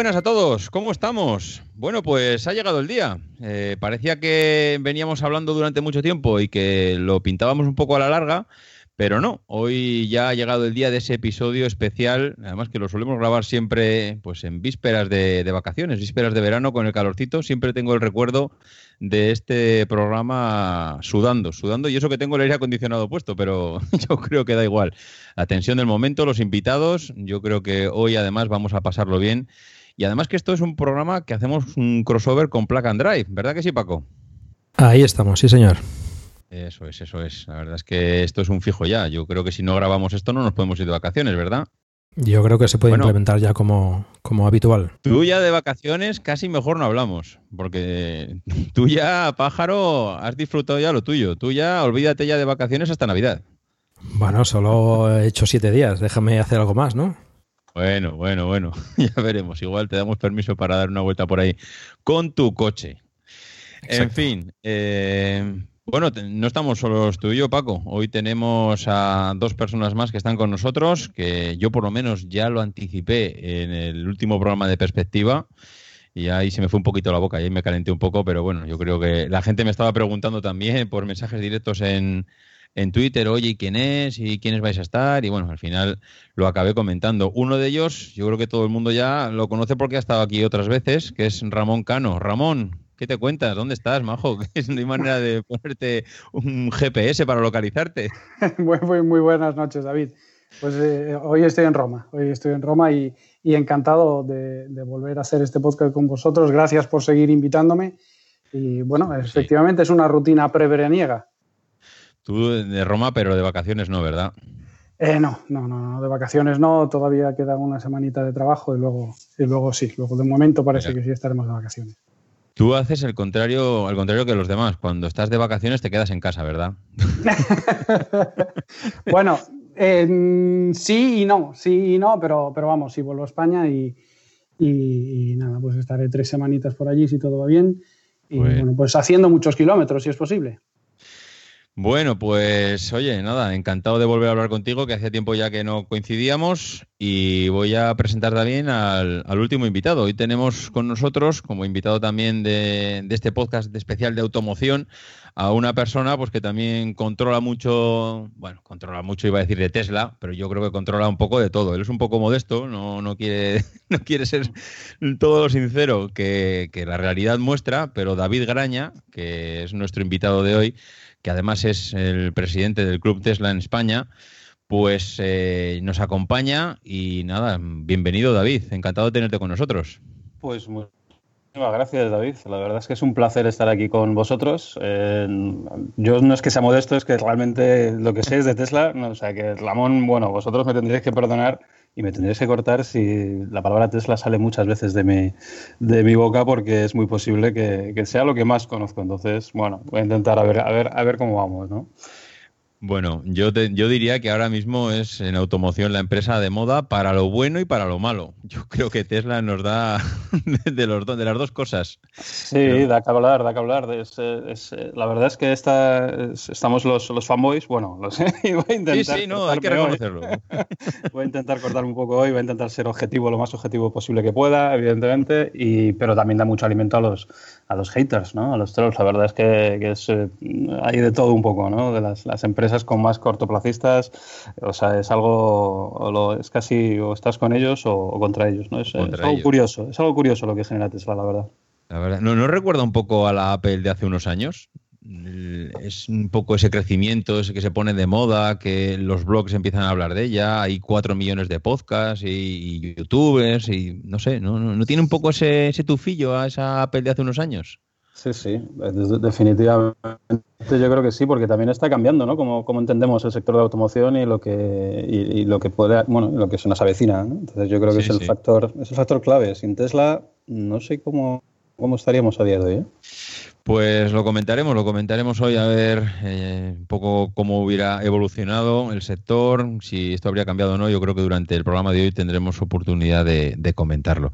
Buenas a todos, ¿cómo estamos? Bueno, pues ha llegado el día. Eh, parecía que veníamos hablando durante mucho tiempo y que lo pintábamos un poco a la larga, pero no. Hoy ya ha llegado el día de ese episodio especial, además que lo solemos grabar siempre pues en vísperas de, de vacaciones, vísperas de verano con el calorcito. Siempre tengo el recuerdo de este programa sudando, sudando, y eso que tengo el aire acondicionado puesto, pero yo creo que da igual. La tensión del momento, los invitados, yo creo que hoy además vamos a pasarlo bien. Y además que esto es un programa que hacemos un crossover con Plug and Drive, ¿verdad que sí, Paco? Ahí estamos, sí, señor. Eso es, eso es. La verdad es que esto es un fijo ya. Yo creo que si no grabamos esto no nos podemos ir de vacaciones, ¿verdad? Yo creo que se puede bueno, implementar ya como, como, habitual. Tú ya de vacaciones casi mejor no hablamos, porque tú ya, pájaro, has disfrutado ya lo tuyo. Tú ya, olvídate ya de vacaciones hasta Navidad. Bueno, solo he hecho siete días. Déjame hacer algo más, ¿no? Bueno, bueno, bueno. Ya veremos. Igual te damos permiso para dar una vuelta por ahí con tu coche. Exacto. En fin, eh, bueno, no estamos solos tú y yo, Paco. Hoy tenemos a dos personas más que están con nosotros, que yo por lo menos ya lo anticipé en el último programa de Perspectiva. Y ahí se me fue un poquito la boca y ahí me calenté un poco, pero bueno, yo creo que la gente me estaba preguntando también por mensajes directos en, en Twitter, oye, ¿quién es? ¿Y quiénes vais a estar? Y bueno, al final lo acabé comentando. Uno de ellos, yo creo que todo el mundo ya lo conoce porque ha estado aquí otras veces, que es Ramón Cano. Ramón, ¿Qué te cuentas? ¿Dónde estás, Majo? No hay manera de ponerte un GPS para localizarte. muy, muy, muy, buenas noches, David. Pues eh, hoy estoy en Roma, hoy estoy en Roma y, y encantado de, de, volver a hacer este podcast con vosotros. Gracias por seguir invitándome. Y bueno, efectivamente sí. es una rutina preveraniega. Tú de Roma, pero de vacaciones no, ¿verdad? Eh, no, no, no, no, de vacaciones no, todavía queda una semanita de trabajo y luego, y luego sí, luego de momento parece Mira. que sí estaremos de vacaciones. Tú haces el contrario, al contrario que los demás. Cuando estás de vacaciones te quedas en casa, ¿verdad? bueno, eh, sí y no, sí y no, pero, pero vamos, sí vuelvo a España y, y, y, nada, pues estaré tres semanitas por allí si todo va bien. Y bueno, pues haciendo muchos kilómetros, si es posible. Bueno, pues oye, nada, encantado de volver a hablar contigo, que hacía tiempo ya que no coincidíamos y voy a presentar también al, al último invitado. Hoy tenemos con nosotros, como invitado también de, este podcast de especial de automoción, a una persona pues que también controla mucho, bueno, controla mucho, iba a decir de Tesla, pero yo creo que controla un poco de todo. Él es un poco modesto, no, no, quiere, no quiere ser todo lo sincero que, que la realidad muestra, pero David Graña, que es nuestro invitado de hoy, que además es el presidente del Club Tesla en España, pues eh, nos acompaña y nada, bienvenido David, encantado de tenerte con nosotros. Pues muchísimas gracias David, la verdad es que es un placer estar aquí con vosotros. Yo no es que sea modesto, es que realmente lo que sé es de Tesla, o sea que Ramón, bueno, vosotros me tendréis que perdonar y me tendréis que cortar si la palabra Tesla sale muchas veces de mi, de mi boca porque es muy posible que, que, sea lo que más conozco. Entonces, bueno, voy a intentar a ver, a ver, a ver cómo vamos, ¿no? Bueno, yo, te, yo diría que ahora mismo es en automoción la empresa de moda para lo bueno y para lo malo. Yo creo que Tesla nos da de, los, de las dos cosas. Sí, Pero... da que hablar, da que hablar. Es, es, la verdad es que esta, estamos los, los fanboys, bueno, lo sé, y voy a intentar... Sí, sí, no, hay que reconocerlo. voy a intentar cortar un poco hoy, voy a intentar ser objetivo, lo más objetivo posible que pueda, evidentemente, y, pero también da mucho alimento a los, a los haters, ¿no? A los trolls. La verdad es que, que es, eh, hay de todo un poco, ¿no? De las, las empresas con más cortoplacistas, o sea, es algo, es casi o estás con ellos o, contra ellos, ¿no? Es, algo curioso, es algo curioso lo que genera Tesla, la verdad. La verdad, ¿no, ¿no recuerda un poco a la Apple de hace unos años? Es un poco ese crecimiento, ese que se pone de moda, que los blogs empiezan a hablar de ella, hay cuatro millones de podcasts y, youtubers y no sé, ¿no, no, tiene un poco ese, ese, tufillo a esa Apple de hace unos años? Sí, sí, definitivamente yo creo que sí, porque también está cambiando, ¿no? Como, como entendemos el sector de automoción y lo que y, lo que puede, bueno, lo que se nos avecina, ¿no? Entonces yo creo que es el factor, es el factor clave. Sin Tesla, no sé cómo, cómo estaríamos a día de hoy. ¿eh? Pues lo comentaremos, lo comentaremos hoy a ver eh, un poco cómo hubiera evolucionado el sector, si esto habría cambiado o no. Yo creo que durante el programa de hoy tendremos oportunidad de, comentarlo.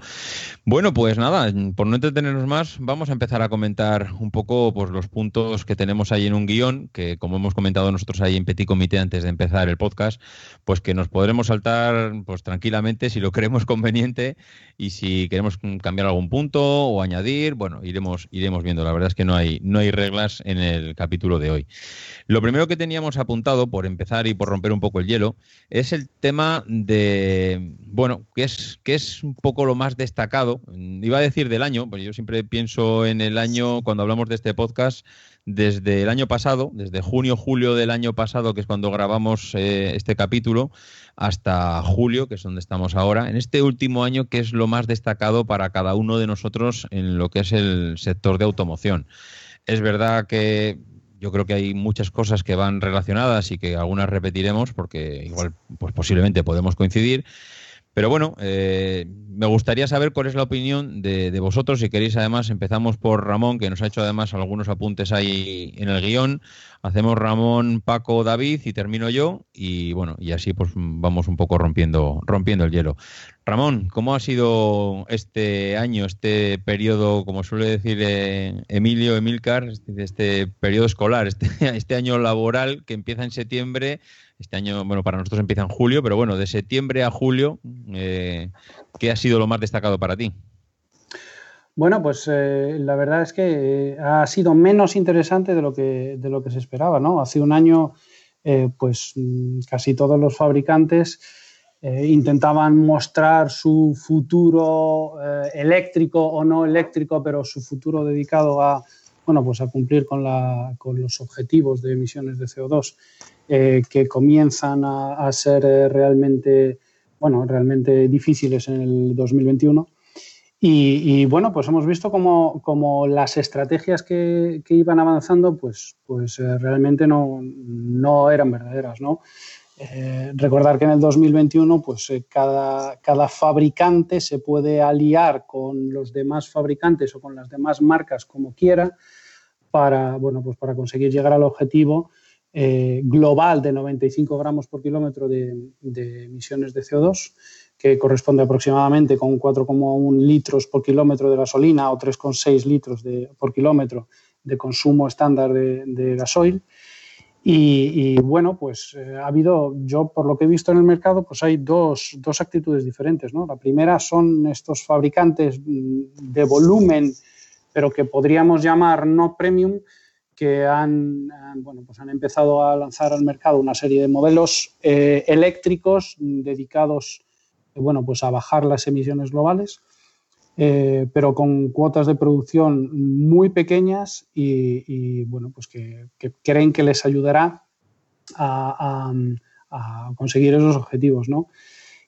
Bueno, pues nada, por no entretenernos más, vamos a empezar a comentar un poco pues, los puntos que tenemos ahí en un guion, que como hemos comentado nosotros ahí en Petit Comité antes de empezar el podcast, pues que nos podremos saltar pues tranquilamente si lo creemos conveniente y si queremos cambiar algún punto o añadir, bueno, iremos, iremos viendo. La verdad es que no hay, no hay reglas en el capítulo de hoy. Lo primero que teníamos apuntado, por empezar y por romper un poco el hielo, es el tema de, bueno, que es, que es un poco lo más destacado. Iba a decir del año, pues yo siempre pienso en el año, cuando hablamos de este podcast, desde el año pasado, desde junio, julio del año pasado, que es cuando grabamos eh, este capítulo, hasta julio, que es donde estamos ahora, en este último año, que es lo más destacado para cada uno de nosotros en lo que es el sector de automoción. Es verdad que yo creo que hay muchas cosas que van relacionadas y que algunas repetiremos porque igual pues posiblemente podemos coincidir pero bueno, eh, me gustaría saber cuál es la opinión de, vosotros. Si queréis, además, empezamos por Ramón, que nos ha hecho además algunos apuntes ahí en el guion. Hacemos Ramón, Paco, David y termino yo. Y bueno, y así pues vamos un poco rompiendo, rompiendo el hielo. Ramón, ¿cómo ha sido este año, este periodo, como suele decir eh, Emilio, Emilcar, este, este periodo escolar, este, este año laboral que empieza en septiembre? Este año, bueno, para nosotros empieza en julio, pero bueno, de septiembre a julio, eh, ¿qué ha sido lo más destacado para ti? Bueno, pues eh, la verdad es que eh, ha sido menos interesante de lo que, de lo que se esperaba, ¿no? Hace un año, pues mm, casi todos los fabricantes intentaban mostrar su futuro eléctrico o no eléctrico, pero su futuro dedicado a, bueno, pues a cumplir con, la, con los objetivos de emisiones de CO2 eh, que comienzan a, ser eh, realmente, bueno, realmente difíciles en el 2021. Y, bueno, pues hemos visto como, las estrategias que, iban avanzando, pues, pues eh, realmente no, no, eran verdaderas, ¿no? recordar que en el 2021, pues cada, cada, fabricante se puede aliar con los demás fabricantes o con las demás marcas como quiera para, bueno, pues para conseguir llegar al objetivo eh, global de 95 gramos por kilómetro de, emisiones de CO2, que corresponde aproximadamente con 4,1 litros por kilómetro de gasolina o 3,6 litros por kilómetro de consumo estándar de, gasoil. Y, bueno, pues eh, ha habido, yo por lo que he visto en el mercado, pues hay dos, dos actitudes diferentes. ¿no? La primera son estos fabricantes mm, de volumen, pero que podríamos llamar no premium, que han, bueno, pues han empezado a lanzar al mercado una serie de modelos eh, eléctricos dedicados bueno, pues a bajar las emisiones globales, eh, pero con cuotas de producción muy pequeñas y, bueno, pues que, creen que les ayudará a, a conseguir esos objetivos. ¿no?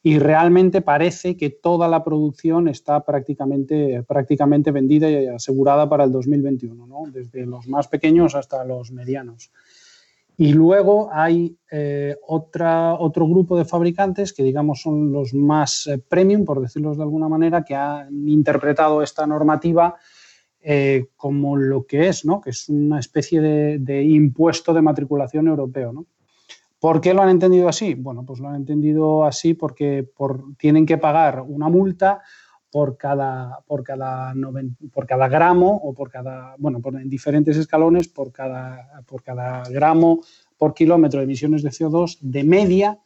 Y realmente parece que toda la producción está prácticamente, prácticamente vendida y asegurada para el 2021, ¿no? desde los más pequeños hasta los medianos. Y luego hay eh, otro grupo de fabricantes que digamos son los más eh, premium, por decirlo de alguna manera, que han interpretado esta normativa eh, como lo que es, ¿no? que es una especie de, de impuesto de matriculación europeo. ¿no? ¿Por qué lo han entendido así? Bueno, pues lo han entendido así porque tienen que pagar una multa por cada, por, cada gramo o por cada, bueno, en diferentes escalones por cada, por cada gramo por kilómetro de emisiones de CO2 de media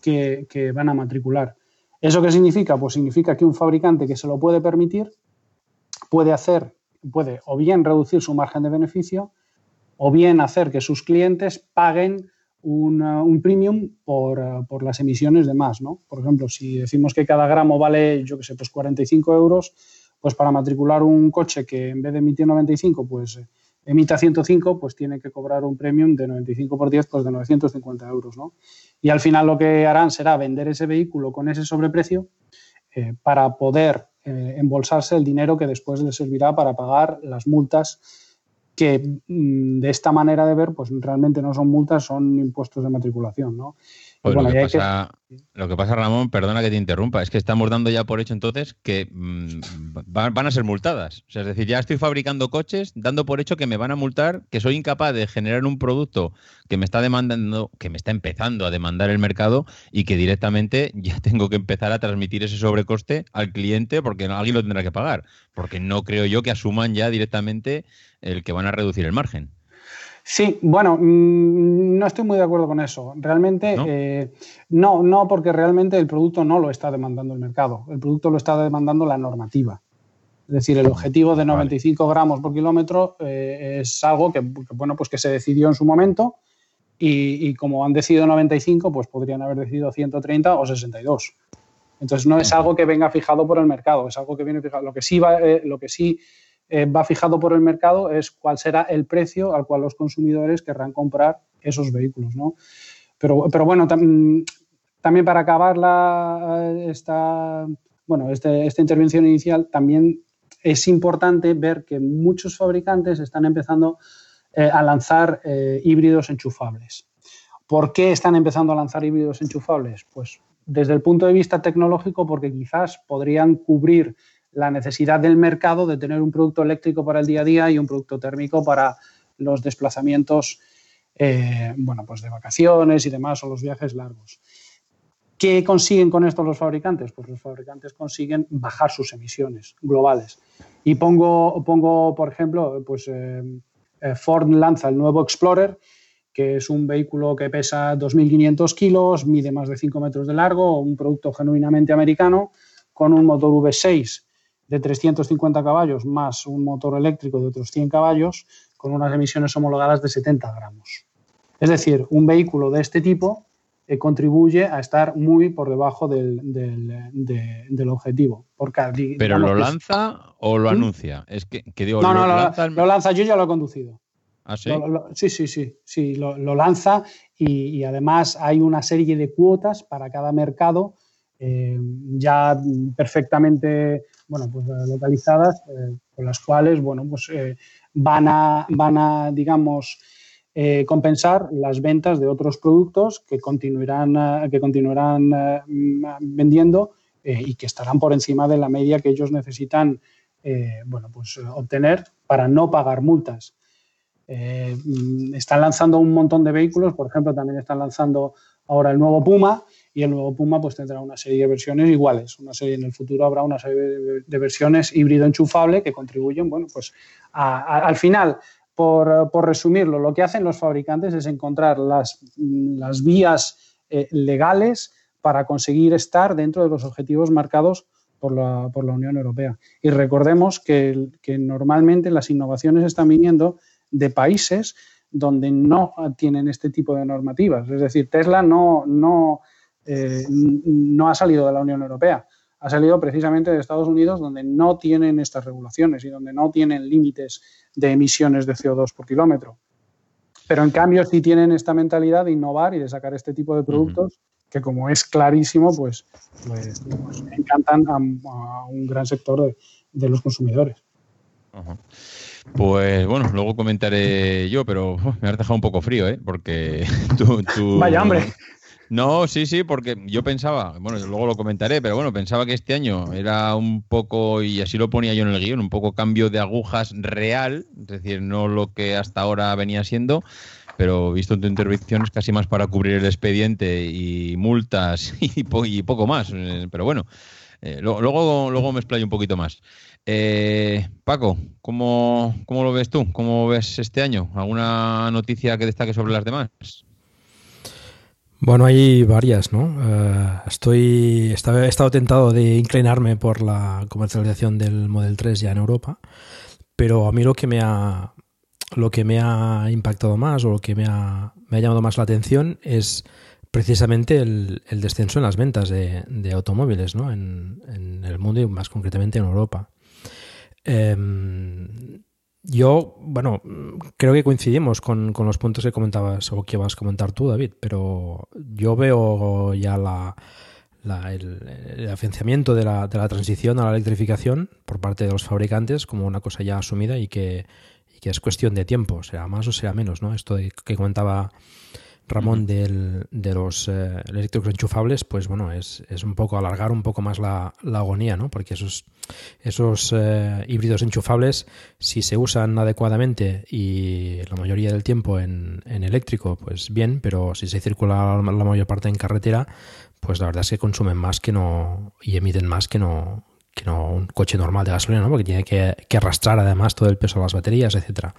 que, que van a matricular. ¿Eso qué significa? Pues significa que un fabricante que se lo puede permitir puede hacer, puede o bien reducir su margen de beneficio o bien hacer que sus clientes paguen un premium por, por, las emisiones de más, ¿no? Por ejemplo, si decimos que cada gramo vale, yo qué sé, pues 45 euros, pues para matricular un coche que en vez de emitir 95, pues emita 105, pues tiene que cobrar un premium de 95 por 10, pues de 950 euros, ¿no? Y al final lo que harán será vender ese vehículo con ese sobreprecio eh, para poder eh, embolsarse el dinero que después les servirá para pagar las multas que mm, de esta manera de ver, pues realmente no son multas, son impuestos de matriculación, ¿no? Pues lo, que pasa, lo, que pasa, Ramón, perdona que te interrumpa, es que estamos dando ya por hecho entonces que mm, van, a ser multadas. O sea, es decir, ya estoy fabricando coches dando por hecho que me van a multar, que soy incapaz de generar un producto que me está demandando, que me está empezando a demandar el mercado y que directamente ya tengo que empezar a transmitir ese sobrecoste al cliente porque alguien lo tendrá que pagar. Porque no creo yo que asuman ya directamente el que van a reducir el margen. Sí, bueno, mm, no estoy muy de acuerdo con eso. Realmente, eh, ¿No? no, porque realmente el producto no lo está demandando el mercado. El producto lo está demandando la normativa. Es decir, el objetivo de 95 gramos por kilómetro eh, es algo que, bueno, pues que se decidió en su momento y, como han decidido 95, pues podrían haber decidido 130 o 62. Entonces no es algo que venga fijado por el mercado, es algo que viene fijado. Lo que sí va, eh, lo que sí eh, va fijado por el mercado es cuál será el precio al cual los consumidores querrán comprar esos vehículos. ¿no? Pero, pero bueno, también para acabar la, esta, bueno, este, esta intervención inicial, también es importante ver que muchos fabricantes están empezando eh, a lanzar eh, híbridos enchufables. ¿Por qué están empezando a lanzar híbridos enchufables? Pues desde el punto de vista tecnológico, porque quizás podrían cubrir la necesidad del mercado de tener un producto eléctrico para el día a día y un producto térmico para los desplazamientos eh, bueno, pues de vacaciones y demás o los viajes largos. ¿Qué consiguen con esto los fabricantes? Pues los fabricantes consiguen bajar sus emisiones globales. Y pongo, pongo por ejemplo, pues eh, eh, Ford lanza el nuevo Explorer, que es un vehículo que pesa 2.500 kilos, mide más de 5 metros de largo, un producto genuinamente americano, con un motor V6 de 350 caballos más un motor eléctrico de otros 100 caballos con unas emisiones homologadas de 70 gramos. Es decir, un vehículo de este tipo eh, contribuye a estar muy por debajo del, del, objetivo. ¿Pero lo lanza o lo ¿Mm? anuncia? Es que, digo, no, no, lo, lanza, lo lanza, yo ya lo he conducido. ¿Ah, sí? sí, sí, sí, sí, lo, lanza y, y, además hay una serie de cuotas para cada mercado eh, ya perfectamente bueno, pues, eh, localizadas, eh, con las cuales bueno, pues, van, a, van a, digamos, compensar las ventas de otros productos que continuarán, que continuarán vendiendo y que estarán por encima de la media que ellos necesitan bueno, pues, obtener para no pagar multas. están lanzando un montón de vehículos, por ejemplo, también están lanzando ahora el nuevo Puma, y el nuevo Puma pues tendrá una serie de versiones iguales. Una serie en el futuro habrá una serie de versiones híbrido enchufable que contribuyen, bueno, pues al final, por, resumirlo, lo que hacen los fabricantes es encontrar las, las vías eh, legales para conseguir estar dentro de los objetivos marcados por la, por la Unión Europea. Y recordemos que, que normalmente las innovaciones están viniendo de países donde no tienen este tipo de normativas. Es decir, Tesla no, no, eh, no ha salido de la Unión Europea, ha salido precisamente de Estados Unidos, donde no tienen estas regulaciones y donde no tienen límites de emisiones de CO2 por kilómetro. Pero en cambio sí tienen esta mentalidad de innovar y de sacar este tipo de productos que como es clarísimo, pues, pues, pues encantan a, un gran sector de, los consumidores. Pues bueno, luego comentaré yo, pero me has dejado un poco frío, ¿eh? Porque tú... Vaya, hombre. No, sí, sí, porque yo pensaba, bueno, luego lo comentaré, pero bueno, pensaba que este año era un poco, y así lo ponía yo en el guion, un poco cambio de agujas real, es decir, no lo que hasta ahora venía siendo, pero visto en tu intervención es casi más para cubrir el expediente y multas y, poco más. Eh, pero bueno, eh, luego, luego me explayo un poquito más. Eh, Paco, ¿cómo, ¿cómo lo ves tú? ¿Cómo ves este año? ¿Alguna noticia que destaque sobre las demás? Bueno, hay varias, ¿no? Eh, estoy, he estado tentado de inclinarme por la comercialización del Model 3 ya en Europa, pero a mí lo que me ha, lo que me ha impactado más o lo que me ha, me ha llamado más la atención es precisamente el, descenso en las ventas de, automóviles ¿no? en, el mundo y más concretamente en Europa. Em, yo, bueno, creo que coincidimos con, los puntos que comentabas o que vas a comentar tú, David, pero yo veo ya la, el, afianzamiento de la, de la, transición a la electrificación por parte de los fabricantes como una cosa ya asumida y que, y que es cuestión de tiempo, sea más o sea menos, ¿no? Esto que comentaba Ramón, del, de los eh, eléctricos enchufables, pues bueno, es, es, un poco alargar un poco más la, agonía, ¿no? Porque esos, esos eh, híbridos enchufables, si se usan adecuadamente y la mayoría del tiempo en, en eléctrico, pues bien, pero si se circula la, mayor parte en carretera, pues la verdad es que consumen más que no y emiten más que no que no un coche normal de gasolina, ¿no? Porque tiene que, que arrastrar además todo el peso de las baterías, etcétera.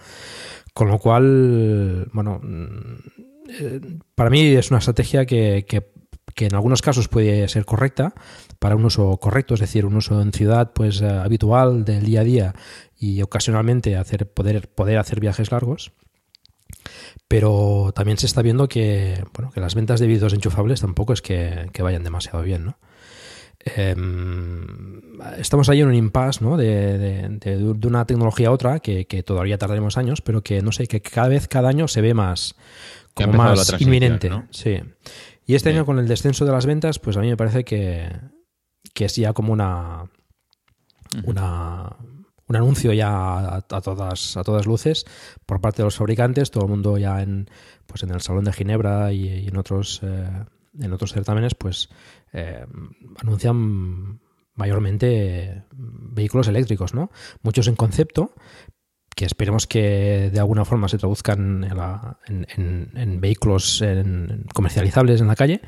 Con lo cual, bueno, eh, para mí es una estrategia que, en algunos casos puede ser correcta para un uso correcto, es decir, un uso en ciudad pues eh, habitual del día a día y ocasionalmente hacer, poder, poder hacer viajes largos. Pero también se está viendo que, bueno, que las ventas de vídeos enchufables tampoco es que, vayan demasiado bien, ¿no? Em, estamos ahí en un impasse ¿no? de, una tecnología a otra que, que, todavía tardaremos años, pero que no sé, que cada vez, cada año se ve más, como más inminente. Sí. Y este año con el descenso de las ventas, pues a mí me parece que, es ya como una, una un anuncio ya a, todas a todas luces por parte de los fabricantes, todo el mundo ya en pues en el Salón de Ginebra y, en otros eh, en otros certámenes, pues eh, anuncian mayormente vehículos eléctricos, ¿no? Muchos en concepto, que esperemos que de alguna forma se traduzcan en, vehículos comercializables en la calle,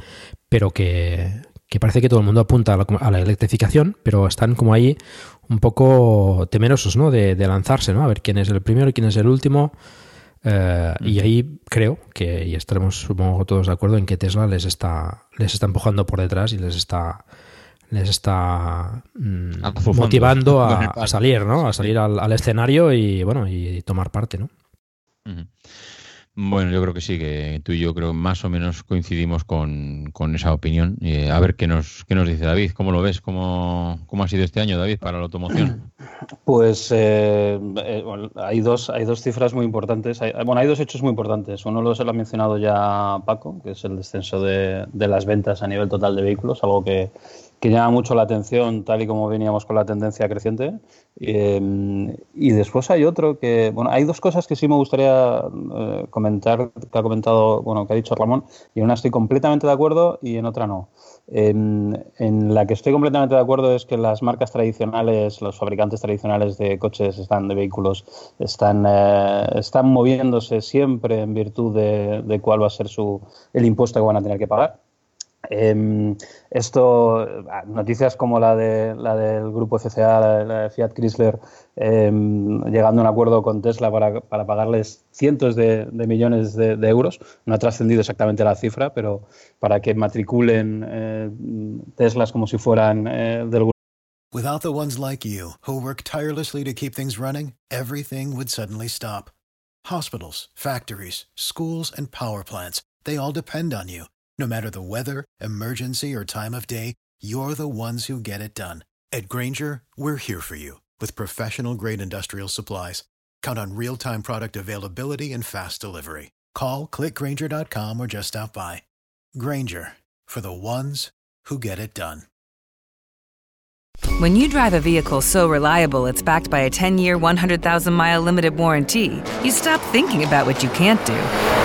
pero que, parece que todo el mundo apunta a la, electrificación, pero están como ahí un poco temerosos ¿no? de, lanzarse, ¿no? a ver quién es el primero y quién es el último. Eh, y ahí creo que, y estaremos supongo todos de acuerdo en que Tesla les está, les está empujando por detrás y les está les está mm, motivando a, salir, ¿no? A salir al, escenario y bueno, y tomar parte, ¿no? Bueno, yo creo que sí, que tú y yo creo más o menos coincidimos con, esa opinión. Eh, a ver qué nos, qué nos dice David, ¿cómo lo ves? ¿Cómo, cómo ha sido este año, David, para la automoción? Pues eh, eh, hay, dos, hay dos cifras muy importantes. bueno, hay dos hechos muy importantes. Uno lo ha mencionado ya Paco, que es el descenso de, de las ventas a nivel total de vehículos, algo que, que llama mucho la atención, tal y como veníamos con la tendencia creciente. Em, y después hay otro que, bueno, hay dos cosas que sí me gustaría eh, comentar, que ha comentado, bueno, que ha dicho Ramón, y en una estoy completamente de acuerdo y en otra no. Em, en la que estoy completamente de acuerdo es que las marcas tradicionales, los fabricantes tradicionales de coches, están de vehículos, están, eh, están moviéndose siempre en virtud de, de, cuál va a ser su, el impuesto que van a tener que pagar. Em, esto, ah, noticias como la, de, la del grupo FCA, la de Fiat Chrysler, em, llegando a un acuerdo con Tesla para, pagarles cientos de, millones de, euros. No ha trascendido exactamente la cifra, pero para que matriculen eh, Teslas como si fueran eh, del grupo. Without the ones like you, who work tirelessly to keep things running, everything would suddenly stop. Hospitals, factories, schools, and power plants, they all depend on you. No matter the weather, emergency, or time of day, you're the ones who get it done. At Granger, we're here for you with professional grade industrial supplies. Count on real time product availability and fast delivery. Call clickgranger.com or just stop by. Granger for the ones who get it done. When you drive a vehicle so reliable it's backed by a 10 year, 100,000 mile limited warranty, you stop thinking about what you can't do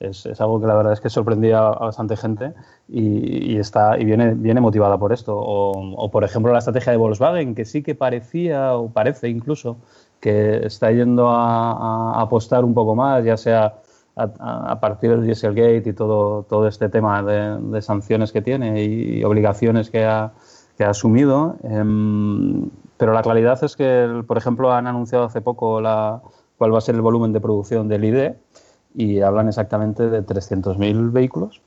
es, algo que la verdad es que sorprendía a bastante gente y, está, y viene, motivada por esto. O, por ejemplo, la estrategia de Volkswagen, que sí que parecía, o parece incluso, que está yendo a, apostar un poco más, ya sea a, partir del Dieselgate y todo, todo este tema de, de sanciones que tiene y, obligaciones que ha, que ha asumido. Em, pero la claridad es que, por ejemplo, han anunciado hace poco la, cuál va a ser el volumen de producción del IDE y hablan exactamente de 300.000 vehículos,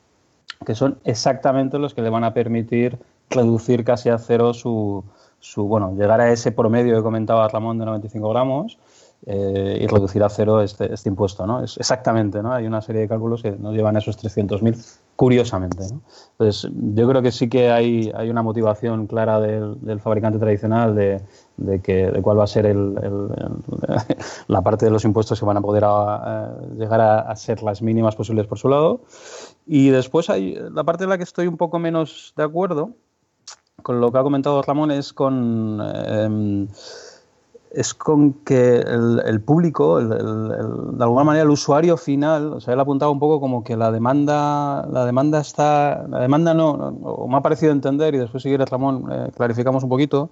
que son exactamente los que le van a permitir reducir casi a cero su, su bueno, llegar a ese promedio que comentaba Ramón de 95 gramos eh, y reducir a cero este, este, impuesto. ¿no? Es exactamente, ¿no? hay una serie de cálculos que nos llevan a esos 300.000, curiosamente. Entonces, yo creo que sí que hay, hay una motivación clara del, fabricante tradicional de, de, que, de cuál va a ser el, la parte de los impuestos que van a poder llegar a, ser las mínimas posibles por su lado. Y después hay la parte en la que estoy un poco menos de acuerdo con lo que ha comentado Ramón es con... Em, es con que el, público, de alguna manera el usuario final, o sea, él ha apuntado un poco como que la demanda, la demanda está, la demanda no, o me ha parecido entender, y después si quieres Ramón eh, clarificamos un poquito,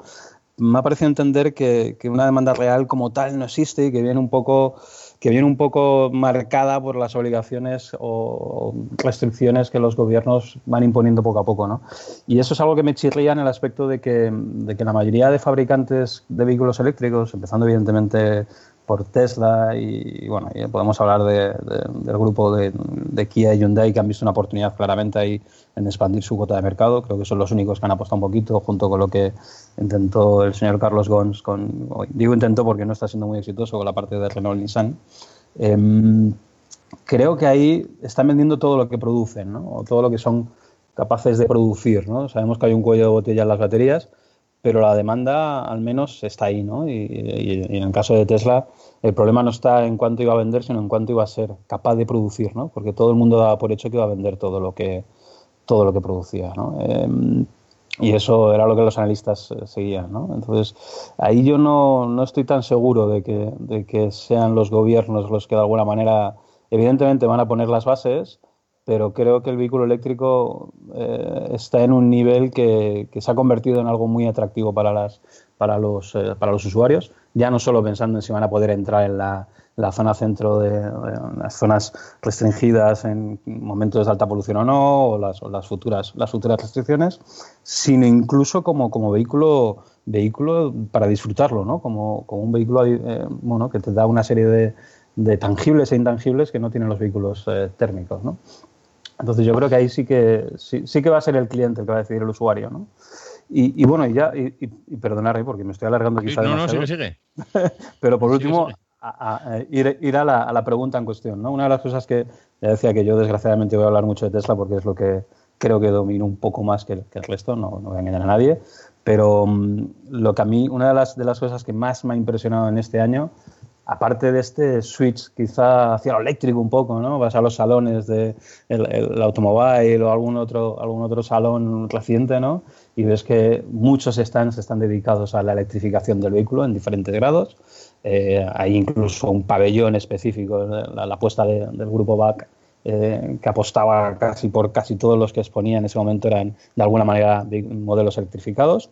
me ha parecido entender que, una demanda real como tal no existe y que viene un poco que viene un poco marcada por las obligaciones o restricciones que los gobiernos van imponiendo poco a poco. ¿no? Y eso es algo que me chirría en el aspecto de que, de que la mayoría de fabricantes de vehículos eléctricos, empezando evidentemente por Tesla y, bueno, podemos hablar del grupo de, Kia y Hyundai que han visto una oportunidad claramente ahí en expandir su cuota de mercado. Creo que son los únicos que han apostado un poquito junto con lo que intentó el señor Carlos Gons. Con, digo intentó porque no está siendo muy exitoso con la parte de Renault Nissan. Em, creo que ahí están vendiendo todo lo que producen, ¿no? o todo lo que son capaces de producir. ¿no? Sabemos que hay un cuello de botella en las baterías, pero la demanda al menos está ahí, ¿no? Y, en el caso de Tesla, el problema no está en cuánto iba a vender, sino en cuánto iba a ser capaz de producir, ¿no? Porque todo el mundo daba por hecho que iba a vender todo lo que, todo lo que producía, ¿no? Em, y eso era lo que los analistas eh, seguían, ¿no? Entonces, ahí yo no, no estoy tan seguro de que, de que sean los gobiernos los que de alguna manera, evidentemente van a poner las bases, pero creo que el vehículo eléctrico eh, está en un nivel que, se ha convertido en algo muy atractivo para, las, para, los, eh, para los usuarios, ya no solo pensando en si van a poder entrar en la, zona centro de, las zonas restringidas en momentos de alta polución o no, o las, las, futuras, las futuras restricciones, sino incluso como, como vehículo vehículo para disfrutarlo, ¿no? como, como un vehículo eh, bueno, que te da una serie de, de, tangibles e intangibles que no tienen los vehículos térmicos. ¿no? Entonces yo creo que ahí sí que, sí, que va a ser el cliente el que va a decidir el usuario, ¿no? Y, bueno, y ya, y, y, perdonarme porque me estoy alargando quizá No, no, sigue, sigue. Pero por último, A, ir, a, la, pregunta en cuestión, ¿no? Una de las cosas que ya decía que yo desgraciadamente voy a hablar mucho de Tesla porque es lo que creo que domino un poco más que el, resto, no, no, voy a engañar a nadie, pero mm, lo que a mí, una de las, de las cosas que más me ha impresionado en este año aparte de este switch quizá hacia lo eléctrico un poco, ¿no? Vas a los salones de el, automóvil o algún otro, algún otro salón reciente, ¿no? Y ves que muchos stands están dedicados a la electrificación del vehículo en diferentes grados. Eh, hay incluso un pabellón específico, la, apuesta del grupo BAC, eh, que apostaba casi por casi todos los que exponían en ese momento eran de alguna manera modelos electrificados.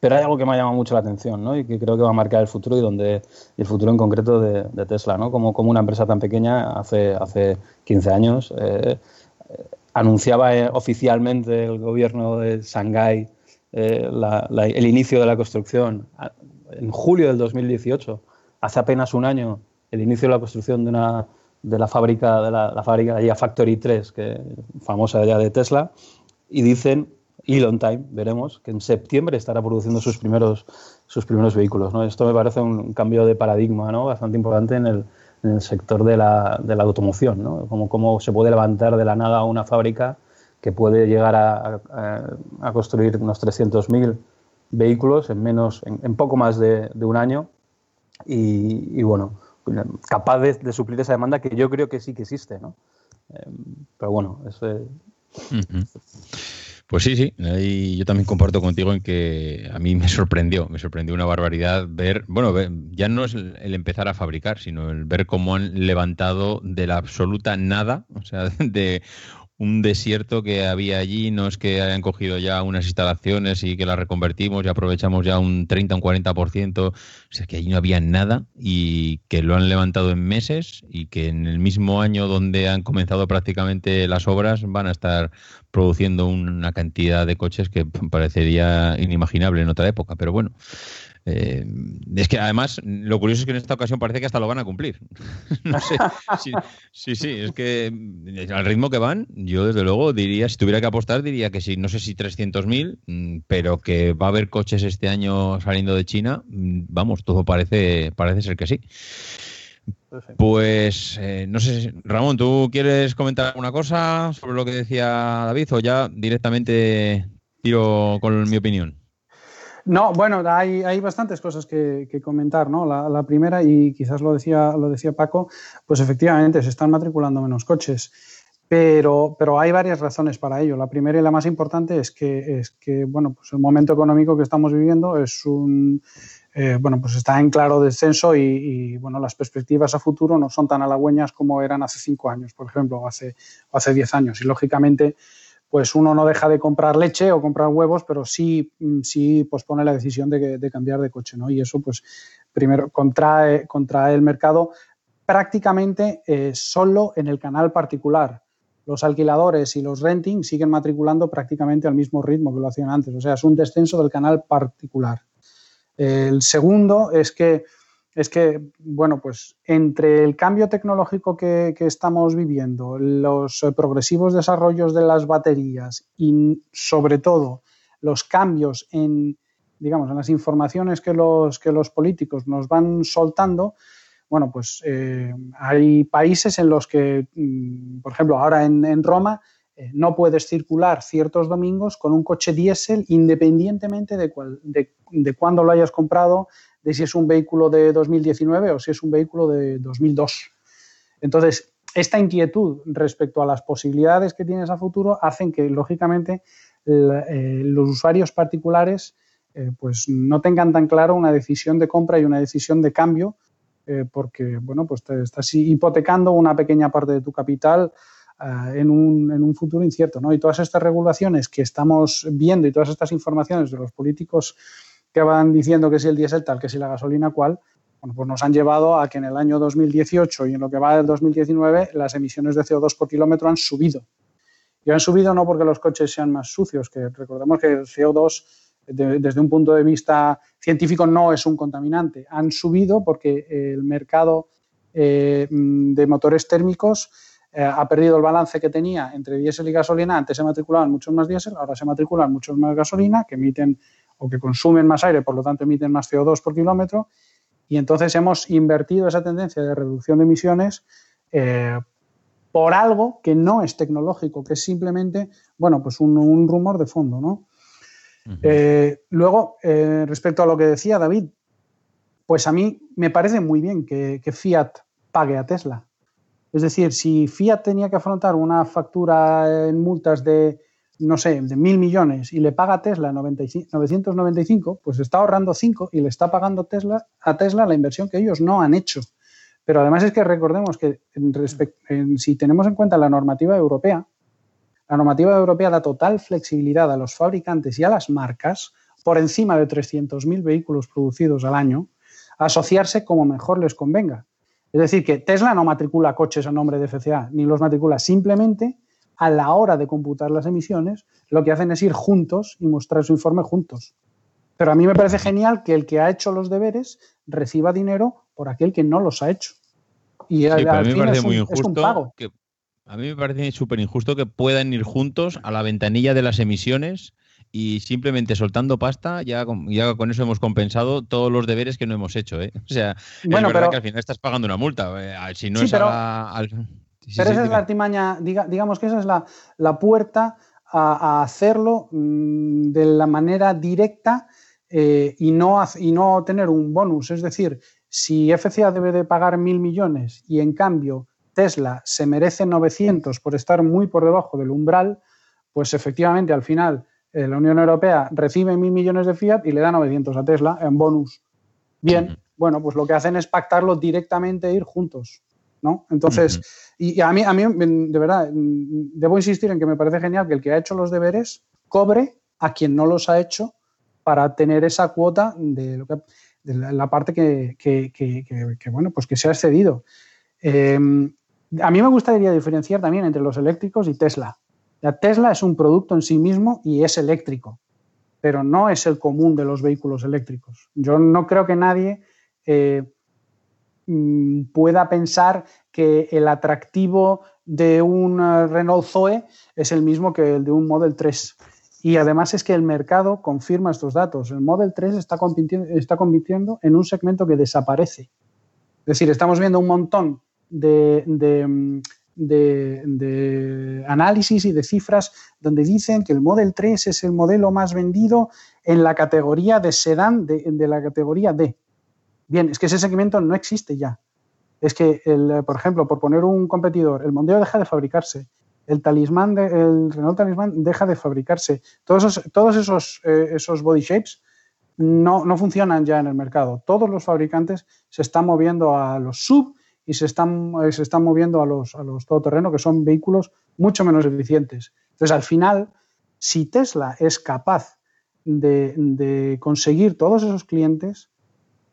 Pero hay algo que me ha llamado mucho la atención ¿no? y que creo que va a marcar el futuro y donde el futuro en concreto de, Tesla, ¿no? como, como una empresa tan pequeña hace, hace 15 años. Eh, anunciaba eh, oficialmente el gobierno de Shanghái eh, el inicio de la construcción en julio del 2018, hace apenas un año, el inicio de la construcción de una de la fábrica de la, fábrica ya Factory 3, que famosa ya de Tesla, y dicen Elon Time, veremos, que en septiembre estará produciendo sus primeros, sus primeros vehículos. ¿no? Esto me parece un cambio de paradigma ¿no? bastante importante en el, en el sector de la, de la automoción, ¿no? Como, cómo se puede levantar de la nada una fábrica que puede llegar a, a, construir unos 300.000 vehículos en, menos, en, poco más de, un año y, y, bueno, capaz de, suplir esa demanda que yo creo que sí que existe. ¿no? Eh, pero bueno, eso es... Pues sí, sí, yo también comparto contigo en que a mí me sorprendió, me sorprendió una barbaridad ver, bueno, ya no es el empezar a fabricar, sino el ver cómo han levantado de la absoluta nada, o sea, de un desierto que había allí, no es que hayan cogido ya unas instalaciones y que las reconvertimos y aprovechamos ya un 30 o un 40%, o sea que allí no había nada y que lo han levantado en meses y que en el mismo año donde han comenzado prácticamente las obras van a estar produciendo una cantidad de coches que parecería inimaginable en otra época, pero bueno. Eh, es que además, lo curioso es que en esta ocasión parece que hasta lo van a cumplir. no sé. Sí, sí, es que mm, al ritmo que van, yo desde luego diría, si tuviera que apostar, diría que sí, no sé si 300.000, mm, pero que va a haber coches este año saliendo de China, mm, vamos, todo parece, parece ser que sí. Pues eh, no sé, Ramón, ¿tú quieres comentar alguna cosa sobre lo que decía David o ya directamente tiro con mi opinión? No, bueno, hay, hay bastantes cosas que, comentar, ¿no? La, primera, y quizás lo decía, lo decía Paco, pues efectivamente se están matriculando menos coches. Pero, pero hay varias razones para ello. La primera y la más importante es que, es que bueno, pues el momento económico que estamos viviendo es un, eh, bueno, pues está en claro descenso y, bueno, las perspectivas a futuro no son tan halagüeñas como eran hace cinco años, por ejemplo, o hace, o hace diez años. Y lógicamente, pues uno no deja de comprar leche o comprar huevos, pero sí, mm, sí pospone la decisión de, cambiar de coche, ¿no? Y eso, pues, primero, contrae, el mercado prácticamente eh, solo en el canal particular. Los alquiladores y los renting siguen matriculando prácticamente al mismo ritmo que lo hacían antes, o sea, es un descenso del canal particular. El segundo es que es que, bueno, pues entre el cambio tecnológico que, estamos viviendo, los progresivos desarrollos de las baterías y sobre todo los cambios en, digamos, en las informaciones que los, que los políticos nos van soltando, bueno, pues eh, hay países en los que, mm, por ejemplo, ahora en, Roma, eh, no puedes circular ciertos domingos con un coche diésel independientemente de, cuál, de, de cuándo lo hayas comprado, de si es un vehículo de 2019 o si es un vehículo de 2002. Entonces, esta inquietud respecto a las posibilidades que tienes a futuro hacen que, lógicamente, eh, los usuarios particulares eh, pues no tengan tan claro una decisión de compra y una decisión de cambio, eh, porque bueno, pues te estás hipotecando una pequeña parte de tu capital en un, en, un, futuro incierto. ¿no? Y todas estas regulaciones que estamos viendo y todas estas informaciones de los políticos que van diciendo que si el diésel tal, que si la gasolina cual, bueno, pues nos han llevado a que en el año 2018 y en lo que va del 2019 las emisiones de CO2 por kilómetro han subido. Y han subido no porque los coches sean más sucios, que recordemos que el CO2 desde un punto de vista científico no es un contaminante. Han subido porque el mercado eh, de motores térmicos eh, ha perdido el balance que tenía entre diésel y gasolina. Antes se matriculaban muchos más diésel, ahora se matriculan muchos más gasolina, que emiten o que consumen más aire, por lo tanto emiten más CO2 por kilómetro. Y entonces hemos invertido esa tendencia de reducción de emisiones eh, por algo que no es tecnológico, que es simplemente, bueno, pues un, rumor de fondo, ¿no? Eh, luego, eh, respecto a lo que decía David, pues a mí me parece muy bien que, que Fiat pague a Tesla. Es decir, si Fiat tenía que afrontar una factura en multas de no sé, de mil millones y le paga a Tesla 995, pues está ahorrando 5 y le está pagando Tesla, a Tesla la inversión que ellos no han hecho. Pero además es que recordemos que si tenemos en cuenta la normativa europea, la normativa europea da total flexibilidad a los fabricantes y a las marcas por encima de 300.000 vehículos producidos al año a asociarse como mejor les convenga. Es decir, que Tesla no matricula coches a nombre de FCA, ni los matricula simplemente a la hora de computar las emisiones, lo que hacen es ir juntos y mostrar su informe juntos. Pero a mí me parece genial que el que ha hecho los deberes reciba dinero por aquel que no los ha hecho. Y a mí me parece muy injusto. Que, a mí me parece súper injusto que puedan ir juntos a la ventanilla de las emisiones y simplemente soltando pasta, ya con, ya con eso hemos compensado todos los deberes que no hemos hecho. ¿eh? O sea, es verdad que al final estás pagando una multa. Eh, si no es al, pero esa es la artimaña, digamos que esa es la, puerta a, hacerlo mm, de la manera directa eh, y, no, y no tener un bonus. Es decir, si FCA debe de pagar mil millones y en cambio Tesla se merece 900 por estar muy por debajo del umbral, pues efectivamente al final eh, la Unión Europea recibe mil millones de fiat y le da 900 a Tesla en bonus. Bien, bueno, pues lo que hacen es pactarlo directamente e ir juntos ¿no? Entonces, y, a mí, a mí, de verdad, debo insistir en que me parece genial que el que ha hecho los deberes cobre a quien no los ha hecho para tener esa cuota de, lo que, la, parte que, bueno, pues que se ha excedido. Eh, a mí me gustaría diferenciar también entre los eléctricos y Tesla. La Tesla es un producto en sí mismo y es eléctrico, pero no es el común de los vehículos eléctricos. Yo no creo que nadie eh, mm, pueda pensar que el atractivo de un Renault Zoe es el mismo que el de un Model 3. Y además es que el mercado confirma estos datos. El Model 3 está compitiendo, está compitiendo en un segmento que desaparece. Es decir, estamos viendo un montón de, de, análisis y de cifras donde dicen que el Model 3 es el modelo más vendido en la categoría de sedán de, la categoría D. Bien, es que ese segmento no existe ya. Es que, el, por ejemplo, por poner un competidor, el Mondeo deja de fabricarse, el talismán, el Renault Talismán deja de fabricarse. Todos esos, todos esos, eh, esos body shapes no, no funcionan ya en el mercado. Todos los fabricantes se están moviendo a los sub y se están, eh, se están moviendo a los, a los todoterreno, que son vehículos mucho menos eficientes. Entonces, al final, si Tesla es capaz de, conseguir todos esos clientes,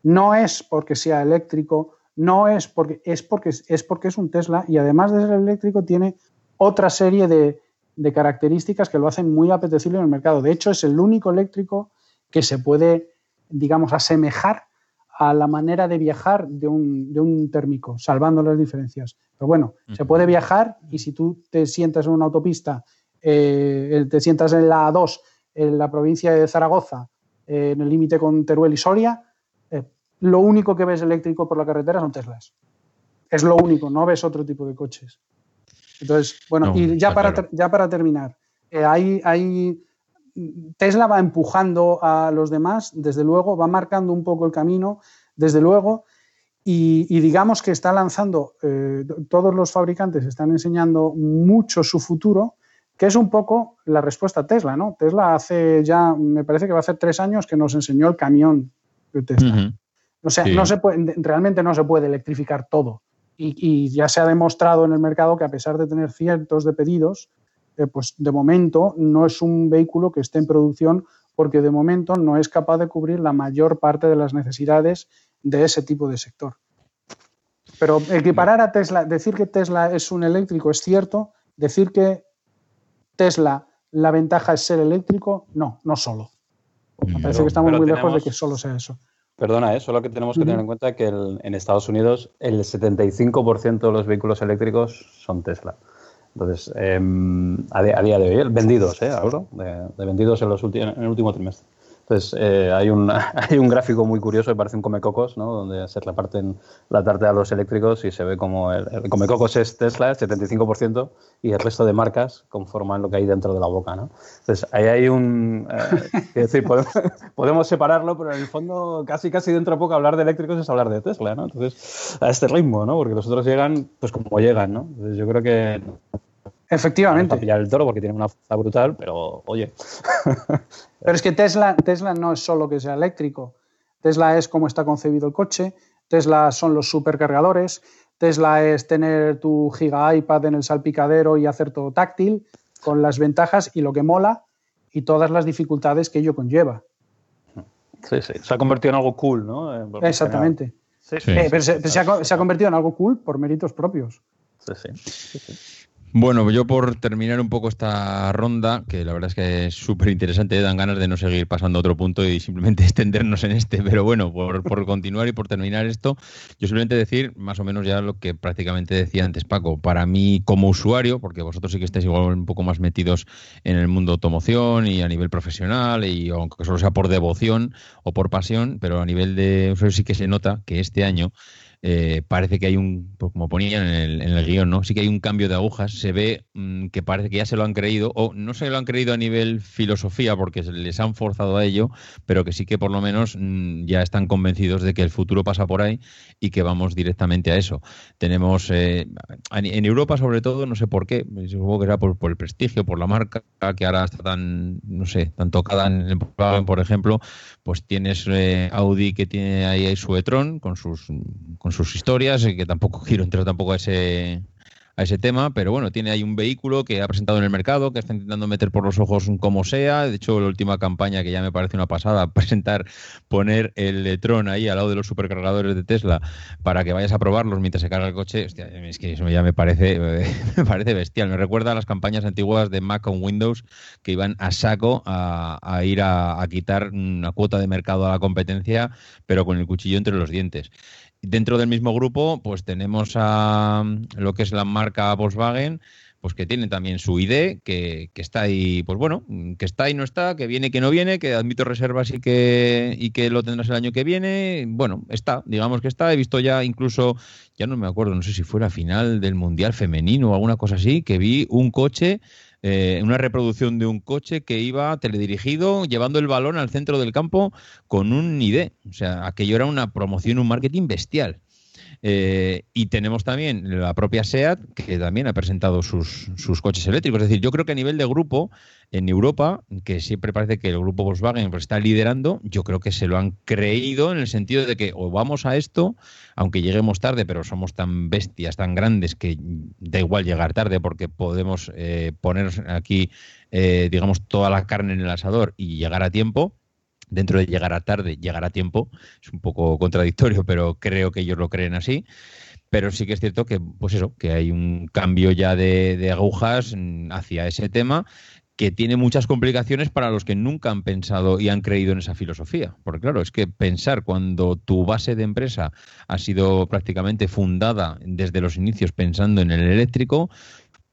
no es porque sea eléctrico, no es porque es, porque, es porque es un Tesla y además de ser eléctrico tiene otra serie de, de características que lo hacen muy apetecible en el mercado. De hecho, es el único eléctrico que se puede, digamos, asemejar a la manera de viajar de un, de un térmico, salvando las diferencias. Pero bueno, se puede viajar y si tú te sientas en una autopista, eh, te sientas en la A2, en la provincia de Zaragoza, eh, en el límite con Teruel y Soria, lo único que ves eléctrico por la carretera son Teslas. Es lo único, no ves otro tipo de coches. Entonces, bueno, y ya para, ya para terminar, hay, hay Tesla va empujando a los demás, desde luego, va marcando un poco el camino, desde luego, y, digamos que está lanzando, eh, todos los fabricantes están enseñando mucho su futuro, que es un poco la respuesta a Tesla, ¿no? Tesla hace ya, me parece que va a hacer tres años que nos enseñó el camión de Tesla. O sea, no se puede, realmente no se puede electrificar todo. y, ya se ha demostrado en el mercado que a pesar de tener cientos de pedidos, eh, pues de momento no es un vehículo que esté en producción porque de momento no es capaz de cubrir la mayor parte de las necesidades de ese tipo de sector. Pero equiparar a Tesla, decir que Tesla es un eléctrico es cierto, decir que Tesla la ventaja es ser eléctrico, no, no solo. Me parece que estamos muy lejos de que solo sea eso. Perdona, ¿eh? solo que tenemos que tener en cuenta que en Estados Unidos el 75% de los vehículos eléctricos son Tesla. Entonces, em, a, día de hoy, vendidos, ¿eh? Hablo de, vendidos en, los últimos, en el último trimestre. Entonces, eh, hay, un, hay un gráfico muy curioso que parece un comecocos, ¿no? donde se reparten la tarta a los eléctricos y se ve como el, el comecocos es Tesla, el 75%, y el resto de marcas conforman lo que hay dentro de la boca. ¿no? Entonces, ahí hay un... Eh, es decir, podemos, separarlo, pero en el fondo, casi casi dentro de poco hablar de eléctricos es hablar de Tesla. ¿no? Entonces, a este ritmo, ¿no? porque los otros llegan pues como llegan. ¿no? Entonces, yo creo que Efectivamente. pillar el toro porque tiene una fuerza brutal, pero oye. pero es que Tesla, Tesla no es solo que sea eléctrico. Tesla es cómo está concebido el coche. Tesla son los supercargadores. Tesla es tener tu giga iPad en el salpicadero y hacer todo táctil, con las ventajas y lo que mola y todas las dificultades que ello conlleva. Sí, sí. Se ha convertido en algo cool, ¿no? Exactamente. Sí, sí. Eh, pero se, se, ha, se, ha, convertido en algo cool por méritos propios. sí. sí, sí. Bueno, yo por terminar un poco esta ronda, que la verdad es que es súper interesante, dan ganas de no seguir pasando a otro punto y simplemente extendernos en este, pero bueno, por, continuar y por terminar esto, yo simplemente decir más o menos ya lo que prácticamente decía antes Paco, para mí como usuario, porque vosotros sí que estáis igual un poco más metidos en el mundo automoción y a nivel profesional, y aunque solo sea por devoción o por pasión, pero a nivel de usuario sí que se nota que este año eh, parece que hay un, pues como ponían en el, en el, guion, ¿no? Sí que hay un cambio de agujas, se ve mm, que parece que ya se lo han creído, o no se lo han creído a nivel filosofía porque les han forzado a ello, pero que sí que por lo menos mm, ya están convencidos de que el futuro pasa por ahí y que vamos directamente a eso. Tenemos, eh, en Europa sobre todo, no sé por qué, supongo que era por, por, el prestigio, por la marca, que ahora está tan, no sé, tan tocada en el por ejemplo, pues tienes eh, Audi que tiene ahí su e-tron con sus... sus historias, que tampoco quiero entrar tampoco a ese, a ese tema, pero bueno, tiene ahí un vehículo que ha presentado en el mercado, que está intentando meter por los ojos como sea. De hecho, la última campaña que ya me parece una pasada, presentar, poner el Tron ahí al lado de los supercargadores de Tesla para que vayas a probarlos mientras se carga el coche. Hostia, es que eso ya me parece, me parece bestial. Me recuerda a las campañas antiguas de Mac con Windows que iban a saco a, ir a quitar una cuota de mercado a la competencia, pero con el cuchillo entre los dientes. Dentro del mismo grupo, pues tenemos a lo que es la marca Volkswagen, pues que tiene también su ID, que, está ahí, pues bueno, que está y no está, que viene, que no viene, que admito reservas y que, y que lo tendrás el año que viene. Bueno, está, digamos que está. He visto ya incluso, ya no me acuerdo, no sé si fue la final del Mundial Femenino o alguna cosa así, que vi un coche eh, una reproducción de un coche que iba teledirigido llevando el balón al centro del campo con un ID. O sea, aquello era una promoción, un marketing bestial. Eh, y tenemos también la propia SEAT, que también ha presentado sus, sus, coches eléctricos. Es decir, yo creo que a nivel de grupo, en Europa, que siempre parece que el grupo Volkswagen pues, está liderando, yo creo que se lo han creído en el sentido de que o vamos a esto, aunque lleguemos tarde, pero somos tan bestias, tan grandes, que da igual llegar tarde porque podemos eh, poner aquí, eh, digamos, toda la carne en el asador y llegar a tiempo dentro de llegar a tarde, llegar a tiempo. Es un poco contradictorio, pero creo que ellos lo creen así. Pero sí que es cierto que, pues eso, que hay un cambio ya de, agujas hacia ese tema que tiene muchas complicaciones para los que nunca han pensado y han creído en esa filosofía. Porque claro, es que pensar cuando tu base de empresa ha sido prácticamente fundada desde los inicios pensando en el eléctrico,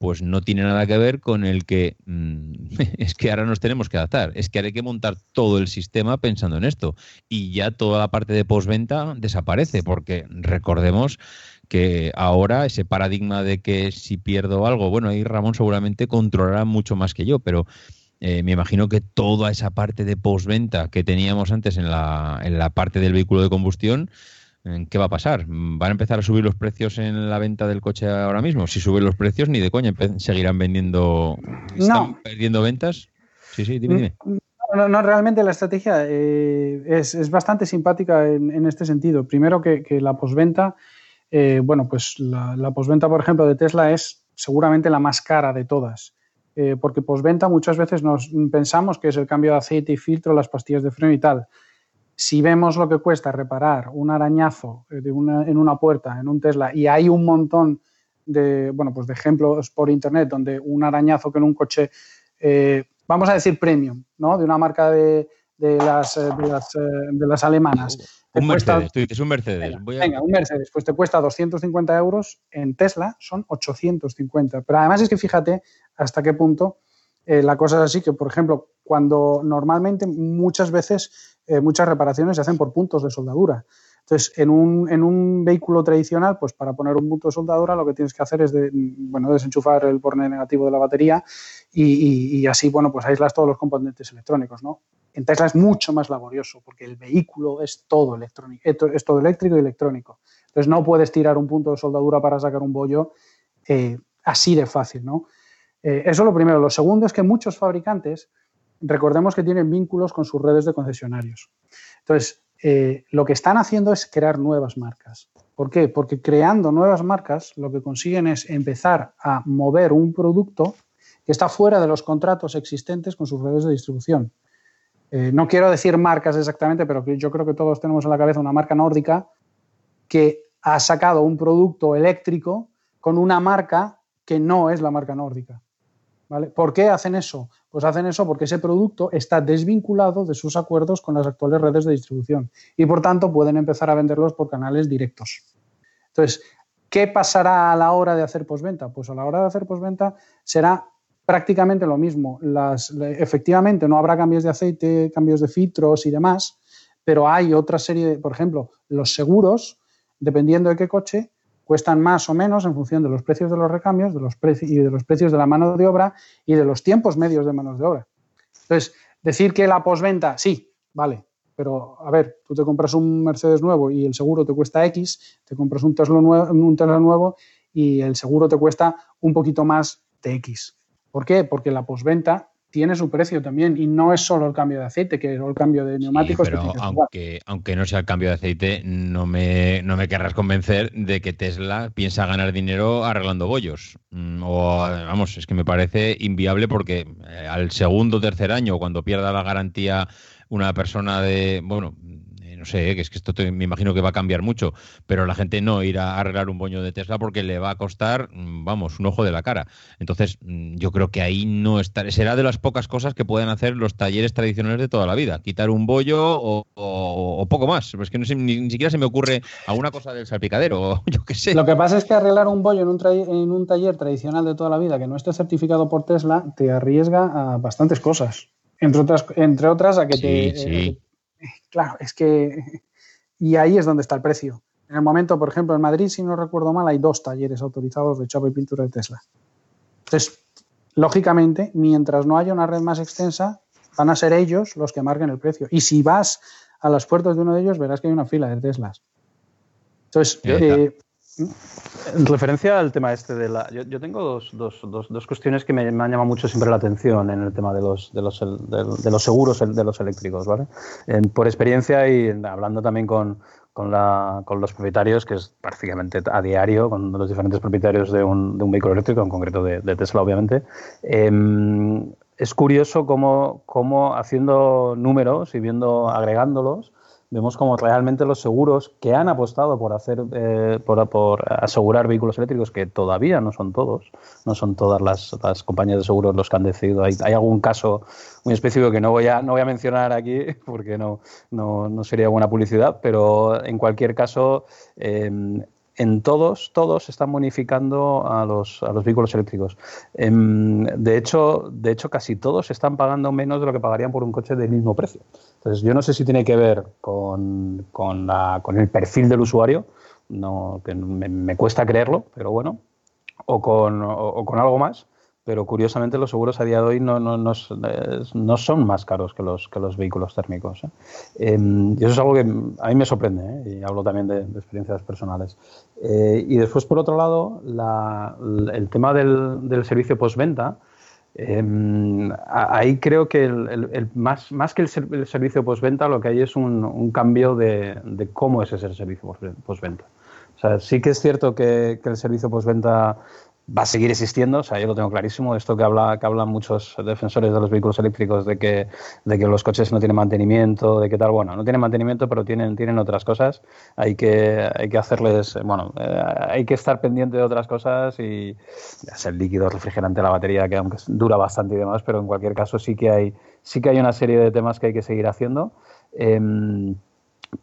pues no tiene nada que ver con el que mm, es que ahora nos tenemos que adaptar, es que hay que montar todo el sistema pensando en esto y ya toda la parte de postventa desaparece porque recordemos que ahora ese paradigma de que si pierdo algo, bueno, ahí Ramón seguramente controlará mucho más que yo, pero eh, me imagino que toda esa parte de postventa que teníamos antes en la, en la parte del vehículo de combustión, ¿Qué va a pasar? ¿Van a empezar a subir los precios en la venta del coche ahora mismo? Si suben los precios, ni de coña seguirán vendiendo. ¿Están perdiendo ventas? Sí, sí, dime, dime. No, no, realmente la estrategia eh, es, bastante simpática en, este sentido. Primero que, la posventa, eh, bueno, pues la, posventa, por ejemplo, de Tesla es seguramente la más cara de todas. Eh, porque posventa muchas veces nos pensamos que es el cambio de aceite y filtro, las pastillas de freno y tal si vemos lo que cuesta reparar un arañazo eh, en una puerta, en un Tesla, y hay un montón de, bueno, pues de ejemplos por internet donde un arañazo que en un coche, vamos a decir premium, ¿no? De una marca de, las, eh, de, las, alemanas. Un Mercedes, tú dices un Mercedes. Venga, un Mercedes, pues te cuesta 250 euros, en Tesla son 850. Pero además es que fíjate hasta qué punto la cosa es así, que por ejemplo, cuando normalmente muchas veces eh, muchas reparaciones se hacen por puntos de soldadura. Entonces, en un, vehículo tradicional, pues para poner un punto de soldadura lo que tienes que hacer es bueno, desenchufar el borne negativo de la batería y, así, bueno, pues aíslas todos los componentes electrónicos, ¿no? En Tesla es mucho más laborioso porque el vehículo es todo electrónico, es todo eléctrico y electrónico. Entonces no puedes tirar un punto de soldadura para sacar un bollo eh, así de fácil, ¿no? Eh, eso es lo primero. Lo segundo es que muchos fabricantes recordemos que tienen vínculos con sus redes de concesionarios. Entonces, eh, lo que están haciendo es crear nuevas marcas. ¿Por qué? Porque creando nuevas marcas lo que consiguen es empezar a mover un producto que está fuera de los contratos existentes con sus redes de distribución. Eh, no quiero decir marcas exactamente, pero yo creo que todos tenemos en la cabeza una marca nórdica que ha sacado un producto eléctrico con una marca que no es la marca nórdica. ¿Por qué hacen eso? Pues hacen eso porque ese producto está desvinculado de sus acuerdos con las actuales redes de distribución y por tanto pueden empezar a venderlos por canales directos. Entonces, ¿qué pasará a la hora de hacer posventa? Pues a la hora de hacer posventa será prácticamente lo mismo. Efectivamente, no habrá cambios de aceite, cambios de filtros y demás, pero hay otra serie, de, por ejemplo, los seguros, dependiendo de qué coche, cuestan más o menos en función de los precios de los recambios de los y de los precios de la mano de obra y de los tiempos medios de manos de obra. Entonces, decir que la posventa, sí, vale, pero a ver, tú te compras un Mercedes nuevo y el seguro te cuesta X, te compras un Tesla nuevo, un Tesla nuevo y el seguro te cuesta un poquito más de X. ¿Por qué? Porque la posventa tiene su precio también y no es solo el cambio de aceite, que es el cambio de neumáticos. pero aunque, aunque no sea el cambio de aceite, no me, no me querrás convencer de que Tesla piensa ganar dinero arreglando bollos. Mm, o vamos, es que me parece inviable porque eh, al segundo o tercer año, cuando pierda la garantía una persona de, bueno, no sé, que es que esto me imagino que va a cambiar mucho, pero la gente no irá a arreglar un boño de Tesla porque le va a costar, mm, vamos, un ojo de la cara. Entonces, mm, yo creo que ahí no estará, será de las pocas cosas que pueden hacer los talleres tradicionales de toda la vida, quitar un bollo o, poco más. Es que no ni, siquiera se me ocurre alguna cosa del salpicadero, yo qué sé. Lo que pasa es que arreglar un bollo en un, en un taller tradicional de toda la vida que no esté certificado por Tesla te arriesga a bastantes cosas. Entre otras, entre otras a que te, eh, claro, es que. Y ahí es donde está el precio. En el momento, por ejemplo, en Madrid, si no recuerdo mal, hay dos talleres autorizados de chapa y pintura de Tesla. Entonces, lógicamente, mientras no haya una red más extensa, van a ser ellos los que marquen el precio. Y si vas a las puertas de uno de ellos, verás que hay una fila de Teslas. Entonces, en referencia al tema este de la... Yo, tengo dos, dos, dos, dos, cuestiones que me, han llamado mucho siempre la atención en el tema de los, de los, de, los seguros de los eléctricos, ¿vale? por experiencia y hablando también con, con, la, con, los propietarios, que es prácticamente a diario, con los diferentes propietarios de un, de un vehículo eléctrico, en concreto de, Tesla, obviamente, em, es curioso cómo, cómo haciendo números y viendo, agregándolos, vemos como realmente los seguros que han apostado por hacer eh, por, asegurar vehículos eléctricos, que todavía no son todos, no son todas las, compañías de seguros los que han decidido. Hay, hay, algún caso muy específico que no voy a, no voy a mencionar aquí porque no, no, sería buena publicidad, pero en cualquier caso eh, en todos, todos están bonificando a los, a los vehículos eléctricos. Em, de, hecho, de hecho, casi todos están pagando menos de lo que pagarían por un coche del mismo precio. Entonces, yo no sé si tiene que ver con, con, la, con el perfil del usuario, no, que me, cuesta creerlo, pero bueno, o con, o con algo más pero curiosamente los seguros a día de hoy no, no, no, no son más caros que los, que los vehículos térmicos. ¿eh? Em, y eso es algo que a mí me sorprende, ¿eh? y hablo también de, experiencias personales. Eh, y después, por otro lado, la, el tema del, del servicio postventa, em, ahí creo que el, más, más que el, servicio postventa, lo que hay es un, cambio de, de, cómo es ese servicio postventa. O sea, sí que es cierto que el servicio postventa va a seguir existiendo, o sea, yo lo tengo clarísimo, esto que, habla, que hablan muchos defensores de los vehículos eléctricos, de que, de que los coches no tienen mantenimiento, de que tal, bueno, no tienen mantenimiento, pero tienen, tienen otras cosas, hay que, hay que hacerles, bueno, eh, hay que estar pendiente de otras cosas y es el líquido refrigerante, la batería, que aunque dura bastante y demás, pero en cualquier caso sí que hay, sí que hay una serie de temas que hay que seguir haciendo, em,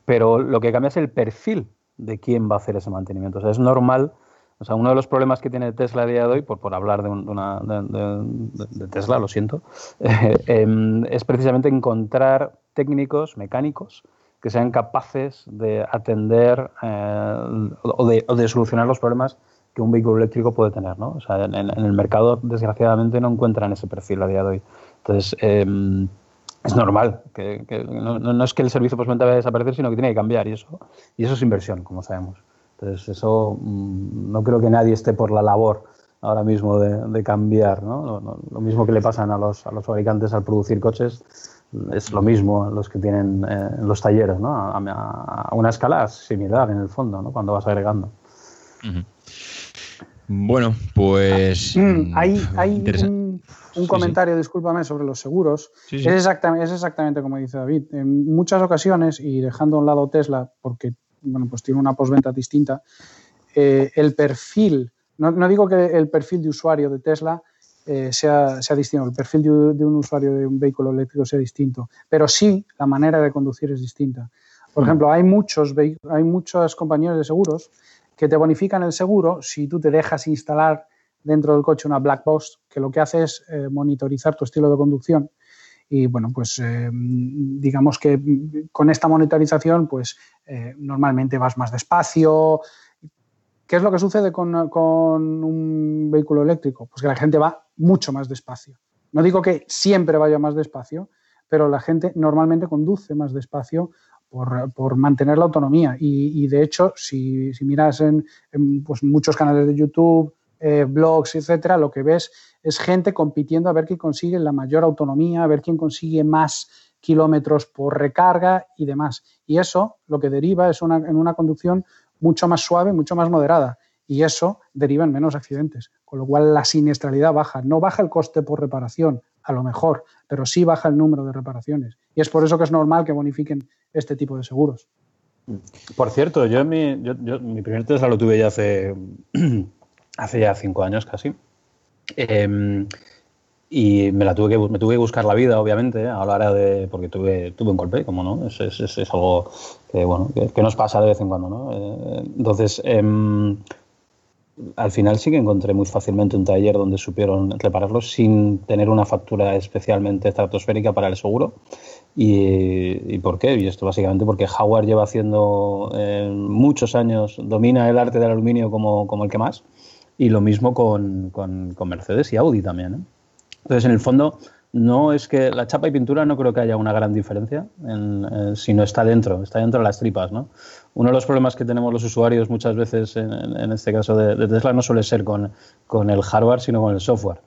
pero lo que cambia es el perfil de quién va a hacer ese mantenimiento, o sea, es normal o sea, uno de los problemas que tiene Tesla a día de hoy, por, por hablar de, una, de, Tesla, lo siento, em, es precisamente encontrar técnicos, mecánicos, que sean capaces de atender eh, o, de, solucionar los problemas que un vehículo eléctrico puede tener. ¿no? O sea, en, el mercado, desgraciadamente, no encuentran ese perfil a día de hoy. Entonces, em, es normal. Que, no, no, es que el servicio postventa vaya a desaparecer, sino que tiene que cambiar. Y eso, y eso es inversión, como sabemos. Entonces, eso mm, no creo que nadie esté por la labor ahora mismo de, cambiar. ¿no? Lo, mismo que le pasan a los, a los fabricantes al producir coches, es lo mismo los que tienen eh, los talleres, ¿no? A, una escala similar en el fondo, ¿no? cuando vas agregando. Bueno, pues. Mm, mm, hay, hay un, comentario, discúlpame, sobre los seguros. es, exactamente, es exactamente como dice David. En muchas ocasiones, y dejando a un lado Tesla, porque bueno, pues tiene una postventa distinta. Eh, el perfil, no, digo que el perfil de usuario de Tesla eh, sea, sea, distinto, el perfil de, un usuario de un vehículo eléctrico sea distinto, pero sí la manera de conducir es distinta. Por mm. ejemplo, hay muchos, hay muchas compañías de seguros que te bonifican el seguro si tú te dejas instalar dentro del coche una black box que lo que hace es eh, monitorizar tu estilo de conducción y bueno, pues eh, digamos que con esta monitorización, pues eh, normalmente vas más despacio. ¿Qué es lo que sucede con, un vehículo eléctrico? Pues que la gente va mucho más despacio. No digo que siempre vaya más despacio, pero la gente normalmente conduce más despacio por, mantener la autonomía. Y, de hecho, si, miras en, pues muchos canales de YouTube, eh, blogs, etcétera, lo que ves es gente compitiendo a ver quién consigue la mayor autonomía, a ver quién consigue más kilómetros por recarga y demás. Y eso lo que deriva es una, en una conducción mucho más suave, mucho más moderada. Y eso deriva en menos accidentes, con lo cual la siniestralidad baja. No baja el coste por reparación, a lo mejor, pero sí baja el número de reparaciones. Y es por eso que es normal que bonifiquen este tipo de seguros. Por cierto, yo, mi, yo, mi primer Tesla lo tuve ya hace, hace ya cinco años casi. Em, y me la tuve que me tuve que buscar la vida obviamente a la hora de porque tuve tuve un golpe como no es, es, es algo que bueno que, nos pasa de vez en cuando no eh, entonces em, al final sí que encontré muy fácilmente un taller donde supieron repararlo sin tener una factura especialmente estratosférica para el seguro. Y, y por qué y esto básicamente porque Howard lleva haciendo eh, muchos años domina el arte del aluminio como, como el que más y lo mismo con, con, Mercedes y Audi también ¿eh? Entonces, en el fondo, no es que la chapa y pintura no creo que haya una gran diferencia, en, si no está dentro, está dentro de las tripas. ¿no? Uno de los problemas que tenemos los usuarios muchas veces, en, este caso de, Tesla, no suele ser con, con, el hardware, sino con el software.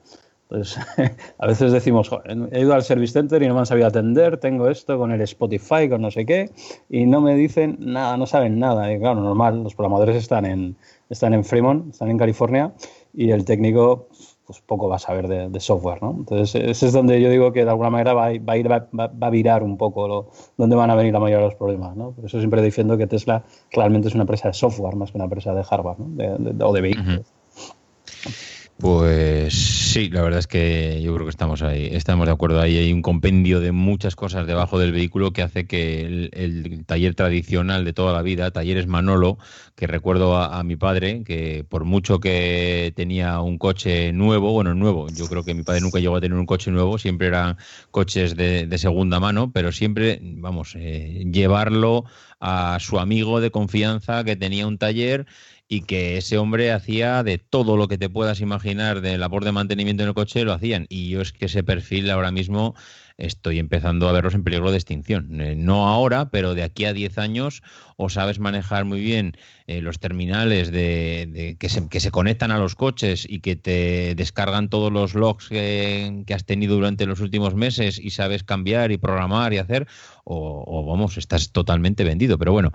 Entonces, a veces decimos, he ido al service center y no me han sabido atender, tengo esto con el Spotify, con no sé qué, y no me dicen nada, no saben nada. Y claro, normal, los programadores están en, están en Fremont, están en California, y el técnico pues poco va a saber de, software, ¿no? Entonces, ese es donde yo digo que de alguna manera va, a, ir, va, a virar un poco lo, dónde van a venir la mayoría de los problemas, ¿no? Por eso siempre defiendo que Tesla realmente es una empresa de software más que una empresa de hardware, ¿no? o de vehículos. Pues sí, la verdad es que yo creo que estamos ahí, estamos de acuerdo. Ahí hay un compendio de muchas cosas debajo del vehículo que hace que el, taller tradicional de toda la vida, talleres Manolo, que recuerdo a, mi padre, que por mucho que tenía un coche nuevo, bueno, nuevo, yo creo que mi padre nunca llegó a tener un coche nuevo, siempre eran coches de, segunda mano, pero siempre, vamos, eh, llevarlo a su amigo de confianza que tenía un taller y que ese hombre hacía de todo lo que te puedas imaginar de labor de mantenimiento en el coche, lo hacían. Y yo es que ese perfil ahora mismo estoy empezando a verlos en peligro de extinción. Eh, no ahora, pero de aquí a 10 años o sabes manejar muy bien eh, los terminales de, que, se, que, se, conectan a los coches y que te descargan todos los logs que, has tenido durante los últimos meses y sabes cambiar y programar y hacer, o, vamos, estás totalmente vendido. Pero bueno,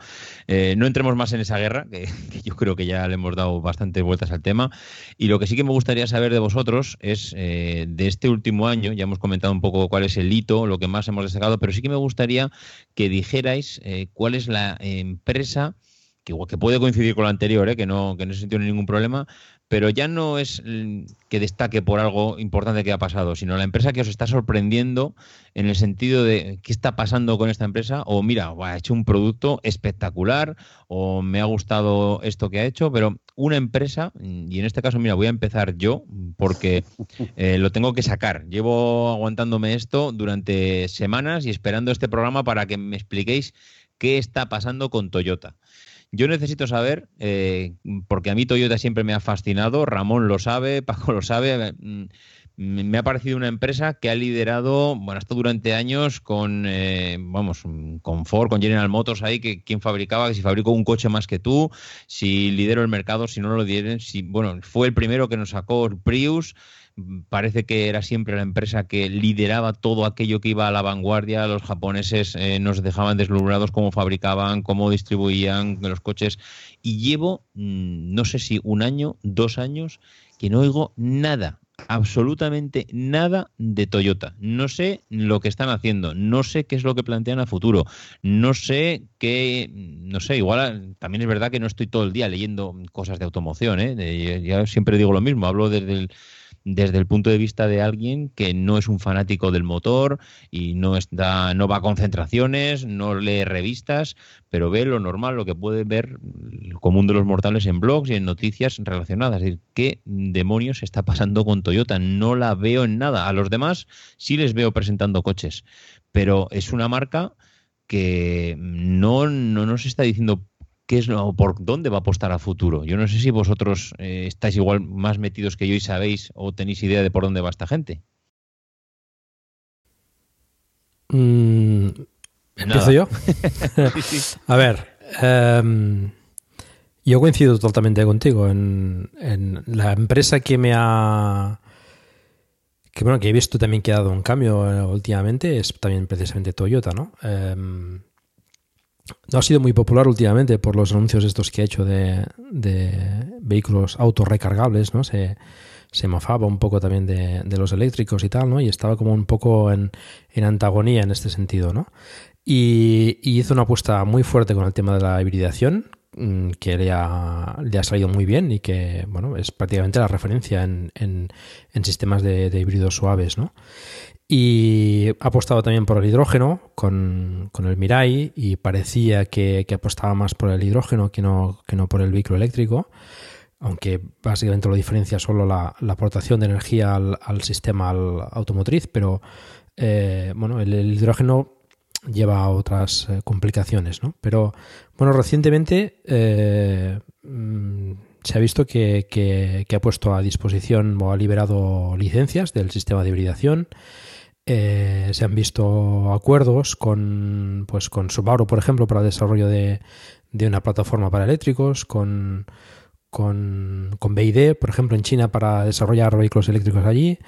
eh, no entremos más en esa guerra, que, yo creo que ya le hemos dado bastantes vueltas al tema. Y lo que sí que me gustaría saber de vosotros es de este último año, ya hemos comentado un poco cuál es el lo que más hemos destacado, pero sí que me gustaría que dijerais eh, cuál es la empresa que, que puede coincidir con la anterior, eh, que, no, que no se sintió ningún problema, pero ya no es que destaque por algo importante que ha pasado, sino la empresa que os está sorprendiendo en el sentido de qué está pasando con esta empresa, o mira, ha hecho un producto espectacular, o me ha gustado esto que ha hecho, pero una empresa, y en este caso, mira, voy a empezar yo, porque eh, lo tengo que sacar. Llevo aguantándome esto durante semanas y esperando este programa para que me expliquéis qué está pasando con Toyota. Yo necesito saber, eh, porque a mí Toyota siempre me ha fascinado, Ramón lo sabe, Paco lo sabe, mm, me ha parecido una empresa que ha liderado, bueno, hasta durante años con, eh, vamos, con Ford, con General Motors ahí, que quien fabricaba, que si fabricó un coche más que tú, si lidero el mercado, si no lo dieron, si, bueno, fue el primero que nos sacó el Prius, parece que era siempre la empresa que lideraba todo aquello que iba a la vanguardia. Los japoneses eh, nos dejaban deslumbrados cómo fabricaban, cómo distribuían los coches. Y llevo, mm, no sé si un año, dos años, que no oigo nada, absolutamente nada de Toyota. No sé lo que están haciendo, no sé qué es lo que plantean a futuro, no sé qué, no sé, igual también es verdad que no estoy todo el día leyendo cosas de automoción, ¿eh? ya siempre digo lo mismo, hablo desde el desde el punto de vista de alguien que no es un fanático del motor y no está, no va a concentraciones, no lee revistas, pero ve lo normal, lo que puede ver el común de los mortales en blogs y en noticias relacionadas. Es decir, ¿qué demonios está pasando con Toyota? No la veo en nada. A los demás sí les veo presentando coches, pero es una marca que no, no nos está diciendo qué es lo, por dónde va a apostar a futuro. Yo no sé si vosotros eh, estáis igual más metidos que yo y sabéis o tenéis idea de por dónde va esta gente. Mm, ¿Empiezo yo? A ver, em, Yo coincido totalmente contigo. En, en la empresa que me ha que bueno, que he visto también que ha dado un cambio eh, últimamente es también precisamente Toyota, ¿no? Em, no ha sido muy popular últimamente por los anuncios estos que ha hecho de, vehículos autorrecargables, ¿no? Se, se mofaba un poco también de, los eléctricos y tal, ¿no? Y estaba como un poco en, antagonía en este sentido, ¿no? Y, y, hizo una apuesta muy fuerte con el tema de la hibridación, Mm, que le ha, le ha, salido muy bien y que bueno es prácticamente la referencia en, en, sistemas de, híbridos suaves ¿no? Y ha apostado también por el hidrógeno con, con el Mirai y parecía que, que, apostaba más por el hidrógeno que no, que no por el vehículo eléctrico aunque básicamente lo diferencia solo la, aportación de energía al, sistema automotriz pero eh, bueno el, hidrógeno lleva a otras eh, complicaciones, ¿no? Pero bueno, recientemente eh, mm, se ha visto que, ha puesto a disposición o ha liberado licencias del sistema de hibridación. Eh, se han visto acuerdos con, pues, con Subaru, por ejemplo, para el desarrollo de, una plataforma para eléctricos, con, con, con, BID, por ejemplo, en China para desarrollar vehículos eléctricos allí.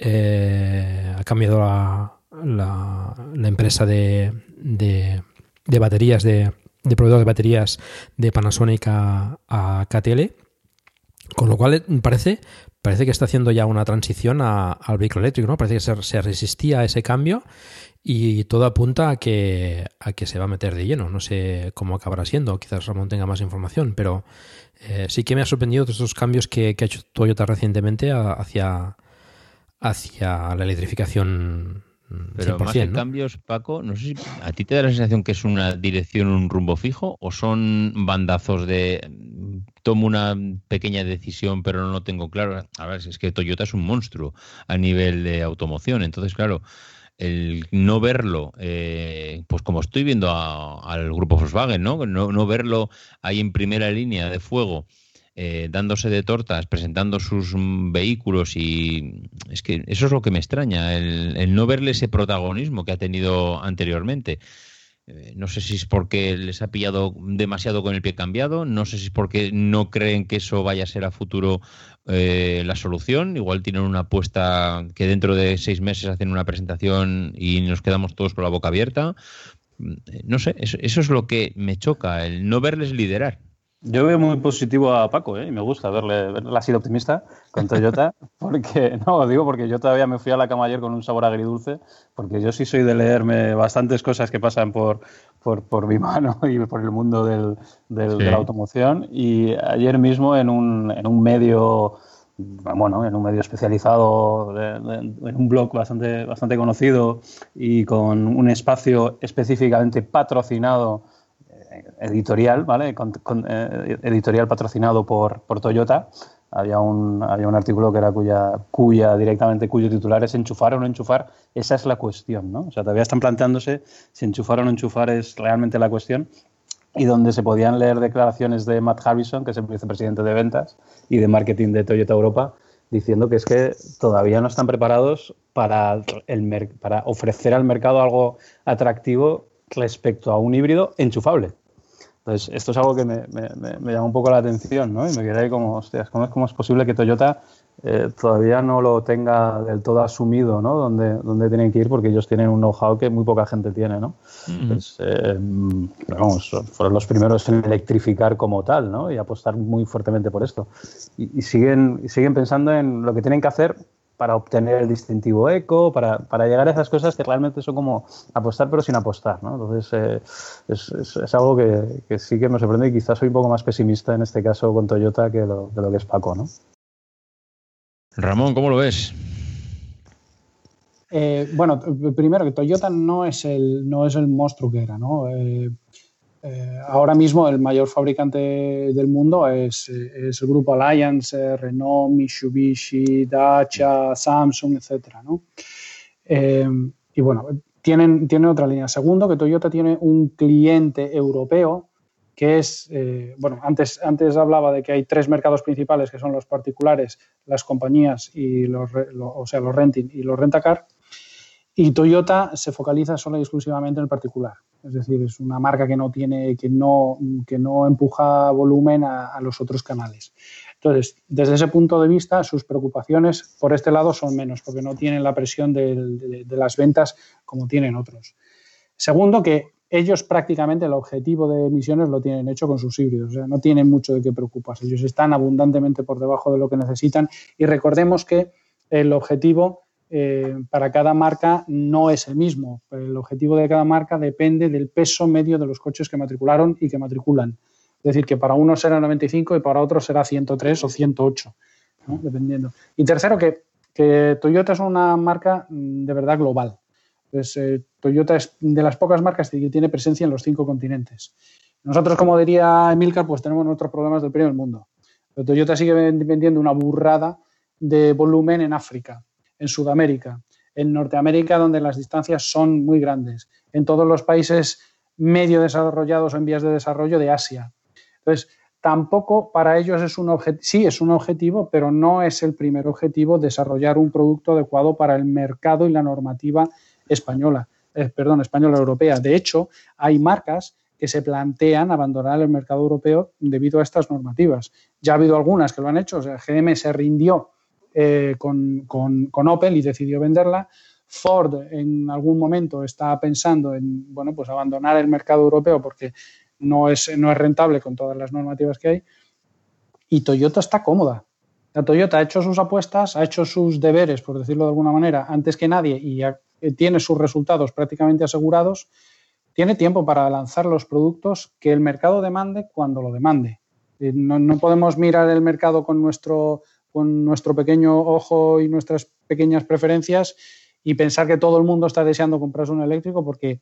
ha cambiado la, la, empresa de, de, baterías, de, de, proveedor de baterías de Panasonic a, KTL, con lo cual parece, parece que está haciendo ya una transición al vehículo eléctrico, ¿no? Parece que se, resistía a ese cambio y todo apunta a que, a que se va a meter de lleno. No sé cómo acabará siendo, quizás Ramón tenga más información, pero eh, sí que me ha sorprendido todos estos cambios que, que ha hecho Toyota recientemente hacia, hacia la electrificación pero más que cambios, Paco, no sé si a ti te da la sensación que es una dirección, un rumbo fijo, o son bandazos de tomo una pequeña decisión, pero no lo tengo claro. A ver, es que Toyota es un monstruo a nivel de automoción. Entonces, claro, el no verlo, eh, pues como estoy viendo al grupo Volkswagen, ¿no? ¿no? No verlo ahí en primera línea de fuego eh, dándose de tortas, presentando sus mm, vehículos y es que eso es lo que me extraña, el, no verle ese protagonismo que ha tenido anteriormente. Eh, no sé si es porque les ha pillado demasiado con el pie cambiado, no sé si es porque no creen que eso vaya a ser a futuro eh, la solución. Igual tienen una apuesta que dentro de seis meses hacen una presentación y nos quedamos todos con la boca abierta. Mm, no sé, eso, eso es lo que me choca, el no verles liderar. Yo veo muy positivo a Paco, ¿eh? y me gusta verle, verle así optimista con Toyota, porque, no, digo porque yo todavía me fui a la cama ayer con un sabor agridulce, porque yo sí soy de leerme bastantes cosas que pasan por, por, por mi mano y por el mundo del, del, de la automoción, y ayer mismo en un, en un medio bueno, en un medio especializado, en un blog bastante, bastante conocido y con un espacio específicamente patrocinado editorial, ¿vale? Eh, editorial patrocinado por, por Toyota. Había un, había un artículo que era cuya, cuya directamente cuyo titular es enchufar o no enchufar. Esa es la cuestión, ¿no? O sea, todavía están planteándose si enchufar o no enchufar es realmente la cuestión y donde se podían leer declaraciones de Matt Harrison, que es el vicepresidente de ventas y de marketing de Toyota Europa, diciendo que es que todavía no están preparados para, el, para ofrecer al mercado algo atractivo respecto a un híbrido enchufable. Entonces, esto es algo que me, llama un poco la atención, ¿no? Y me quedé ahí como, hostias, ¿cómo es, cómo es posible que Toyota eh, todavía no lo tenga del todo asumido, ¿no? Donde, donde tienen que ir, porque ellos tienen un know-how que muy poca gente tiene, ¿no? Pues, eh, vamos, fueron los primeros en electrificar como tal, ¿no? Y apostar muy fuertemente por esto. Y, y siguen, y siguen pensando en lo que tienen que hacer para obtener el distintivo eco, para, llegar a esas cosas que realmente son como apostar pero sin apostar. ¿no? Entonces eh, es, algo que, sí que me sorprende y quizás soy un poco más pesimista en este caso con Toyota que lo, de lo que es Paco. ¿no? Ramón, ¿cómo lo ves? Eh, bueno, primero que Toyota no es el, no es el monstruo que era. ¿no? Eh, eh, ahora mismo el mayor fabricante del mundo es, el grupo Alliance, Renault, Mitsubishi, Dacia, Samsung, etc. Eh, y bueno, tienen, otra línea. Segundo, que Toyota tiene un cliente europeo que es, eh, bueno, antes, antes hablaba de que hay tres mercados principales que son los particulares, las compañías y los, o sea, los renting y los rentacar. Y Toyota se focaliza solo y exclusivamente en el particular. Es decir, es una marca que no tiene, que no, que no empuja volumen a, los otros canales. Entonces, desde ese punto de vista, sus preocupaciones por este lado son menos, porque no tienen la presión de, las ventas como tienen otros. Segundo, que ellos prácticamente el objetivo de emisiones lo tienen hecho con sus híbridos, o sea, no tienen mucho de qué preocuparse. Ellos están abundantemente por debajo de lo que necesitan y recordemos que el objetivo eh, para cada marca no es el mismo. El objetivo de cada marca depende del peso medio de los coches que matricularon y que matriculan. Es decir, que para unos será 95 y para otros será 103 o 108, dependiendo. Y tercero, que, Toyota es una marca mm, de verdad global. Pues, eh, Toyota es de las pocas marcas que tiene presencia en los cinco continentes. Nosotros, como diría Emilcar, pues tenemos nuestros problemas del primer mundo. Pero Toyota sigue vendiendo una burrada de volumen en África, en Sudamérica, en Norteamérica, donde las distancias son muy grandes, en todos los países medio desarrollados o en vías de desarrollo de Asia. Entonces, tampoco para ellos es un objetivo, sí es un objetivo, pero no es el primer objetivo desarrollar un producto adecuado para el mercado y la normativa española, eh, perdón, española europea. De hecho, hay marcas que se plantean abandonar el mercado europeo debido a estas normativas. Ya ha habido algunas que lo han hecho, o sea, GM se rindió eh, con, Opel y decidió venderla. Ford en algún momento está pensando en bueno, pues abandonar el mercado europeo porque no es, no es rentable con todas las normativas que hay. Y Toyota está cómoda. La Toyota ha hecho sus apuestas, ha hecho sus deberes, por decirlo de alguna manera, antes que nadie y tiene sus resultados prácticamente asegurados. Tiene tiempo para lanzar los productos que el mercado demande cuando lo demande. Eh, no podemos mirar el mercado con nuestro con nuestro pequeño ojo y nuestras pequeñas preferencias y pensar que todo el mundo está deseando comprarse un eléctrico porque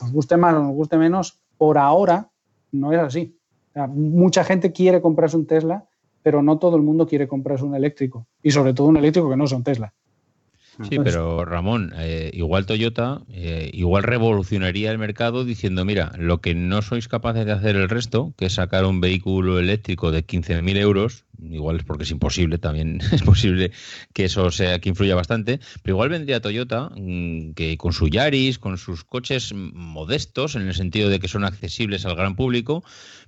nos guste más o nos guste menos, por ahora no es así. mucha gente quiere comprarse un Tesla, pero no todo el mundo quiere comprarse un eléctrico y sobre todo un eléctrico que no sea un Tesla. Sí, pero Ramón, eh, igual Toyota, eh, igual revolucionaría el mercado diciendo, mira, lo que no sois capaces de hacer el resto, que es sacar un vehículo eléctrico de 15.000 euros, igual es porque es imposible, también es posible que eso sea que influya bastante, pero igual vendría Toyota mm, que con su Yaris, con sus coches modestos, en el sentido de que son accesibles al gran público,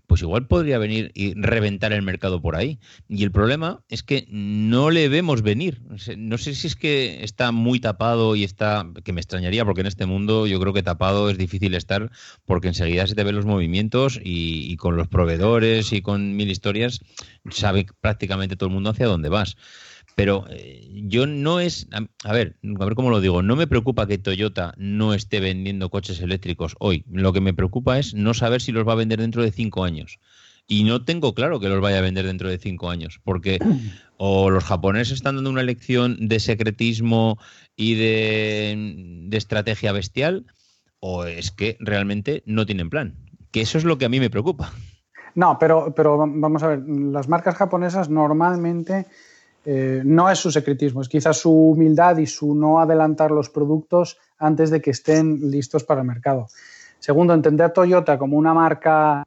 pues igual podría venir y reventar el mercado por ahí. Y el problema es que no le vemos venir. No sé si es que está muy tapado y está, que me extrañaría, porque en este mundo yo creo que tapado es difícil estar, porque enseguida se te ven los movimientos y, con los proveedores y con mil historias, sabe prácticamente todo el mundo hacia dónde vas. Pero eh, yo no es, a ver, a ver cómo lo digo, no me preocupa que Toyota no esté vendiendo coches eléctricos hoy. Lo que me preocupa es no saber si los va a vender dentro de cinco años. Y no tengo claro que los vaya a vender dentro de cinco años, porque o los japoneses están dando una lección de secretismo y de, de estrategia bestial, o es que realmente no tienen plan. Que eso es lo que a mí me preocupa. No, pero, pero vamos a ver, las marcas japonesas normalmente eh, no es su secretismo, es quizás su humildad y su no adelantar los productos antes de que estén listos para el mercado. Segundo, entender a Toyota como una marca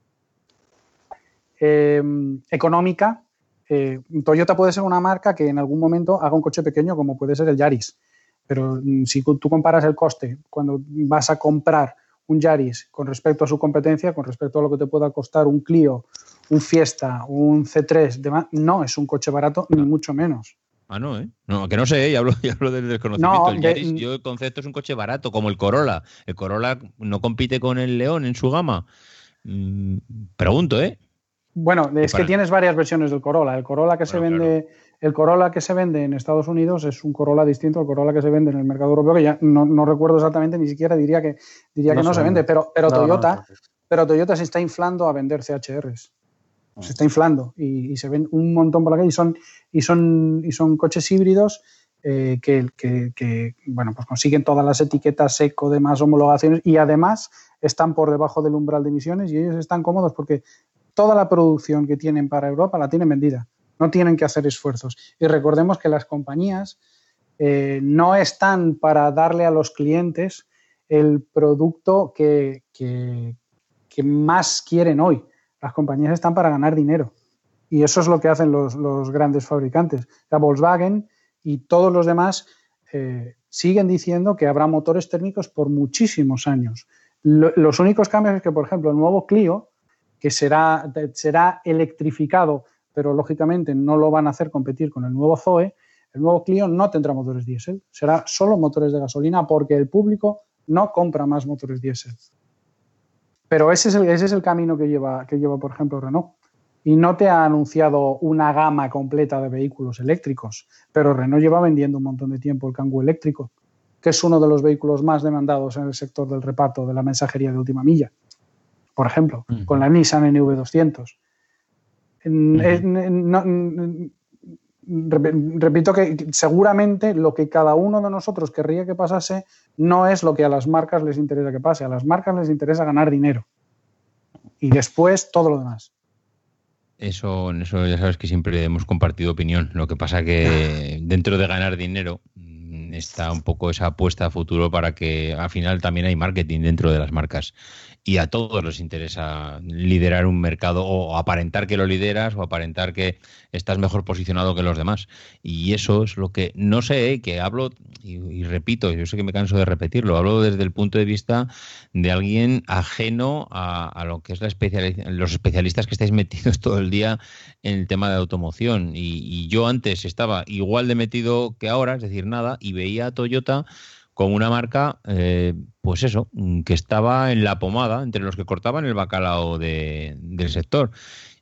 em, económica. Eh, Toyota puede ser una marca que en algún momento haga un coche pequeño como puede ser el Yaris, pero mm, si tú comparas el coste cuando vas a comprar un Yaris con respecto a su competencia, con respecto a lo que te pueda costar un Clio un Fiesta, un C3, no es un coche barato, ni mucho menos. Ah, no, ¿eh? No, que no sé, ya hablo, ya hablo del desconocimiento. el Yaris, yo el concepto es un coche barato, como el Corolla. El Corolla no compite con el León en su gama. Mm, pregunto, ¿eh? Bueno, es que tienes varias versiones del Corolla. El Corolla que se vende, el Corolla que se vende en Estados Unidos es un Corolla distinto al Corolla que se vende en el mercado europeo, que ya no, recuerdo exactamente, ni siquiera diría que diría no que no se vende, pero, pero Toyota, pero Toyota se está inflando a vender CHRs se está inflando y, se ven un montón por la calle y son, y son, y son coches híbridos eh, que, bueno, pues consiguen todas las etiquetas eco, demás homologaciones y además están por debajo del umbral de emisiones y ellos están cómodos porque toda la producción que tienen para Europa la tienen vendida. No tienen que hacer esfuerzos. Y recordemos que las compañías eh, no están para darle a los clientes el producto que, más quieren hoy. Las compañías están para ganar dinero. Y eso es lo que hacen los, grandes fabricantes. La Volkswagen y todos los demás eh, siguen diciendo que habrá motores térmicos por muchísimos años. los únicos cambios es que, por ejemplo, el nuevo Clio, que será, será electrificado, pero lógicamente no lo van a hacer competir con el nuevo Zoe, el nuevo Clio no tendrá motores diésel, será solo motores de gasolina porque el público no compra más motores diésel. Pero ese es el, ese es el camino que lleva, que lleva, por ejemplo, Renault. Y no te ha anunciado una gama completa de vehículos eléctricos, pero Renault lleva vendiendo un montón de tiempo el Kangoo eléctrico, que es uno de los vehículos más demandados en el sector del reparto de la mensajería de última milla. Por ejemplo, con la Nissan NV200. Repito que seguramente lo que cada uno de nosotros querría que pasase no es lo que a las marcas les interesa que pase. A las marcas les interesa ganar dinero. Y después todo lo demás. Eso, en eso ya sabes que siempre hemos compartido opinión. Lo que pasa que dentro de ganar dinero mm, está un poco esa apuesta a futuro para que al final también hay marketing dentro de las marcas y a todos les interesa liderar un mercado o aparentar que lo lideras o aparentar que estás mejor posicionado que los demás. Y eso es lo que no sé, ¿eh? que hablo y, repito, yo sé que me canso de repetirlo, hablo desde el punto de vista de alguien ajeno a, lo que es la los especialistas que estáis metidos todo el día en el tema de automoción. Y, y yo antes estaba igual de metido que ahora, es decir, nada, y veía a Toyota con una marca, eh, pues eso, que estaba en la pomada, entre los que cortaban el bacalao del sector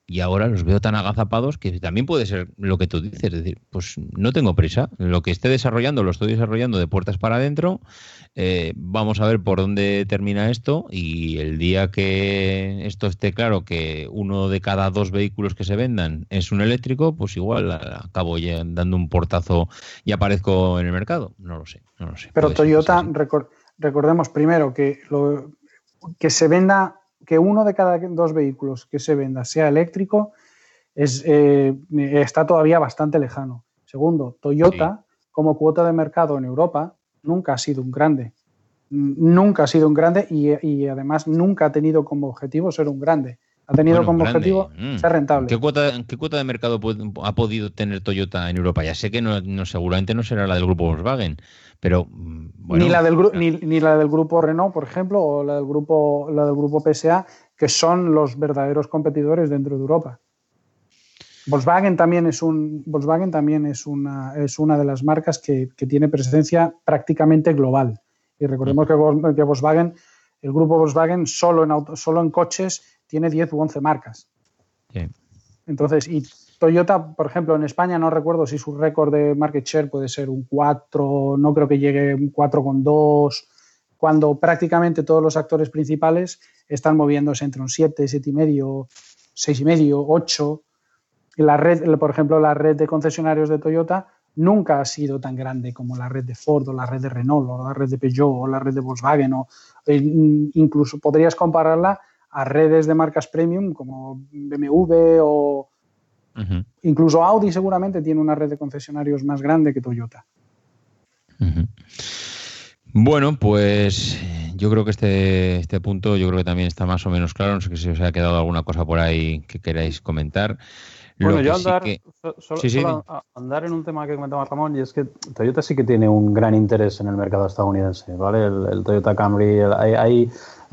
y ahora los veo tan agazapados que también puede ser lo que tú dices, es decir, pues no tengo prisa, lo que esté desarrollando lo estoy desarrollando de puertas para adentro, eh, vamos a ver por dónde termina esto y el día que esto esté claro que uno de cada dos vehículos que se vendan es un eléctrico, pues igual acabo ya dando un portazo y aparezco en el mercado, no lo sé, no lo sé. Pero Toyota, recordemos primero que, lo, que se venda que uno de cada dos vehículos que se venda sea eléctrico es, eh, está todavía bastante lejano. Segundo, Toyota, como cuota de mercado en Europa, nunca ha sido un grande. Nunca ha sido un grande y, además nunca ha tenido como objetivo ser un grande. Ha tenido como objetivo mm. ser rentable. ¿Qué cuota, ¿Qué cuota, de mercado ha podido tener Toyota en Europa? Ya sé que no, seguramente no será la del grupo Volkswagen, pero mm, ni, la del ni, la del grupo Renault, por ejemplo, o la del grupo, la del grupo PSA, que son los verdaderos competidores dentro de Europa. Volkswagen también es un Volkswagen también es una, es una de las marcas que, tiene presencia prácticamente global. Y recordemos que, Volkswagen, el grupo Volkswagen solo en solo en coches tiene 10 u 11 marcas. Entonces, y Toyota, por ejemplo, en España no recuerdo si su récord de market share puede ser un 4, no creo que llegue un 4,2, cuando prácticamente todos los actores principales están moviéndose entre un 7, 7,5, 6,5, 8. La red, por ejemplo, la red de concesionarios de Toyota nunca ha sido tan grande como la red de Ford o la red de Renault o la red de Peugeot o la red de Volkswagen o eh, incluso podrías compararla a redes de marcas premium como BMW o, Incluso Audi seguramente tiene una red de concesionarios más grande que Toyota. Bueno, pues yo creo que este, este punto yo creo que también está más o menos claro. No sé si os ha quedado alguna cosa por ahí que queráis comentar. Bueno, yo andar, solo, andar en un tema que comentaba Ramón, y es que Toyota sí que tiene un gran interés en el mercado estadounidense, ¿vale? El, Toyota Camry, hay,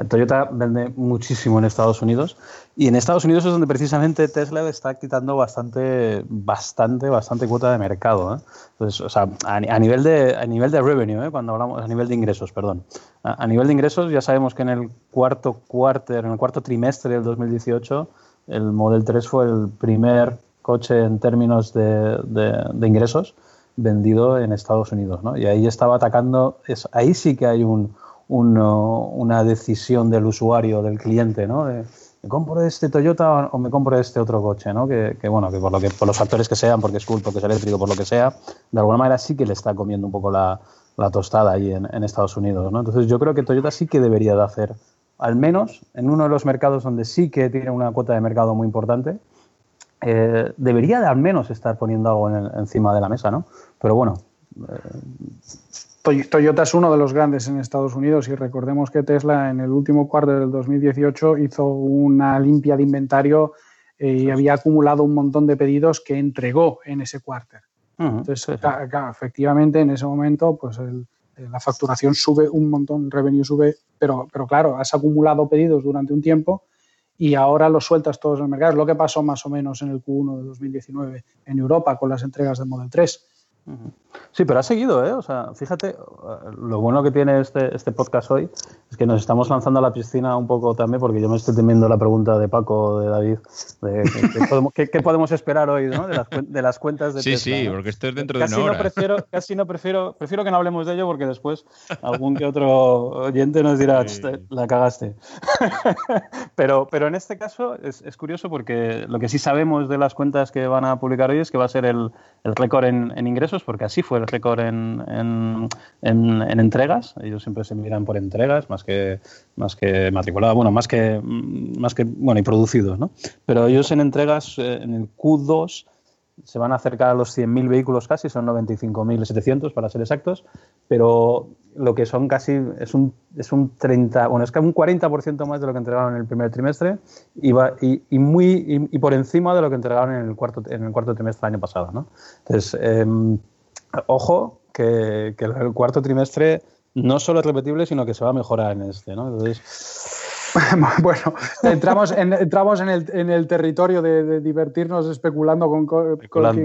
Toyota vende muchísimo en Estados Unidos y en Estados Unidos es donde precisamente Tesla está quitando bastante, bastante, bastante cuota de mercado. ¿eh? Entonces, a, nivel de, a nivel de revenue, ¿eh? cuando hablamos, a nivel de ingresos, perdón. A, nivel de ingresos ya sabemos que en el cuarto quarter, en el cuarto trimestre del 2018, el Model 3 fue el primer coche en términos de, de, ingresos vendido en Estados Unidos, ¿no? Y ahí estaba atacando, es, ahí sí que hay un, una decisión del usuario, del cliente, ¿no? ¿Me compro este Toyota o me compro este otro coche, ¿no? Que, bueno, que por, lo que por los factores que sean, porque es cool, porque es eléctrico, por lo que sea, de alguna manera sí que le está comiendo un poco la, tostada ahí en, Estados Unidos, ¿no? Entonces yo creo que Toyota sí que debería de hacer, al menos en uno de los mercados donde sí que tiene una cuota de mercado muy importante, eh, debería de al menos estar poniendo algo encima de la mesa, ¿no? Pero bueno, eh, Toyota es uno de los grandes en Estados Unidos y recordemos que Tesla en el último cuarto del 2018 hizo una limpia de inventario eh, y había acumulado un montón de pedidos que entregó en ese cuarto. Entonces, efectivamente, en ese momento, pues el, eh, la facturación sube un montón, el revenue sube, pero, pero claro, has acumulado pedidos durante un tiempo y ahora los sueltas todos en el mercado. Es lo que pasó más o menos en el Q1 de 2019 en Europa con las entregas de Model 3. Sí, pero ha seguido, ¿eh? O sea, fíjate, lo bueno que tiene este, este podcast hoy es que nos estamos lanzando a la piscina un poco también, porque yo me estoy temiendo la pregunta de Paco, de David, de qué, podemos, esperar hoy ¿no? de, las, de las cuentas de Sí, Tesla, sí, porque esto es dentro casi de una no hora. prefiero, casi no prefiero, prefiero que no hablemos de ello porque después algún que otro oyente nos dirá, Sí. la cagaste. pero, pero en este caso es, es curioso porque lo que sí sabemos de las cuentas que van a publicar hoy es que va a ser el, el récord en, en ingresos, porque así fue el récord en, en, en- en entregas. Ellos siempre se miran por entregas más que, más que matriculadas, bueno, más que, más que, bueno, y producidos, ¿no? Pero ellos en entregas, eh, en el Q2, se van a acercar a los 100.000 vehículos casi, son 95.700 para ser exactos, pero lo que son casi es un, es un 30, bueno, es que un 40% más de lo que entregaron en el primer trimestre y, va- y, y muy, y, y por encima de lo que entregaron en el cuarto, en el cuarto trimestre del año pasado, ¿no? Entonces, em, ojo que, que el cuarto trimestre no solo es repetible, sino que se va a mejorar en este, ¿no? Entonces, bueno, entramos en, entramos en, el, en el territorio de, de divertirnos especulando con,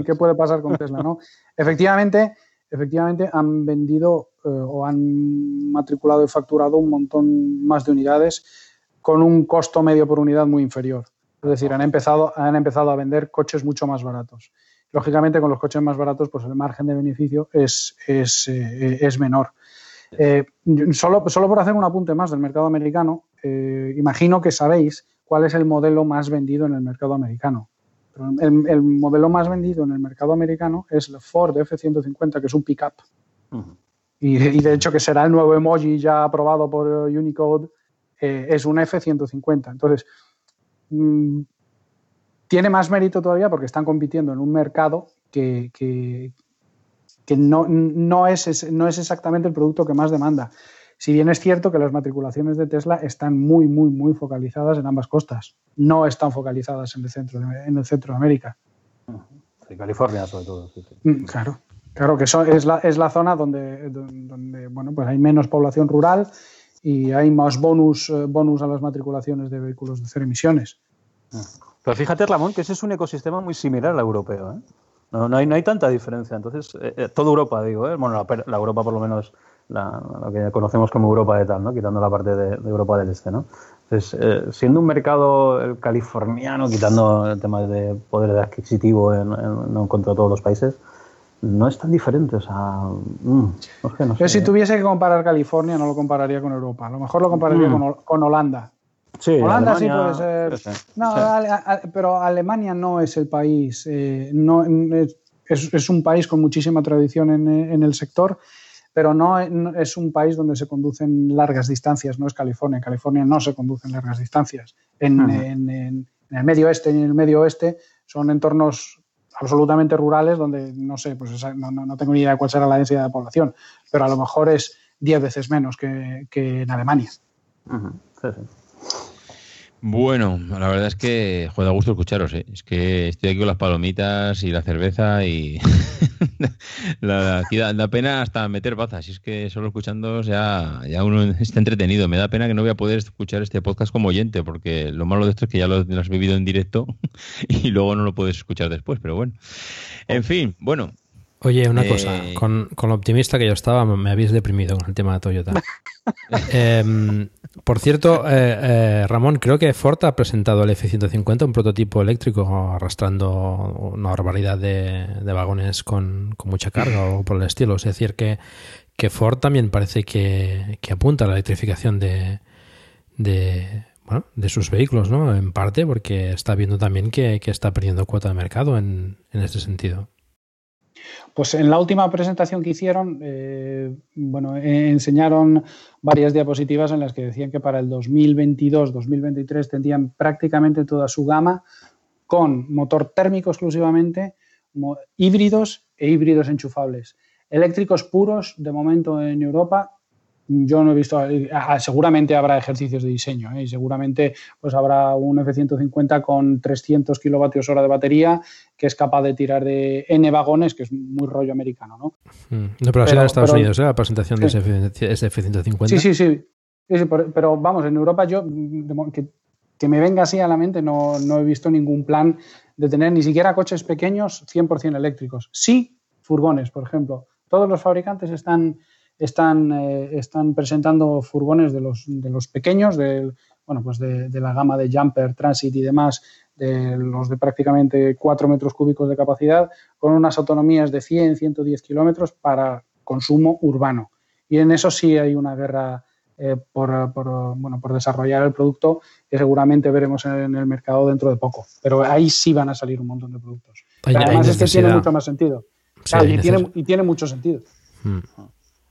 qué puede pasar con Tesla, ¿no? efectivamente, efectivamente han vendido eh, o han matriculado y facturado un montón más de unidades con un costo medio por unidad muy inferior. Es decir, han empezado, han empezado a vender coches mucho más baratos. Lógicamente, con los coches más baratos, pues el margen de beneficio es, es, eh, es menor. Eh, solo, solo por hacer un apunte más del mercado americano, eh, imagino que sabéis cuál es el modelo más vendido en el mercado americano. Pero El, el modelo más vendido en el mercado americano es el Ford F-150, que es un pickup. ujú. Y, y de hecho que será el nuevo emoji ya aprobado por Unicode, eh, es un F-150. Entonces, mm, tiene más mérito todavía porque están compitiendo en un mercado que, que- que no, no, es, no es exactamente el producto que más demanda. Si bien es cierto que las matriculaciones de Tesla están muy, muy, muy focalizadas en ambas costas, no están focalizadas en el centro de, en el centro de América. Sí, California sobre todo. sí, sí. Mm, Claro, claro que eso es la, es la zona donde, donde, donde, bueno, pues hay menos población rural y hay más bonus, eh, bonus a las matriculaciones de vehículos de cero emisiones. Pero fíjate, Ramón, que ese es un ecosistema muy similar al europeo. ¿eh? No, no hay, no hay tanta diferencia. Entonces, eh, eh, toda Europa, digo, ¿eh? bueno, la, la Europa por lo menos, la, lo que conocemos como Europa de tal, ¿no? quitando la parte de, de Europa del Este. ¿no? Entonces, eh, siendo un mercado el californiano, quitando el tema de poder adquisitivo en, en, no contra todos los países, no es tan diferente. O sea, mm, no sé, no Yo sé. si tuviese que comparar California no lo compararía con Europa, a lo mejor lo compararía Mm. con, con Holanda. Sí, Holanda sí puede ser. No. Ale- pero Alemania no es el país, eh, no, es, es- un país con muchísima tradición en, en el sector, pero no, no es un país donde se conducen largas distancias, no es California. En California no se conducen largas distancias. En, en- en- en el medio oeste y en el medio oeste son entornos absolutamente rurales donde no sé, pues esa- no, no- tengo ni idea de cuál será la densidad de población, pero a lo mejor es 10 veces menos que, que en Alemania. Ujú, sí, sí. Bueno, la verdad es que joder, da gusto escucharos, ¿eh? Es que estoy aquí con las palomitas y la cerveza y la, aquí da, da pena hasta meter bazas. Y es que solo escuchando ya, ya uno está entretenido. Me da pena que no voy a poder escuchar este podcast como oyente, porque lo malo de esto es que ya lo, lo has vivido en directo y luego no lo puedes escuchar después. Pero bueno, en fin, bueno, Oye, una Eh, cosa, con, con lo optimista que yo estaba, me habéis deprimido con el tema de Toyota. Em, por cierto, eh, eh, Ramón, creo que Ford ha presentado el F-150, un prototipo eléctrico arrastrando una barbaridad de, de vagones con, con mucha carga o por el estilo. Es decir, que, que Ford también parece que, que apunta a la electrificación de, de, bueno, de sus vehículos, ¿no? En parte porque está viendo también que, que está perdiendo cuota de mercado en, en este sentido. Pues en la última presentación que hicieron, eh, bueno, eh, enseñaron varias diapositivas en las que decían que para el 2022-2023 tendrían prácticamente toda su gama con motor térmico exclusivamente, híbridos e híbridos enchufables. Eléctricos puros, de momento en Europa, yo no he visto, seguramente habrá ejercicios de diseño ¿eh? y seguramente pues habrá un F-150 con 300 kilovatios hora de batería que es capaz de tirar de N vagones, que es muy rollo americano, ¿no? Mm. No, pero, ha sido en Estados Unidos, ¿eh? la presentación de ese F-150. Sí, sí, sí. pero, vamos, en Europa yo, que, que, me venga así a la mente, no, no he visto ningún plan de tener ni siquiera coches pequeños 100% eléctricos. Sí, furgones, por ejemplo. Todos los fabricantes están están, eh, están presentando furgones de los, de los pequeños, de, bueno, pues de, la gama de Jumper, Transit y demás, de los de prácticamente 4 metros cúbicos de capacidad, con unas autonomías de 100, 110 kilómetros para consumo urbano. Y en eso sí hay una guerra eh, por, por, bueno, por desarrollar el producto que seguramente veremos en el mercado dentro de poco. Pero ahí sí van a salir un montón de productos. además es que tiene mucho más sentido. y, tiene, y, tiene, mucho sentido. Hmm.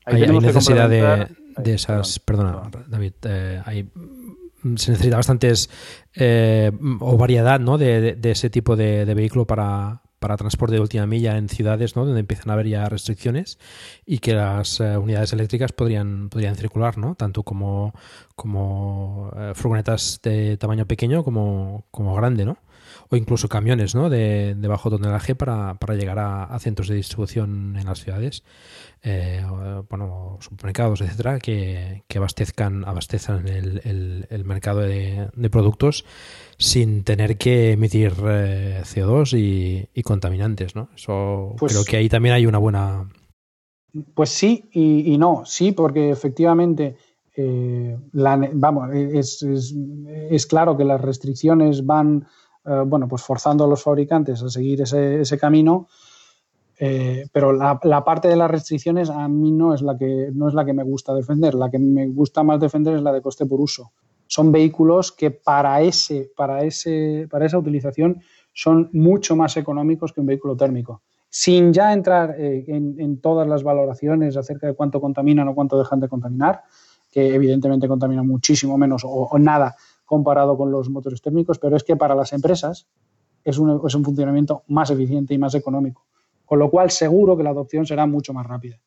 Hay, necesidad de, esas, perdona, David, eh, hay, se necesita bastantes eh, o variedad ¿no? de, ese tipo de, vehículo para, para, transporte de última milla en ciudades ¿no? donde empiezan a haber ya restricciones y que las eh, unidades eléctricas podrían, podrían circular, ¿no? tanto como, como furgonetas de tamaño pequeño como, como grande. ¿no? O incluso camiones ¿no? de, bajo tonelaje para, para llegar a, centros de distribución en las ciudades, eh, bueno, supermercados, etcétera, que, abastezcan, abastezcan el, el, mercado de, productos sin tener que emitir eh, CO2 y, contaminantes. ¿no? Eso pues creo que ahí también hay una buena. Pues sí y, no, sí, porque efectivamente. Eh, vamos, es, es, es, claro que las restricciones van eh, bueno, pues forzando a los fabricantes a seguir ese, camino. Eh, pero la, parte de las restricciones a mí no es, la que, no es la que me gusta defender. La que me gusta más defender es la de coste por uso. Son vehículos que para, ese, para, ese, para esa utilización son mucho más económicos que un vehículo térmico. Sin ya entrar eh, en, todas las valoraciones acerca de cuánto contaminan o cuánto dejan de contaminar, que evidentemente contaminan muchísimo menos o nada comparado con los motores térmicos, pero es que para las empresas es un, es un funcionamiento más eficiente y más económico. Con lo cual, seguro que la adopción será mucho más rápida.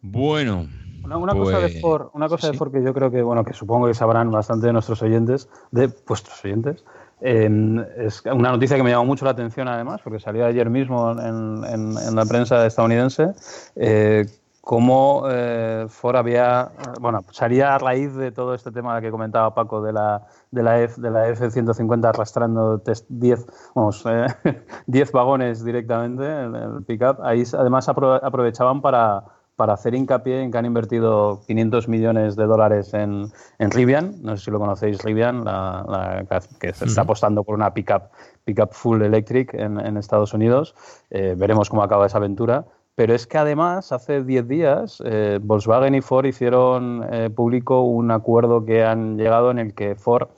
Bueno. Una, cosa de pues, Ford, una cosa de Ford que yo creo que, bueno, que supongo que sabrán bastante de nuestros oyentes, de vuestros oyentes, es una noticia que me llamó mucho la atención además, porque salió ayer mismo en, en, la prensa estadounidense, eh, cómo eh, Ford había, bueno, salía a raíz de todo este tema que comentaba Paco de la, de la, F, de la F-150 arrastrando 10, vamos, 10 vagones directamente en el pickup. Ahí además aprovechaban para, para hacer hincapié en que han invertido 500 millones de dólares en, en Rivian, no sé si lo conocéis, Rivian, la, que se está apostando por una pickup, pickup full electric en, en Estados Unidos. Eh, veremos cómo acaba esa aventura pero es que además, hace 10 días, eh, Volkswagen y Ford hicieron eh, público un acuerdo que han llegado en el que Ford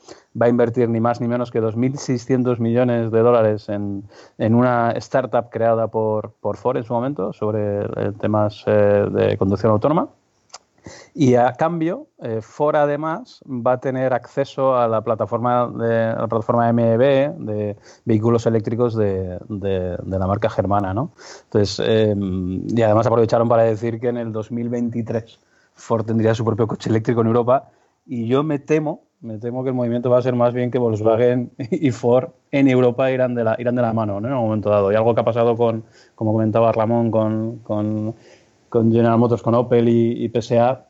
va a invertir ni más ni menos que 2.600 millones de dólares en, en, una startup creada por, por Ford en su momento sobre eh, temas de conducción autónoma. Y a cambio, eh, Ford además va a tener acceso a la plataforma de la plataforma MEB de vehículos eléctricos de, de, la marca germana, ¿no? Entonces, em, y además aprovecharon para decir que en el 2023 Ford tendría su propio coche eléctrico en Europa. Y yo me temo, me temo que el movimiento va a ser más bien que Volkswagen y Ford en Europa irán de la, irán de la mano, ¿no? En un momento dado. Y algo que ha pasado con, como comentaba Ramón, con, con, con General Motors, con Opel y, PSA,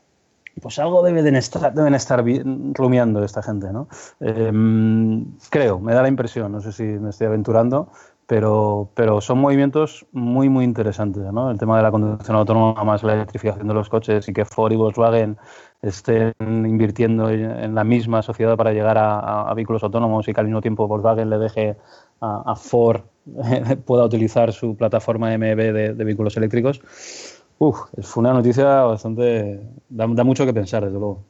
pues algo deben estar, deben estar rumiando esta gente, ¿no? Em, creo, me da la impresión, no sé si me estoy aventurando, pero, pero son movimientos muy, muy interesantes, ¿no? El tema de la conducción autónoma más la electrificación de los coches y que Ford y Volkswagen estén invirtiendo en la misma sociedad para llegar a, vehículos autónomos y que al mismo tiempo Volkswagen le deje a, Ford pueda utilizar su plataforma MEB de, de vehículos eléctricos Uf, fue una noticia bastante. Da, mucho que pensar, desde luego.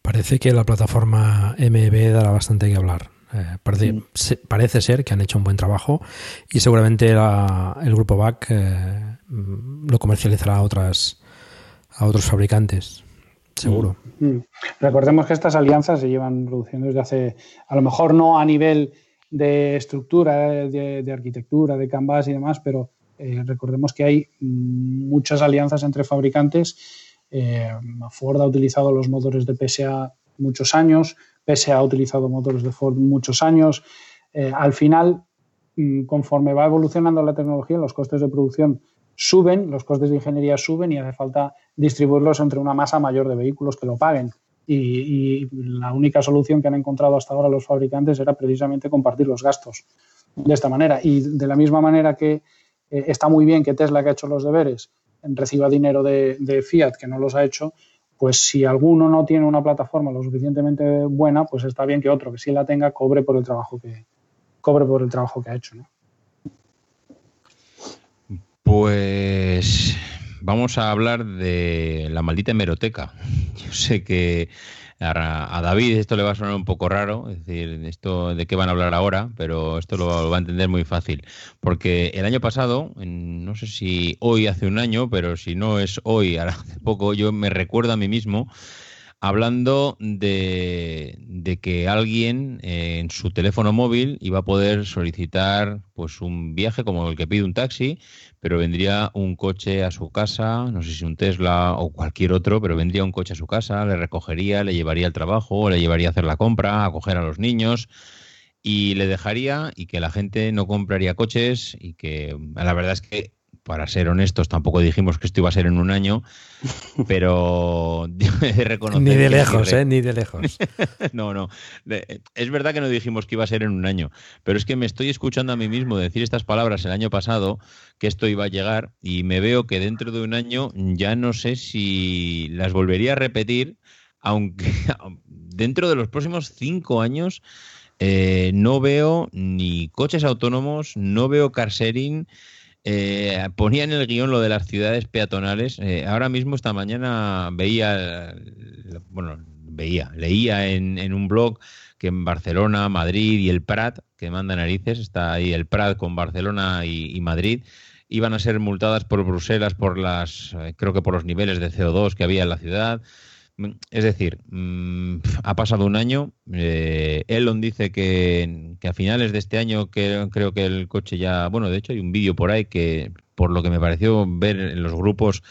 Parece que la plataforma MB dará bastante que hablar. Eh, parece, ser que han hecho un buen trabajo y seguramente el grupo BAC eh, lo comercializará a, otras, a otros fabricantes. Seguro. Mm. Mm. Recordemos que estas alianzas se llevan produciendo desde hace, a lo mejor no a nivel de estructura, de, de arquitectura, de canvas y demás, pero recordemos que hay muchas alianzas entre fabricantes. Ford ha utilizado los motores de PSA muchos años, PSA ha utilizado motores de Ford muchos años. al final, mm, conforme va evolucionando la tecnología, los costes de producción suben, los costes de ingeniería suben y hace falta distribuirlos entre una masa mayor de vehículos que lo paguen. Y, la única solución que han encontrado hasta ahora los fabricantes era precisamente compartir los gastos de esta manera. Y de la misma manera que eh, está muy bien que Tesla, que ha hecho los deberes, reciba dinero de, Fiat, que no los ha hecho, pues si alguno no tiene una plataforma lo suficientemente buena, pues está bien que otro que sí la tenga cobre por el trabajo que por el trabajo que ha hecho. ¿no? Pues vamos a hablar de la maldita hemeroteca. Yo sé que a, David esto le va a sonar un poco raro, es decir, esto de qué van a hablar ahora, pero esto lo, va a entender muy fácil. Porque el año pasado, no sé si hoy hace un año, pero si no es hoy, hace poco, yo me recuerdo a mí mismo hablando de, que alguien en su teléfono móvil iba a poder solicitar pues un viaje como el que pide un taxi, pero vendría un coche a su casa, no sé si un Tesla o cualquier otro, pero vendría un coche a su casa, le recogería, le llevaría al trabajo, le llevaría a hacer la compra, a coger a los niños y le dejaría y que la gente no compraría coches y que la verdad es que para ser honestos, tampoco dijimos que esto iba a ser en un año, pero de reconocer. Ni de lejos, ¿eh? Ni de lejos. no, no. Es verdad que no dijimos que iba a ser en un año, pero es que me estoy escuchando a mí mismo decir estas palabras el año pasado, que esto iba a llegar, y me veo que dentro de un año ya no sé si las volvería a repetir, aunque dentro de los próximos cinco años. Eh, no veo ni coches autónomos, no veo car sharing, eh, ponía en el guion lo de las ciudades peatonales. Eh, ahora mismo, esta mañana, veía, bueno, veía, leía en, un blog que en Barcelona, Madrid y el Prat, que manda narices, está ahí el Prat con Barcelona y, Madrid, iban a ser multadas por Bruselas por las, eh, creo que por los niveles de CO2 que había en la ciudad. Es decir, mm, ha pasado un año. Eh, Elon dice que, a finales de este año que, creo que el coche ya. Bueno, de hecho, hay un vídeo por ahí que, por lo que me pareció ver en los grupos,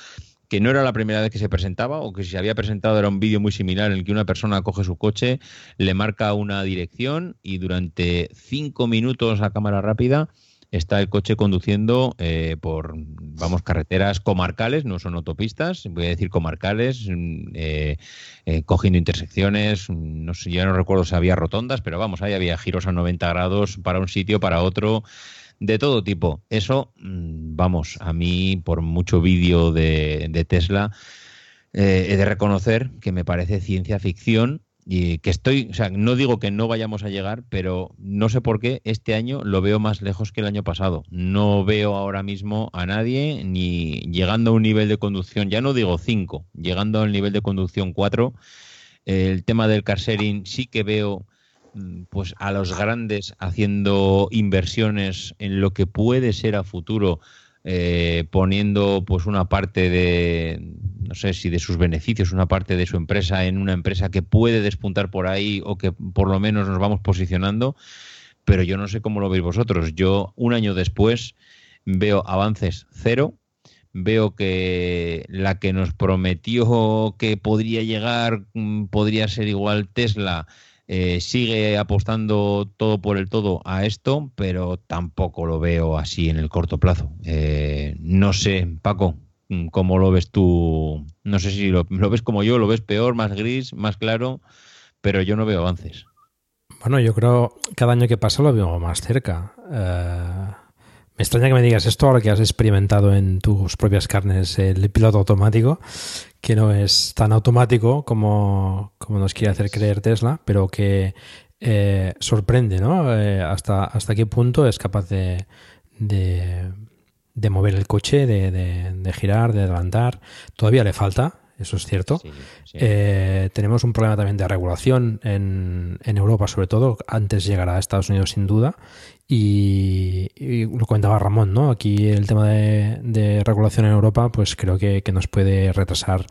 que no era la primera vez que se presentaba o que si se había presentado era un vídeo muy similar en el que una persona coge su coche, le marca una dirección y durante cinco minutos a cámara rápida está el coche conduciendo eh, por, vamos, carreteras comarcales, no son autopistas, voy a decir comarcales, mm, eh, eh, cogiendo intersecciones, mm, no sé, ya no recuerdo si había rotondas, pero vamos, ahí había giros a 90 grados para un sitio, para otro, de todo tipo. Eso, mm, vamos, a mí, por mucho vídeo de, de Tesla, he de reconocer que me parece ciencia ficción y que estoy, o sea, no digo que no vayamos a llegar, pero no sé por qué este año lo veo más lejos que el año pasado. No veo ahora mismo a nadie ni llegando a un nivel de conducción, ya no digo 5, llegando al nivel de conducción 4. El tema del car sharing sí que veo mm, pues a los grandes haciendo inversiones en lo que puede ser a futuro eh, poniendo pues una parte de no sé si de sus beneficios una parte de su empresa en una empresa que puede despuntar por ahí o que por lo menos nos vamos posicionando pero yo no sé cómo lo veis vosotros. Yo un año después veo avances cero veo que la que nos prometió que podría llegar mm, podría ser igual Tesla eh, sigue apostando todo por el todo a esto, pero tampoco lo veo así en el corto plazo. Eh, no sé, Paco, ¿cómo lo ves tú? No sé si lo, ves como yo, lo ves peor, más gris, más claro, pero yo no veo avances. Bueno, yo creo cada año que pasa lo veo más cerca. Eh, me extraña que me digas esto ahora que has experimentado en tus propias carnes el piloto automático, que no es tan automático como, como nos quiere hacer creer Tesla, pero que eh, sorprende, ¿no? Eh, hasta, hasta qué punto es capaz de, de, mover el coche, de, de, girar, de adelantar. Todavía le falta, eso es cierto. Eh, tenemos un problema también de regulación en, en, Europa, sobre todo. Antes llegará a Estados Unidos sin duda. Y, lo comentaba Ramón, ¿no? Aquí el tema de, regulación en Europa, pues creo que, nos puede retrasar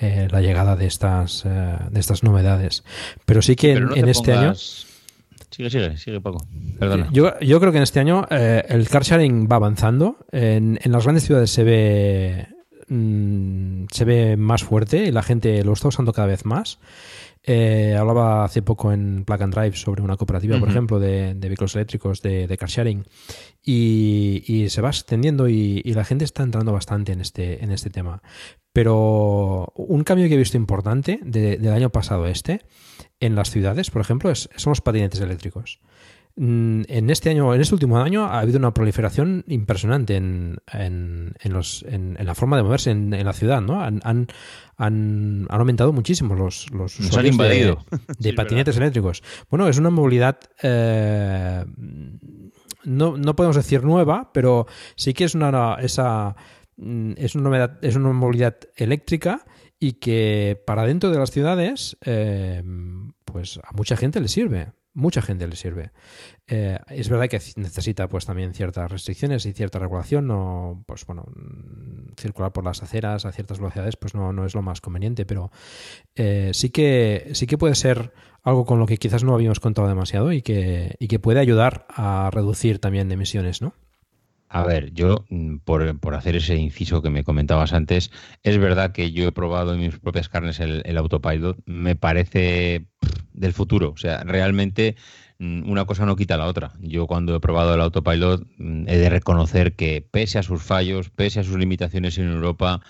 eh, la llegada de estas, eh, de estas novedades. Pero sí que en, este año. Sigue, sigue, sigue, Paco. Perdona. Yo, yo creo que en este año eh, el car sharing va avanzando. En, en las grandes ciudades se ve, mm, se ve más fuerte y la gente lo está usando cada vez más. Eh, hablaba hace poco en Plug and Drive sobre una cooperativa, por ejemplo, de, de vehículos eléctricos de, de car sharing y, y se va extendiendo y, y la gente está entrando bastante en este, en este tema. Pero un cambio que he visto importante de- del año pasado este en las ciudades, por ejemplo, es, son los patinetes eléctricos. Mm, En este año, en este último año, ha habido una proliferación impresionante en, en- en los, en, en la forma de moverse en, en la ciudad, ¿no? Han, han, han- han aumentado muchísimo los, los Nos han usuarios invadido. de, Sí, patinetes eléctricos. Bueno, es una movilidad, eh, no, no podemos decir nueva, pero sí que es una, esa, mm, es una, novedad- es una movilidad eléctrica y que para dentro de las ciudades, eh, pues a mucha gente le sirve. Mucha gente le sirve. Eh, es verdad que necesita pues también ciertas restricciones y cierta regulación. No, pues bueno, mm, circular por las aceras a ciertas velocidades pues no, no es lo más conveniente, pero eh, sí que sí que puede ser algo con lo que quizás no habíamos contado demasiado y que, y que puede ayudar a reducir también emisiones, ¿no? A ver, yo, mm, por, por hacer ese inciso que me comentabas antes, es verdad que yo he probado en mis propias carnes el, el autopilot. Me parece del futuro. O sea, realmente mm, una cosa no quita la otra. Yo cuando he probado el autopilot mm, he de reconocer que pese a sus fallos, pese a sus limitaciones en Europa,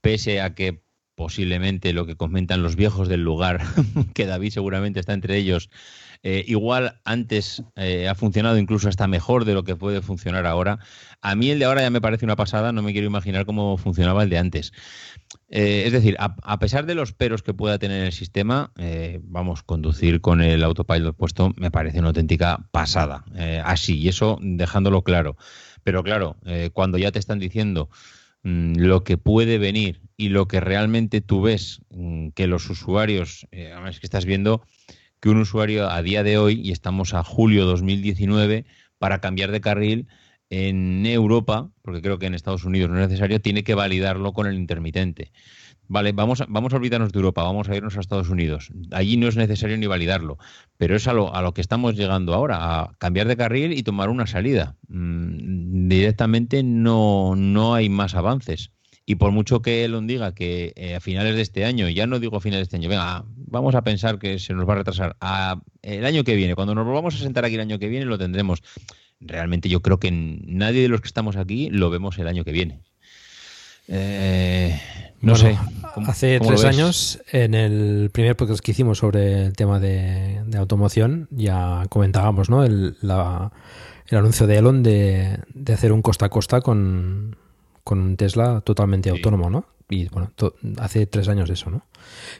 pese a que posiblemente lo que comentan los viejos del lugar, que David seguramente está entre ellos, eh, igual antes eh, ha funcionado incluso hasta mejor de lo que puede funcionar ahora. A mí el de ahora ya me parece una pasada, no me quiero imaginar cómo funcionaba el de antes. Eh, es decir, a, a, pesar de los peros que pueda tener el sistema, vamos, conducir con el autopilot puesto me parece una auténtica pasada. Así, y eso dejándolo claro. Pero claro, cuando ya te están diciendo lo que puede venir y lo que realmente tú ves mmm, que los usuarios, eh, además que estás viendo que un usuario a día de hoy, y estamos a julio 2019, para cambiar de carril en Europa, porque creo que en Estados Unidos no es necesario, tiene que validarlo con el intermitente. Vale, vamos a, vamos a olvidarnos de Europa, vamos a irnos a Estados Unidos. Allí no es necesario ni validarlo, pero es a lo, a lo que estamos llegando ahora, a cambiar de carril y tomar una salida. Mm, directamente no, no hay más avances. Y por mucho que Elon diga que eh, a finales de este año, ya no digo a finales de este año, venga, vamos a pensar que se nos va a retrasar. El año que viene, cuando nos volvamos a sentar aquí el año que viene, lo tendremos. Realmente yo creo que nadie de los que estamos aquí lo vemos el año que viene. Eh, no bueno, sé. ¿cómo, hace cómo tres años, en el primer podcast que hicimos sobre el tema de, de automoción, ya comentábamos ¿no? el, la, el anuncio de Elon de, de, hacer un costa a costa con, con un Tesla totalmente sí. autónomo, ¿no? Y bueno, hace tres años eso, ¿no?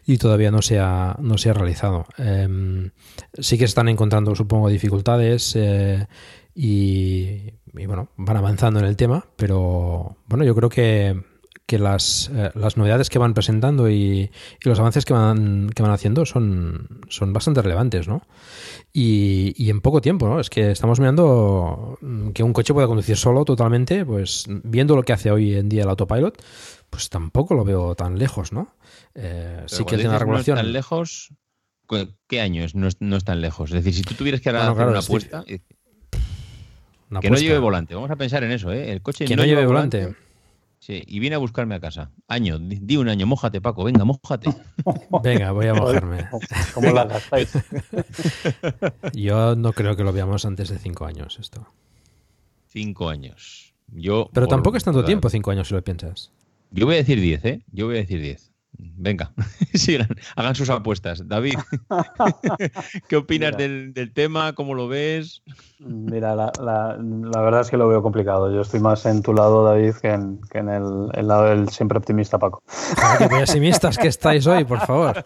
Y todavía no se ha, no se ha realizado. Eh, sí que están encontrando, supongo, dificultades eh, y, y, bueno, van avanzando en el tema, pero bueno, yo creo que, que las, eh, las novedades que van presentando y, y, los avances que van, que van haciendo son, son bastante relevantes, ¿no? Y, y, en poco tiempo, ¿no? Es que estamos mirando que un coche pueda conducir solo totalmente, pues viendo lo que hace hoy en día el autopilot, pues tampoco lo veo tan lejos, ¿no? Eh, sí que tiene una regulación. No tan lejos, ¿qué año es? No, es? no es tan lejos. Es decir, si tú tuvieras que ahora bueno, claro, una apuesta... Una que apuesta. no lleve volante, vamos a pensar en eso, ¿eh? El coche que no, no lleve volante. volante. Sí, y viene a buscarme a casa. Año, di, di un año, mójate, Paco, venga, mójate. Venga, voy a mojarme. ¿Cómo la gastáis? Yo no creo que lo veamos antes de cinco años esto. Cinco años. Yo, Pero tampoco es tanto tiempo, cinco años, si lo piensas. Yo voy a decir diez, ¿eh? Yo voy a decir diez. Venga, sigan, hagan sus apuestas. David, ¿qué opinas del, del, tema? ¿Cómo lo ves? Mira, la, la, la, verdad es que lo veo complicado. Yo estoy más en tu lado, David, que en, que en el, el, lado del siempre optimista, Paco. Ah, qué pesimistas que estáis hoy, por favor.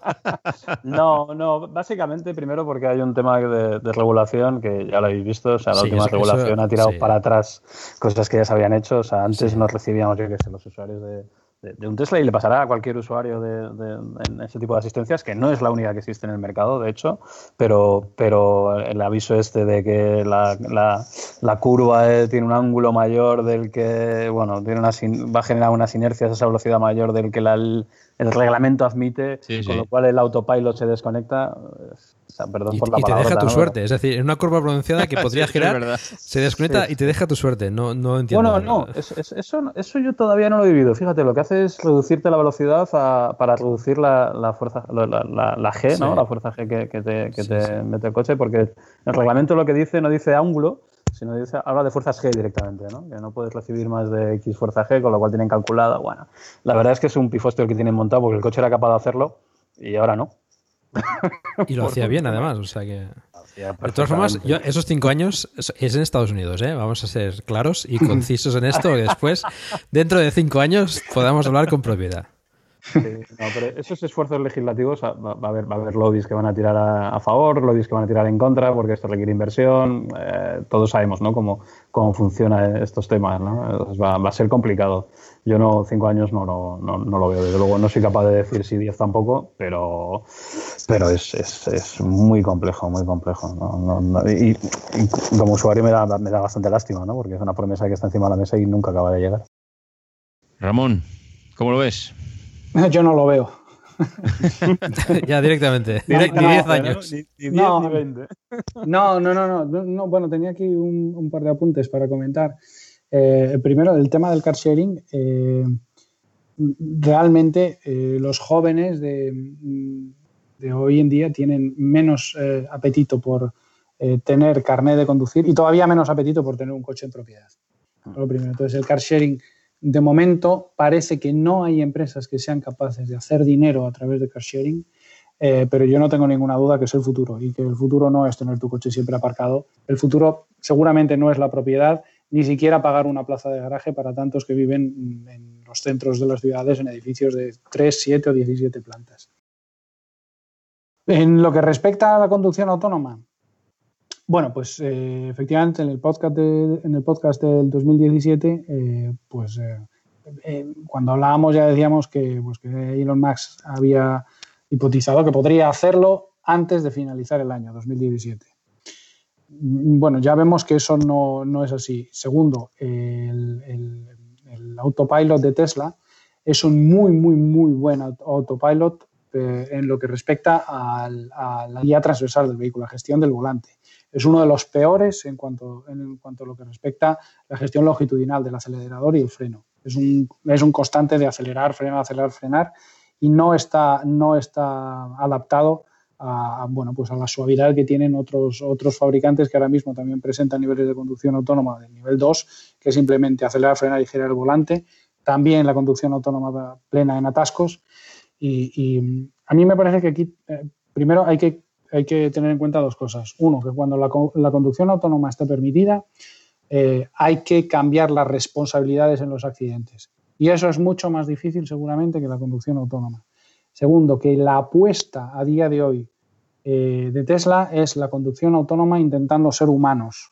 No, no, básicamente primero porque hay un tema de, de regulación que ya lo habéis visto. O sea, la Sí, última regulación eso- ha tirado sí. para atrás cosas que ya se habían hecho. O sea, antes Sí. no recibíamos, yo qué sé, los usuarios de, de- un Tesla y le pasará a cualquier usuario de, de- en ese tipo de asistencias, que no es la única que existe en el mercado, de hecho, pero, pero el aviso este de que la, la- curva eh, tiene un ángulo mayor del que, bueno, tiene una, va a generar unas inercias a esa velocidad mayor del que la- el, reglamento admite, Sí, con sí. lo cual el autopilot se desconecta. Es- perdón y, por la y te palabra, deja tu ¿no? suerte. Es decir, en una curva pronunciada que podría Sí, girar, verdad. se desconecta Sí. y te deja tu suerte. No, no entiendo. Bueno, no, es- es- eso, no- eso yo todavía no lo he vivido. Fíjate, lo que hace es reducirte la velocidad a- para reducir la, la fuerza, la, la- la G, ¿no? La fuerza G que, que te, que Sí, te sí. mete el coche, porque el reglamento lo que dice no dice ángulo, sino dice, habla de fuerzas G directamente, ¿no? Que no puedes recibir más de X fuerza G, con lo cual tienen calculada. Bueno, la verdad es que es un pifostio el que tienen montado, porque el coche era capaz de hacerlo y ahora no. Y lo hacía bien, además. O sea que. De todas formas, yo, esos cinco años es en Estados Unidos, ¿eh? Vamos a ser claros y concisos en esto, que después, dentro de cinco años, podamos hablar con propiedad. No, pero esos esfuerzos legislativos ah, va, a haber, va a haber lobbies que van a tirar a, favor, lobbies que van a tirar en contra, porque esto requiere inversión. eh, todos sabemos ¿no? cómo, cómo funcionan estos temas. ¿no? Va, a ser complicado. Yo no, cinco años no, no, no lo veo. Desde luego no soy capaz de decir si diez tampoco, pero, pero es, es, es muy complejo, muy complejo. y, y como usuario me da, me da bastante lástima, ¿no? porque es una promesa que está encima de la mesa y nunca acaba de llegar. Ramón, ¿cómo lo ves? Yo no lo veo. ya directamente. Ni no, 10 pero años. Ni, ni No. 10 ni 20. No, no, no, no, no, no, Bueno, tenía aquí un, un par de apuntes para comentar. Eh, el primero, el tema del car sharing. eh, realmente eh, los jóvenes de, de hoy en día tienen menos eh, apetito por eh, tener carnet de conducir y todavía menos apetito por tener un coche en propiedad. Lo primero. Entonces, el car sharing, de momento, parece que no hay empresas que sean capaces de hacer dinero a través de car sharing. Eh, pero yo no tengo ninguna duda que es el futuro y que el futuro no es tener tu coche siempre aparcado. El futuro seguramente no es la propiedad, ni siquiera pagar una plaza de garaje para tantos que viven en los centros de las ciudades en edificios de 3, 7 o 17 plantas. En lo que respecta a la conducción autónoma, bueno, pues eh, efectivamente en el podcast, de- en el podcast del 2017, eh, pues eh, cuando hablábamos ya decíamos que, pues, que Elon Musk había hipotizado que podría hacerlo antes de finalizar el año 2017. Mm, Bueno, ya vemos que eso no, no es así. Segundo, el, autopilot de Tesla es un muy, muy, muy buen aut- autopilot en lo que respecta al- a la guía transversal del vehículo, la gestión del volante. Es uno de los peores en cuanto, en cuanto a lo que respecta a la gestión longitudinal del acelerador y el freno. Es un, es un constante de acelerar, frenar, acelerar, frenar y no está, no está adaptado a, bueno, pues a la suavidad que tienen otros, otros fabricantes que ahora mismo también presentan niveles de conducción autónoma del nivel 2, que simplemente acelerar, frenar y girar el volante. También la conducción autónoma plena en atascos. Y, y a mí me parece que aquí, eh, primero, hay que, hay que tener en cuenta dos cosas. Uno, que cuando la, co- la conducción autónoma está permitida, eh, hay que cambiar las responsabilidades en los accidentes. Y eso es mucho más difícil seguramente que la conducción autónoma. Segundo, que la apuesta a día de hoy eh, de Tesla es la conducción autónoma intentando ser humanos.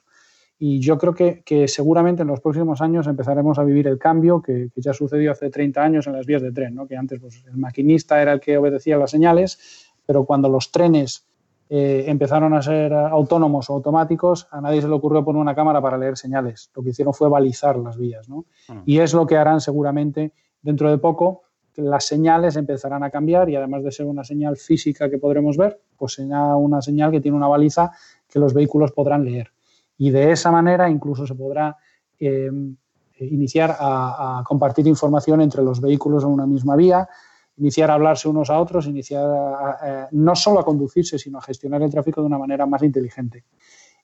Y yo creo que, que seguramente en los próximos años empezaremos a vivir el cambio que, que ya sucedió hace 30 años en las vías de tren, ¿no? que antes pues, el maquinista era el que obedecía las señales, pero cuando los trenes eh, empezaron a ser autónomos o automáticos, a nadie se le ocurrió poner una cámara para leer señales. Lo que hicieron fue balizar las vías. ¿no? Mm. Y es lo que harán seguramente dentro de poco. Las señales empezarán a cambiar y además de ser una señal física que podremos ver, pues será una señal que tiene una baliza que los vehículos podrán leer. Y de esa manera incluso se podrá eh, iniciar a, a compartir información entre los vehículos en una misma vía, iniciar a hablarse unos a otros, iniciar a, no solo a conducirse, sino a gestionar el tráfico de una manera más inteligente.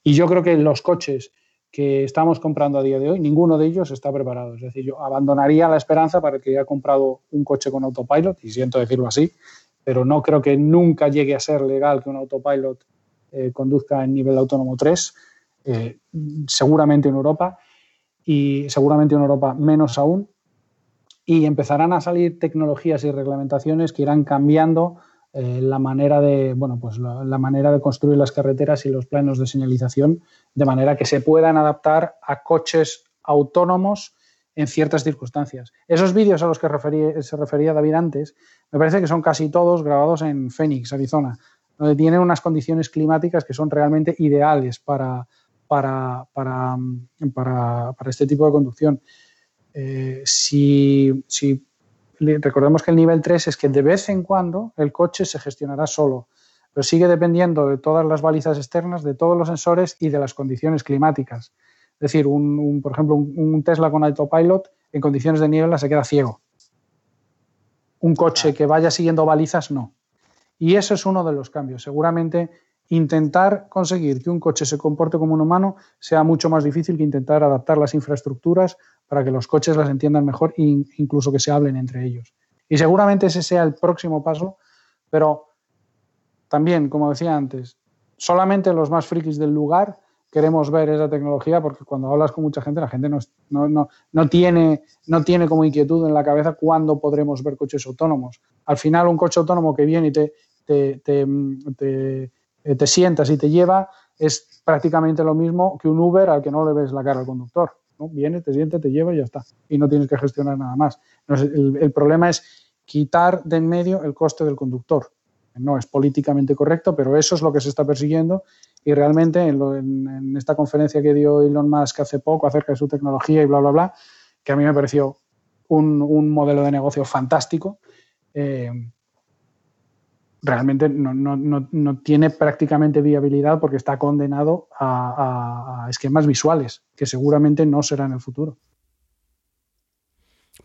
Y yo creo que los coches que estamos comprando a día de hoy, ninguno de ellos está preparado. Es decir, yo abandonaría la esperanza para el que haya comprado un coche con autopilot, y siento decirlo así, pero no creo que nunca llegue a ser legal que un autopilot eh, conduzca en nivel autónomo 3, eh, seguramente en Europa, y seguramente en Europa menos aún, y empezarán a salir tecnologías y reglamentaciones que irán cambiando eh, la manera de bueno pues la, manera de construir las carreteras y los planos de señalización de manera que se puedan adaptar a coches autónomos en ciertas circunstancias. Esos vídeos a los que referí, se refería David antes, me parece que son casi todos grabados en Phoenix, Arizona, donde tienen unas condiciones climáticas que son realmente ideales para, para, para, para, para este tipo de conducción. Eh, si, si, recordemos que el nivel 3 es que de vez en cuando el coche se gestionará solo. pero sigue dependiendo de todas las balizas externas, de todos los sensores y de las condiciones climáticas. Es decir, un, por ejemplo, un, Tesla con autopilot en condiciones de niebla se queda ciego. Un coche que vaya siguiendo balizas, no. Y eso es uno de los cambios. Seguramente intentar conseguir que un coche se comporte como un humano sea mucho más difícil que intentar adaptar las infraestructuras para que los coches las entiendan mejor e incluso que se hablen entre ellos. Y seguramente ese sea el próximo paso, pero también, como decía antes, solamente los más frikis del lugar queremos ver esa tecnología porque cuando hablas con mucha gente, la gente no, no, no, tiene, no tiene como inquietud en la cabeza cuándo podremos ver coches autónomos. Al final, un coche autónomo que viene y te, sientas y te lleva es prácticamente lo mismo que un Uber al que no le ves la cara al conductor. Viene, te siente, te lleva y ya está. Y no tienes que gestionar nada más. el problema es quitar de en medio el coste del conductor. No es políticamente correcto, pero eso es lo que se está persiguiendo y realmente en, esta conferencia que dio Elon Musk hace poco acerca de su tecnología y bla, bla, bla, que a mí me pareció un, modelo de negocio fantástico, eh, realmente no, tiene prácticamente viabilidad porque está condenado a, esquemas visuales que seguramente no será en el futuro.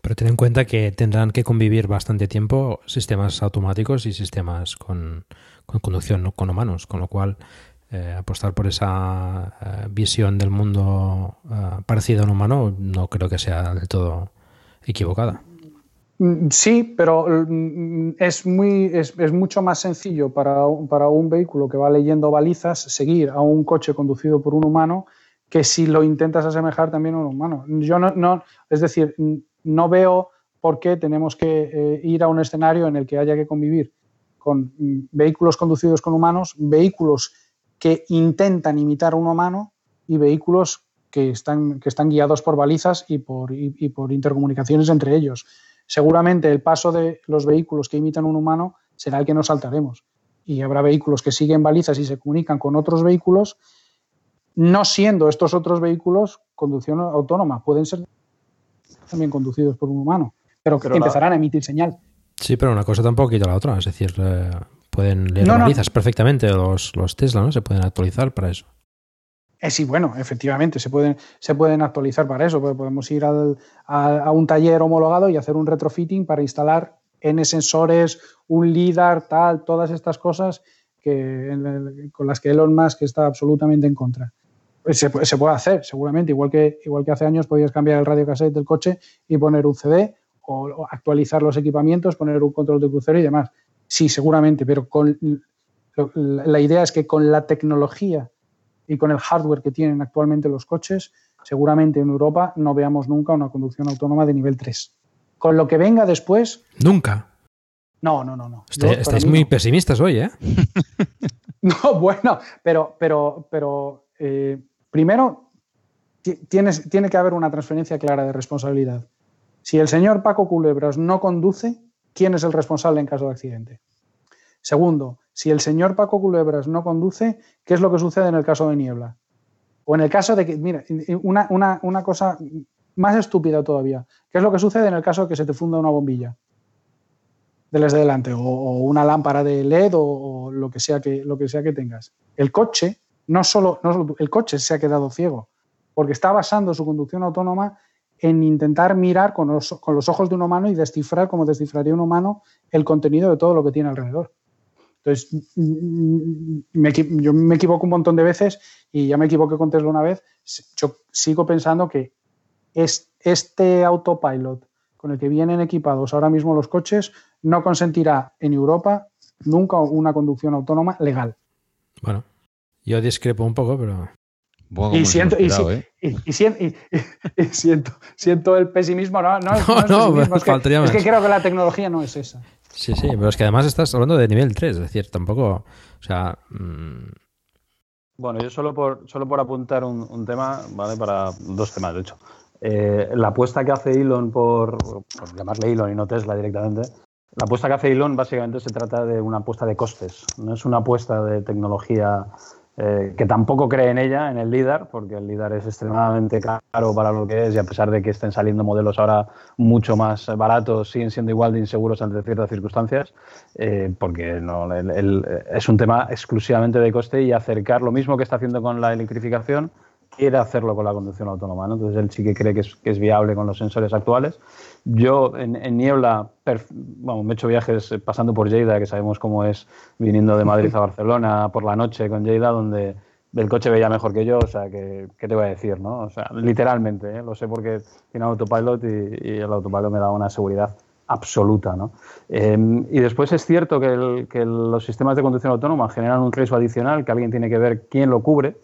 Pero ten en cuenta que tendrán que convivir bastante tiempo sistemas automáticos y sistemas con, conducción con humanos, con lo cual eh, apostar por esa eh, visión del mundo eh, parecida a un humano no creo que sea del todo equivocada. Mm, sí, pero mm, es, muy, es, mucho más sencillo para, para, un vehículo que va leyendo balizas seguir a un coche conducido por un humano que si lo intentas asemejar también a un humano. Yo no, no es decir, no veo por qué tenemos que eh, ir a un escenario en el que haya que convivir con mm, vehículos conducidos con humanos, vehículos que intentan imitar a un humano y vehículos que están, que están guiados por balizas y por, por intercomunicaciones entre ellos. Seguramente el paso de los vehículos que imitan un humano será el que nos saltaremos. Y habrá vehículos que siguen balizas y se comunican con otros vehículos, no siendo estos otros vehículos conducción autónoma. Pueden ser también conducidos por un humano, pero que empezarán a emitir señal. Sí, pero una cosa tampoco quita la otra. Es decir, eh, pueden leer no, perfectamente los, los Tesla, ¿no? Se pueden actualizar para eso. Eh, sí, bueno, efectivamente, se pueden, se pueden actualizar para eso. Podemos ir a, un taller homologado y hacer un retrofitting para instalar N sensores, un LIDAR, tal, todas estas cosas que, con las que Elon Musk está absolutamente en contra. Pues se, puede hacer, seguramente, igual que, igual que hace años podías cambiar el radio cassette del coche y poner un CD o, actualizar los equipamientos, poner un control de crucero y demás. Sí, seguramente, pero con, la idea es que con la tecnología y con el hardware que tienen actualmente los coches, seguramente en Europa no veamos nunca una conducción autónoma de nivel 3. Con lo que venga después. Nunca. No, no, no, no. estáis muy pesimistas hoy, ¿eh? no, bueno, pero, pero, pero eh, primero, tiene que haber una transferencia clara de responsabilidad. Si el señor Paco Culebras no conduce, ¿quién es el responsable en caso de accidente? Segundo, si el señor Paco Culebras no conduce, ¿qué es lo que sucede en el caso de niebla? O en el caso de que, mira, una, cosa más estúpida todavía, ¿qué es lo que sucede en el caso de que se te funda una bombilla? de de delante o, una lámpara de LED o, lo, que sea que, lo que sea que tengas. El coche no solo, el coche se ha quedado ciego, porque está basando su conducción autónoma en intentar mirar con los, ojos de un humano y descifrar, como descifraría un humano, el contenido de todo lo que tiene alrededor. Entonces, mm, yo me equivoco un montón de veces y ya me equivoqué con Tesla una vez. Yo sigo pensando que es, este autopilot con el que vienen equipados ahora mismo los coches no consentirá en Europa nunca una conducción autónoma legal. Bueno, yo discrepo un poco, pero. y, siento, y, siento, siento, el pesimismo. No, no, no, es, que, es, que, creo que la tecnología no es esa. Sí, sí, pero es que además estás hablando de nivel 3, es decir, tampoco. O sea. Mm. Bueno, yo solo por, solo por apuntar un, tema, ¿vale? Para dos temas, de hecho. Eh, la apuesta que hace Elon por, por llamarle Elon y no Tesla directamente, la apuesta que hace Elon básicamente se trata de una apuesta de costes, no es una apuesta de tecnología eh, que tampoco cree en ella, en el LIDAR, porque el LIDAR es extremadamente caro para lo que es y a pesar de que estén saliendo modelos ahora mucho más baratos, siguen siendo igual de inseguros ante ciertas circunstancias, eh, porque no, es un tema exclusivamente de coste y acercar lo mismo que está haciendo con la electrificación, quiere hacerlo con la conducción autónoma. Entonces él sí que cree que es, viable con los sensores actuales. Yo en, niebla, bueno, me he hecho viajes pasando por Lleida, que sabemos cómo es viniendo de Madrid a Barcelona por la noche con Lleida, donde el coche veía mejor que yo, o sea, que, ¿qué te voy a decir? ¿no? O sea, literalmente, ¿eh? lo sé porque tiene autopilot y, el autopilot me da una seguridad absoluta. ¿no? Em, y después es cierto que, que los sistemas de conducción autónoma generan un riesgo adicional que alguien tiene que ver quién lo cubre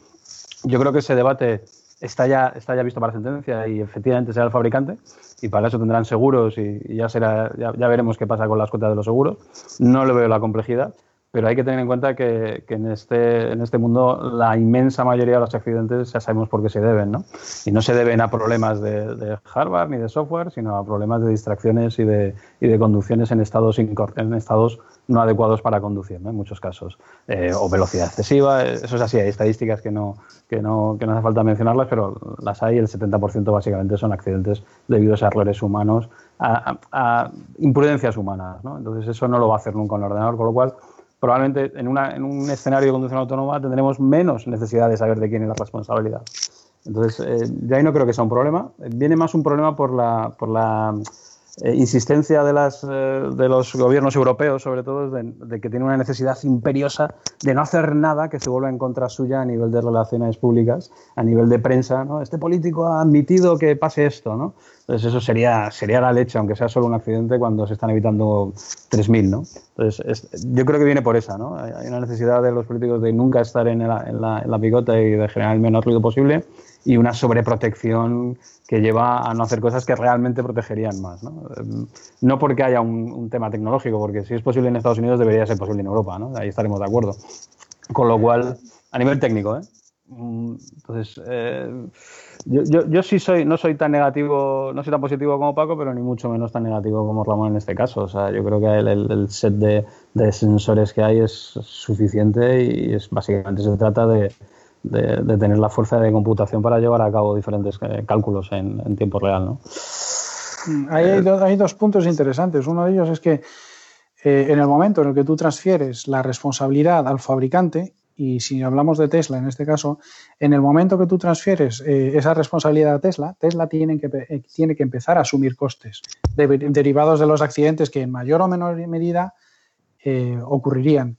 yo creo que ese debate está ya, está ya visto para sentencia y efectivamente será el fabricante y para eso tendrán seguros y, ya, será, ya, veremos qué pasa con las cuotas de los seguros. No le veo la complejidad, pero hay que tener en cuenta que, en, este, en este mundo la inmensa mayoría de los accidentes ya sabemos por qué se deben, ¿no? Y no se deben a problemas de, hardware ni de software, sino a problemas de distracciones y de, y de conducciones en estados, en estados no adecuados para conducir, ¿no? en muchos casos. Eh, o velocidad excesiva, eso es así, hay estadísticas que no, que, no, que no hace falta mencionarlas, pero las hay, el 70% básicamente son accidentes debidos a errores humanos, a, a imprudencias humanas. ¿no? Entonces eso no lo va a hacer nunca un ordenador, con lo cual probablemente en, una, en un escenario de conducción autónoma tendremos menos necesidad de saber de quién es la responsabilidad. Entonces, eh, ya ahí no creo que sea un problema. Viene más un problema por la, por la eh, insistencia de, las, eh, de los gobiernos europeos, sobre todo, de, que tiene una necesidad imperiosa de no hacer nada que se vuelva en contra suya a nivel de relaciones públicas, a nivel de prensa. ¿no? Este político ha admitido que pase esto. ¿no? Entonces, eso sería, sería la leche, aunque sea solo un accidente, cuando se están evitando 3.000. ¿no? Entonces, yo creo que viene por esa. ¿no? Hay una necesidad de los políticos de nunca estar en la, en la, en la picota y de generar el menor ruido posible y una sobreprotección que lleva a no hacer cosas que realmente protegerían más. No, no porque haya un, tema tecnológico, porque si es posible en Estados Unidos debería ser posible en Europa, ¿no? ahí estaremos de acuerdo. Con lo cual, a nivel técnico, ¿eh? Mm, entonces, eh, yo, yo, yo, sí soy, no soy tan negativo, no soy tan positivo como Paco, pero ni mucho menos tan negativo como Ramón en este caso. O sea, yo creo que el, el set de, de, sensores que hay es suficiente y es básicamente se trata de, de, tener la fuerza de computación para llevar a cabo diferentes eh, cálculos en, tiempo real. ¿no? Mm, hay, dos puntos interesantes. Uno de ellos es que eh, en el momento en el que tú transfieres la responsabilidad al fabricante, y si hablamos de Tesla en este caso, en el momento que tú transfieres eh, esa responsabilidad a Tesla, Tesla tiene que, tiene que empezar a asumir costes derivados de los accidentes que en mayor o menor medida ocurrirían.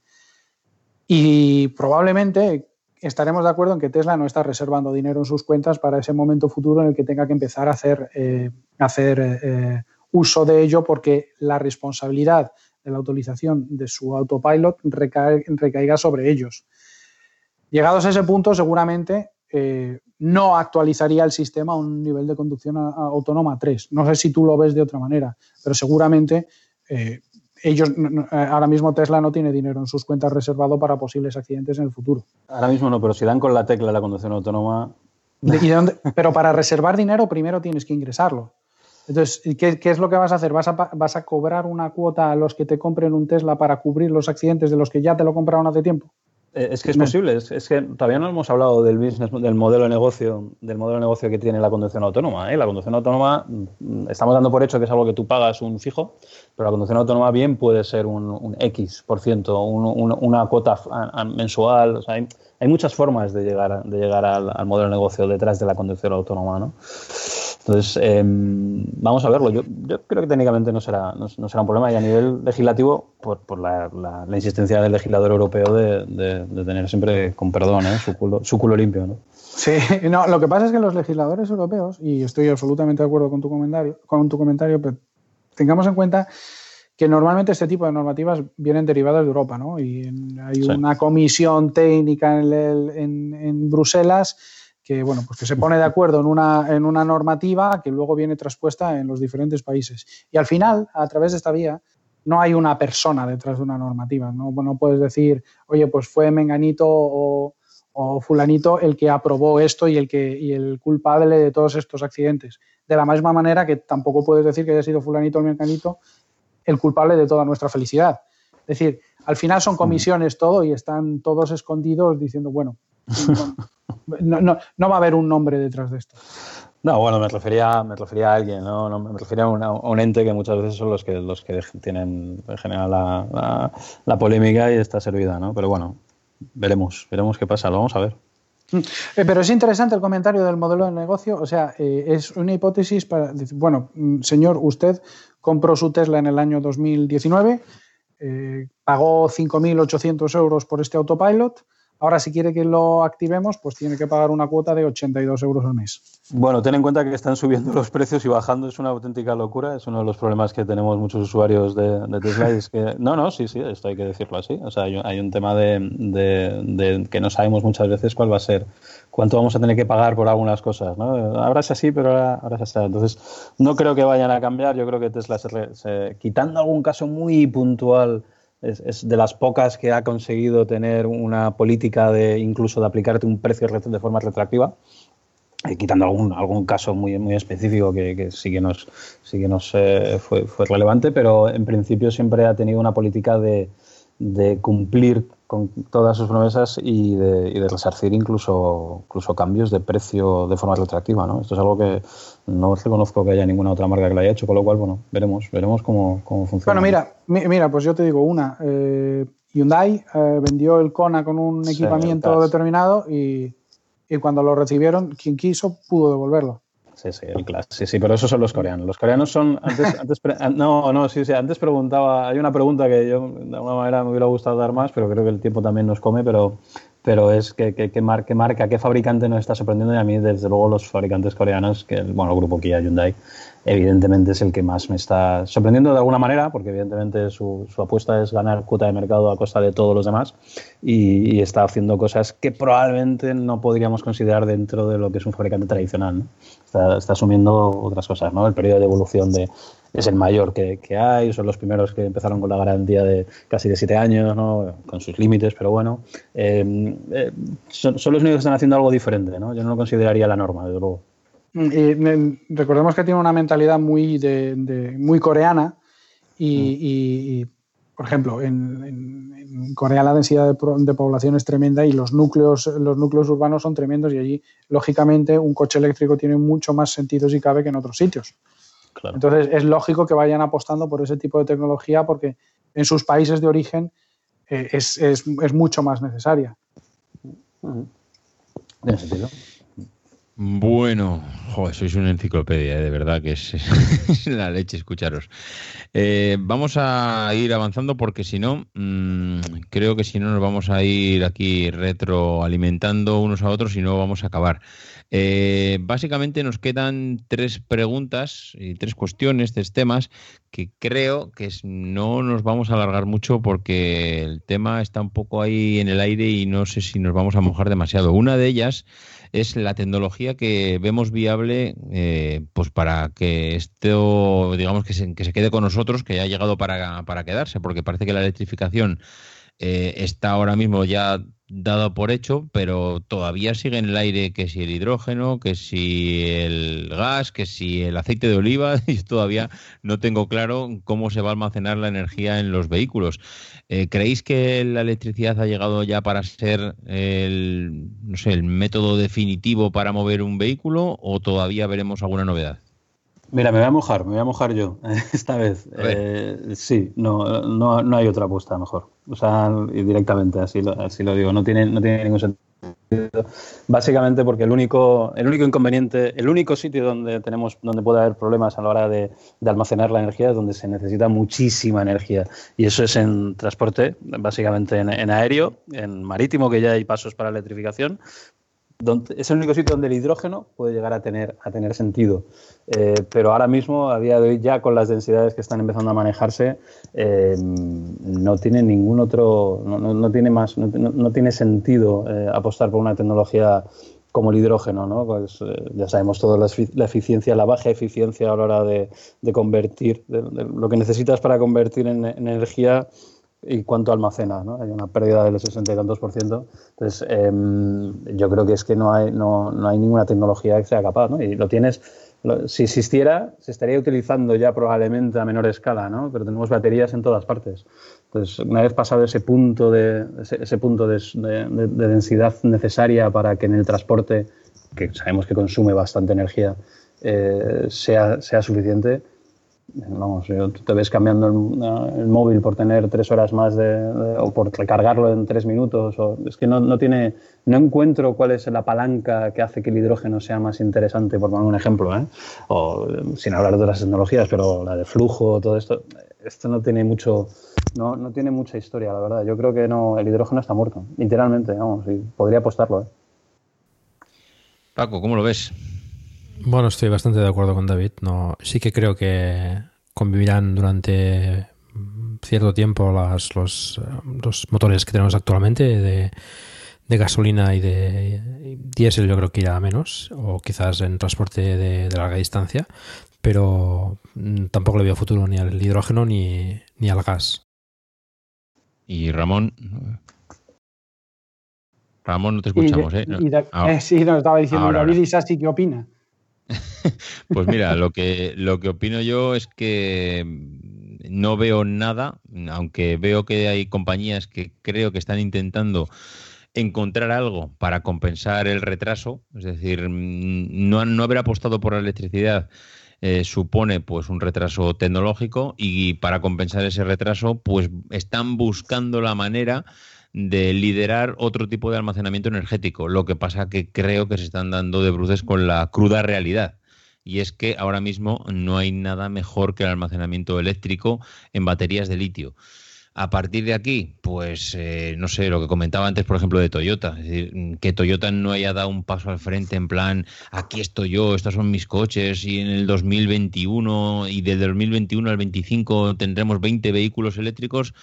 Y probablemente estaremos de acuerdo en que Tesla no está reservando dinero en sus cuentas para ese momento futuro en el que tenga que empezar a hacer, eh, hacer eh, uso de ello porque la responsabilidad de la utilización de su autopilot recaiga sobre ellos. Llegados a ese punto, seguramente eh, no actualizaría el sistema a un nivel de conducción autónoma 3. No sé si tú lo ves de otra manera, pero seguramente ellos ahora mismo Tesla no tiene dinero en sus cuentas reservado para posibles accidentes en el futuro. Ahora mismo no, pero si dan con la tecla la conducción autónoma. pero para reservar dinero primero tienes que ingresarlo. Entonces, ¿qué, es lo que vas a hacer? ¿Vas a, ¿Vas a cobrar una cuota a los que te compren un Tesla para cubrir los accidentes de los que ya te lo compraron hace tiempo? Eh, es que es posible, es, que todavía no hemos hablado del business, del modelo de negocio, del modelo de negocio que tiene la conducción autónoma. ¿eh? La conducción autónoma, mm, estamos dando por hecho que es algo que tú pagas un fijo, pero la conducción autónoma bien puede ser un, X por ciento, una cuota mensual. O sea, hay, hay, muchas formas de llegar, de llegar al, al, modelo de negocio detrás de la conducción autónoma. ¿no? Entonces, em, vamos a verlo. Yo, creo que técnicamente no será, no, será un problema y a nivel legislativo, por, por la, insistencia del legislador europeo de, tener siempre, con perdón, ¿eh? su, culo, su culo limpio. ¿no? Sí, no, lo que pasa es que los legisladores europeos, y estoy absolutamente de acuerdo con tu comentario, con tu comentario pero tengamos en cuenta que normalmente este tipo de normativas vienen derivadas de Europa, ¿no? Y hay una comisión técnica en, en, en Bruselas que, bueno, pues que se pone de acuerdo en una, en una normativa que luego viene traspuesta en los diferentes países. Y al final, a través de esta vía, no hay una persona detrás de una normativa. No, no puedes decir, oye, pues fue Menganito o, Fulanito el que aprobó esto y el, que, y el culpable de todos estos accidentes. De la misma manera que tampoco puedes decir que haya sido Fulanito o Menganito el culpable de toda nuestra felicidad. Es decir, al final son comisiones todo y están todos escondidos diciendo, bueno, no, no, va a haber un nombre detrás de esto. No, bueno, me refería, me refería a alguien, ¿no? me refería a, un ente que muchas veces son los que los que tienen en general la, la, polémica y está servida, ¿no? Pero bueno, veremos, veremos qué pasa, lo vamos a ver. Mm. Eh, pero es interesante el comentario del modelo de negocio, o sea, eh, es una hipótesis para decir, bueno, mm, señor, usted compró su Tesla en el año 2019, eh, pagó 5.800 euros por este autopilot, Ahora, si quiere que lo activemos, pues tiene que pagar una cuota de 82 euros al mes. Bueno, ten en cuenta que están subiendo los precios y bajando es una auténtica locura. Es uno de los problemas que tenemos muchos usuarios de, Tesla. es que, no, no, sí, sí, esto hay que decirlo así. O sea, hay, un tema de, que no sabemos muchas veces cuál va a ser, cuánto vamos a tener que pagar por algunas cosas. ¿no? Ahora es así, pero ahora, ahora es así. Entonces, no creo que vayan a cambiar. Yo creo que Tesla, quitando algún caso muy puntual es, de las pocas que ha conseguido tener una política de incluso de aplicarte un precio de forma retroactiva, eh, quitando algún, algún caso muy, muy específico que, sí que nos, sí que nos eh, fue, fue, relevante, pero en principio siempre ha tenido una política de, de cumplir con todas sus promesas y de, y de, resarcir incluso, incluso cambios de precio de forma retroactiva. ¿no? Esto es algo que no reconozco que haya ninguna otra marca que lo haya hecho, con lo cual, bueno, veremos, veremos cómo, cómo funciona. Bueno, mira, mira, pues yo te digo una. Eh, Hyundai eh, vendió el Kona con un equipamiento determinado y, y cuando lo recibieron, quien quiso pudo devolverlo. Sí, sí, el Clash. Sí, sí, pero esos son los coreanos. Los coreanos son. Antes, antes no, no, sí, sí. Antes preguntaba. Hay una pregunta que yo de alguna manera me hubiera gustado dar más, pero creo que el tiempo también nos come. Pero, pero es que, que, qué marca, qué fabricante nos está sorprendiendo. Y a mí, desde luego, los fabricantes coreanos, que bueno, el grupo Kia, Hyundai, evidentemente es el que más me está sorprendiendo de alguna manera, porque evidentemente su, su apuesta es ganar cuota de mercado a costa de todos los demás y, está haciendo cosas que probablemente no podríamos considerar dentro de lo que es un fabricante tradicional. Está, está, asumiendo otras cosas, ¿no? El periodo de evolución de, es el mayor que, que, hay, son los primeros que empezaron con la garantía de casi de siete años, ¿no? con sus límites, pero bueno, eh, eh, son, son, los únicos que están haciendo algo diferente, ¿no? yo no lo consideraría la norma, desde luego. Mm, recordemos que tiene una mentalidad muy, de, muy coreana y, mm. por ejemplo, en, Corea la densidad de, población es tremenda y los núcleos, los núcleos urbanos son tremendos y allí, lógicamente, un coche eléctrico tiene mucho más sentido si cabe que en otros sitios. Entonces, es lógico que vayan apostando por ese tipo de tecnología porque en sus países de origen eh, es, es, es, mucho más necesaria. Tiene sentido. Bueno, joder, sois una enciclopedia, ¿eh? de verdad que es, la leche escucharos. Eh, vamos a ir avanzando porque si no, mm, creo que si no nos vamos a ir aquí retroalimentando unos a otros y no vamos a acabar. Eh, básicamente nos quedan tres preguntas y tres cuestiones, tres temas que creo que no nos vamos a alargar mucho porque el tema está un poco ahí en el aire y no sé si nos vamos a mojar demasiado. Una de ellas es la tecnología que vemos viable eh, pues para que esto, digamos, que se, que se, quede con nosotros, que ha llegado para, para quedarse, porque parece que la electrificación eh, está ahora mismo ya dado por hecho, pero todavía sigue en el aire que si el hidrógeno, que si el gas, que si el aceite de oliva, y todavía no tengo claro cómo se va a almacenar la energía en los vehículos. Eh, ¿Creéis que la electricidad ha llegado ya para ser el, no sé, el método definitivo para mover un vehículo o todavía veremos alguna novedad? Mira, me voy a mojar, me voy a mojar yo esta vez. Eh, sí, no, no, no, hay otra apuesta mejor. O sea, directamente, así lo, así lo digo. No tiene, no tiene ningún sentido. Básicamente porque el único, el único inconveniente, el único sitio donde tenemos, donde puede haber problemas a la hora de, de, almacenar la energía es donde se necesita muchísima energía. Y eso es en transporte, básicamente en, en aéreo, en marítimo, que ya hay pasos para electrificación, es el único sitio donde el hidrógeno puede llegar a tener, a tener sentido. Eh, pero ahora mismo, a día de hoy, ya con las densidades que están empezando a manejarse, eh, no tiene ningún otro, no, no, tiene más, no, tiene sentido eh, apostar por una tecnología como el hidrógeno, ¿no? Pues, ya sabemos todo la, eficiencia, la baja eficiencia a la hora de, de convertir, lo que necesitas para convertir en energía y cuánto almacena, ¿no? Hay una pérdida del 60 y tantos por ciento. Entonces, em, yo creo que es que no hay, no, no, hay ninguna tecnología que sea capaz, ¿no? Y lo tienes, si existiera, se estaría utilizando ya probablemente a menor escala, ¿no? Pero tenemos baterías en todas partes. Entonces, una vez pasado ese punto de, ese, punto de, densidad necesaria para que en el transporte, que sabemos que consume bastante energía, eh, sea, sea suficiente, vamos, te ves cambiando el, móvil por tener tres horas más de, o por recargarlo en tres minutos. O, es que no, no, tiene, no encuentro cuál es la palanca que hace que el hidrógeno sea más interesante, por poner un ejemplo, ¿eh? o sin hablar de las tecnologías, pero la de flujo, todo esto, esto no tiene mucho, no, no tiene mucha historia, la verdad. Yo creo que no, el hidrógeno está muerto, literalmente, vamos, y podría apostarlo. ¿eh? Paco, ¿cómo lo ves? Bueno, estoy bastante de acuerdo con David. No, sí que creo que convivirán durante cierto tiempo las, los, los motores que tenemos actualmente de, gasolina y de diésel yo creo que irá a menos o quizás en transporte de, larga distancia pero mm, tampoco le veo futuro ni al hidrógeno ni, ni al gas y Ramón Ramón no te escuchamos ¿eh? eh sí nos estaba diciendo David y Sassi ¿qué opina? pues mira, lo que, lo que opino yo es que no veo nada, aunque veo que hay compañías que creo que están intentando encontrar algo para compensar el retraso, es decir, no, no haber apostado por la electricidad eh, supone pues un retraso tecnológico y para compensar ese retraso pues están buscando la manera de liderar otro tipo de almacenamiento energético. Lo que pasa que creo que se están dando de bruces con la cruda realidad. Y es que ahora mismo no hay nada mejor que el almacenamiento eléctrico en baterías de litio. A partir de aquí, pues eh, no sé, lo que comentaba antes, por ejemplo, de Toyota. Es decir, que Toyota no haya dado un paso al frente en plan, aquí estoy yo, estos son mis coches, y en el 2021 y del 2021 al 25 tendremos 20 vehículos eléctricos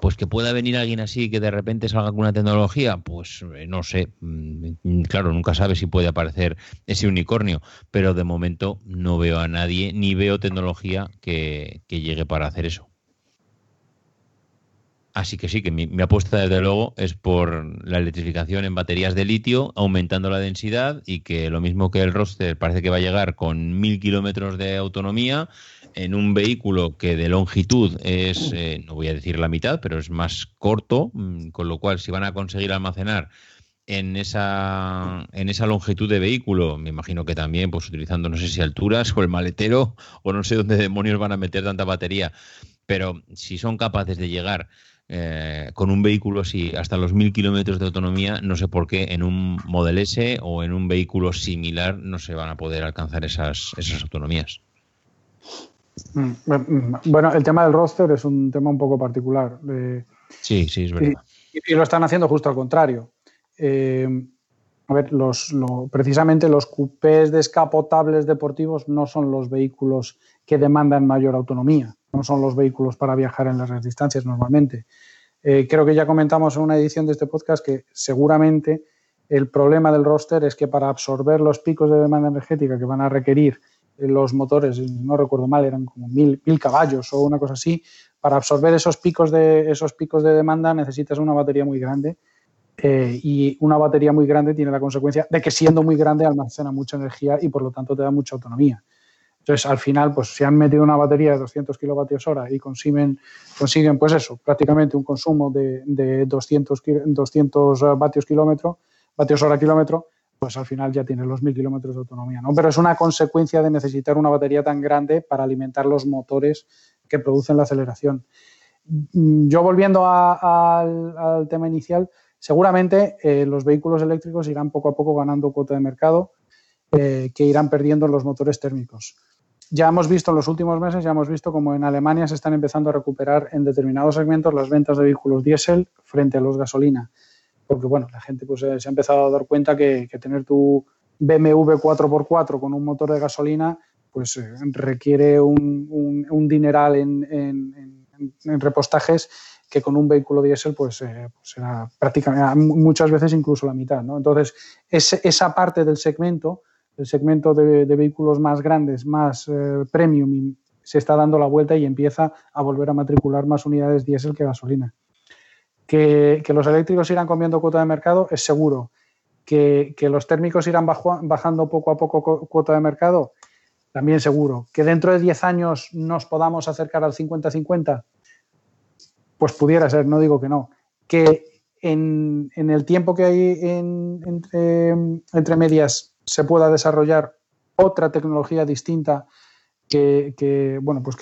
pues que pueda venir alguien así que de repente salga con una tecnología, pues eh, no sé, mm, claro, nunca sabe si puede aparecer ese unicornio, pero de momento no veo a nadie ni veo tecnología que, llegue para hacer eso. Así que sí, que mi, apuesta desde luego es por la electrificación en baterías de litio, aumentando la densidad y que lo mismo que el roster parece que va a llegar con mil kilómetros de autonomía, en un vehículo que de longitud es, eh, no voy a decir la mitad, pero es más corto, mm, con lo cual si van a conseguir almacenar en esa, en esa longitud de vehículo, me imagino que también, pues utilizando no sé si alturas o el maletero, o no sé dónde demonios van a meter tanta batería, pero si son capaces de llegar eh, con un vehículo así hasta los mil kilómetros de autonomía, no sé por qué en un Model S o en un vehículo similar no se van a poder alcanzar esas, esas autonomías. Mm, mm, bueno, el tema del roster es un tema un poco particular. sí, sí, es verdad. Y, lo están haciendo justo al contrario. Eh, a ver, los, precisamente los cupés descapotables deportivos no son los vehículos que demandan mayor autonomía, no son los vehículos para viajar en largas distancias normalmente. Eh, creo que ya comentamos en una edición de este podcast que seguramente el problema del roster es que para absorber los picos de demanda energética que van a requerir los motores, no recuerdo mal, eran como mil, caballos o una cosa así. Para absorber esos picos de, esos picos de demanda necesitas una batería muy grande eh, y una batería muy grande tiene la consecuencia de que siendo muy grande almacena mucha energía y por lo tanto te da mucha autonomía. Entonces, al final, pues si han metido una batería de 200 kilovatios hora y consiguen, consiguen pues eso, prácticamente un consumo de, de 200, 200 vatios kilómetro, vatios hora kilómetro, pues al final ya tiene los mil kilómetros de autonomía, ¿no? Pero es una consecuencia de necesitar una batería tan grande para alimentar los motores que producen la aceleración. Mm, yo volviendo al, tema inicial, seguramente eh, los vehículos eléctricos irán poco a poco ganando cuota de mercado, eh, que irán perdiendo los motores térmicos. Ya hemos visto en los últimos meses, ya hemos visto como en Alemania se están empezando a recuperar en determinados segmentos las ventas de vehículos diésel frente a los gasolina porque bueno, la gente pues, eh, se ha empezado a dar cuenta que, tener tu BMW 4x4 con un motor de gasolina pues eh, requiere un, dineral en, repostajes que con un vehículo diésel pues, eh, pues prácticamente muchas veces incluso la mitad. ¿no? Entonces, esa parte del segmento, el segmento de, vehículos más grandes, más premium, se está dando la vuelta y empieza a volver a matricular más unidades diésel que gasolina. Que, los eléctricos irán comiendo cuota de mercado es seguro. Que, los térmicos irán bajando poco a poco cuota de mercado también seguro. Que dentro de 10 años nos podamos acercar al 50-50, pues pudiera ser, no digo que no. Que en, el tiempo que hay entre, medias se pueda desarrollar otra tecnología distinta que, bueno, pues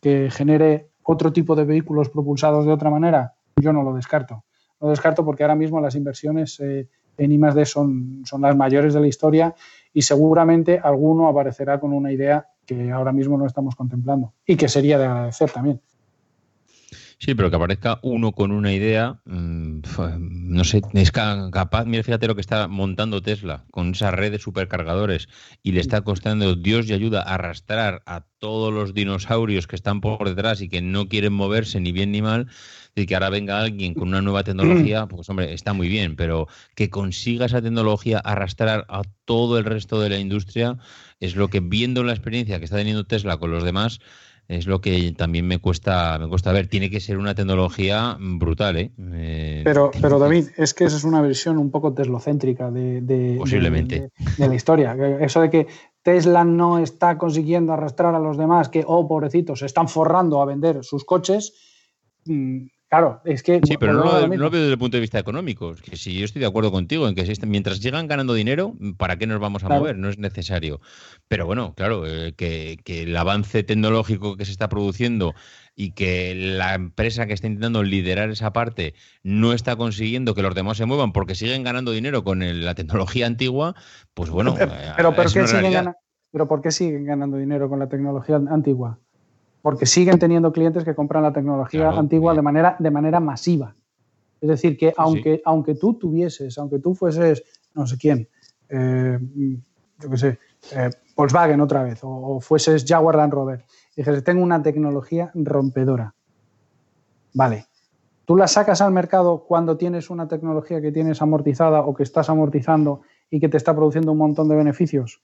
que, genere otro tipo de vehículos propulsados de otra manera, yo no lo descarto. Lo descarto porque ahora mismo las inversiones eh, en I+.D. son, son las mayores de la historia y seguramente alguno aparecerá con una idea que ahora mismo no estamos contemplando y que sería de agradecer también. Sí, pero que aparezca uno con una idea, mm, no sé, es capaz, mira, fíjate lo que está montando Tesla con esa red de supercargadores y le está costando Dios y ayuda a arrastrar a todos los dinosaurios que están por detrás y que no quieren moverse ni bien ni mal, y que ahora venga alguien con una nueva tecnología, pues hombre, está muy bien, pero que consiga esa tecnología arrastrar a todo el resto de la industria es lo que viendo la experiencia que está teniendo Tesla con los demás, es lo que también me cuesta me cuesta ver. Tiene que ser una tecnología brutal, ¿eh? eh pero, pero David, es que esa es una versión un poco teslocéntrica de, Posiblemente. De, la historia. Eso de que Tesla no está consiguiendo arrastrar a los demás, que, oh, pobrecitos, se están forrando a vender sus coches. Claro, es que. Sí, pero no lo, veo desde el punto de vista económico. Que si yo estoy de acuerdo contigo en que mientras llegan ganando dinero, ¿para qué nos vamos a mover? No es necesario. Pero bueno, claro, eh, que, el avance tecnológico que se está produciendo y que la empresa que está intentando liderar esa parte no está consiguiendo que los demás se muevan porque siguen ganando dinero con la tecnología antigua, pues bueno. Pero, pero, ¿por qué siguen pero ¿por qué siguen ganando dinero con la tecnología antigua? Porque siguen teniendo clientes que compran la tecnología antigua de manera, de manera masiva. Es decir, que aunque, aunque tú tuvieses, aunque tú fueses, no sé quién, eh, yo qué sé, eh, Volkswagen otra vez, o, fueses Jaguar Land Rover, y dices, tengo una tecnología rompedora. Vale. Tú la sacas al mercado cuando tienes una tecnología que tienes amortizada o que estás amortizando y que te está produciendo un montón de beneficios.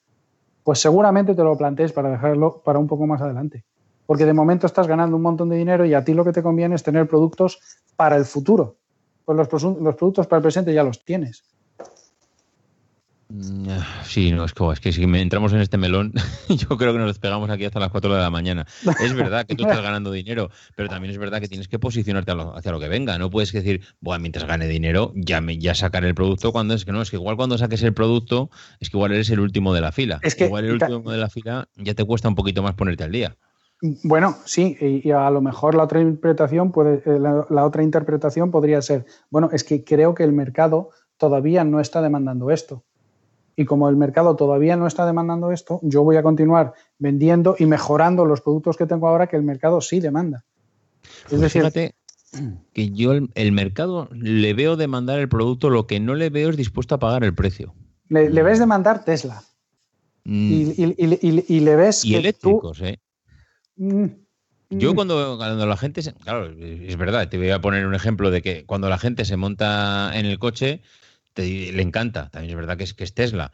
Pues seguramente te lo plantees para dejarlo para un poco más adelante porque de momento estás ganando un montón de dinero y a ti lo que te conviene es tener productos para el futuro. Pues los, productos para el presente ya los tienes. Mm, sí, no, es que, es que si entramos en este melón, yo creo que nos despegamos aquí hasta las 4 de la mañana. Es verdad que tú estás ganando dinero, pero también es verdad que tienes que posicionarte hacia lo que venga. No puedes decir, bueno, mientras gane dinero, ya, me, ya sacaré el producto cuando es que no. Es que igual cuando saques el producto, es que igual eres el último de la fila. Es que igual el último de la fila ya te cuesta un poquito más ponerte al día. Bueno, sí, y, a lo mejor la otra interpretación puede, eh, la, otra interpretación podría ser, bueno, es que creo que el mercado todavía no está demandando esto. Y como el mercado todavía no está demandando esto, yo voy a continuar vendiendo y mejorando los productos que tengo ahora que el mercado sí demanda. es pues fíjate que yo el, mercado le veo demandar el producto, lo que no le veo es dispuesto a pagar el precio. Le, ves demandar Tesla. Mm. Y, le ves. Y eléctricos, ¿eh? Mm, Yo mm. cuando, cuando, la gente, claro, es verdad, te voy a poner un ejemplo de que cuando la gente se monta en el coche, le encanta, también es verdad que es, que es Tesla,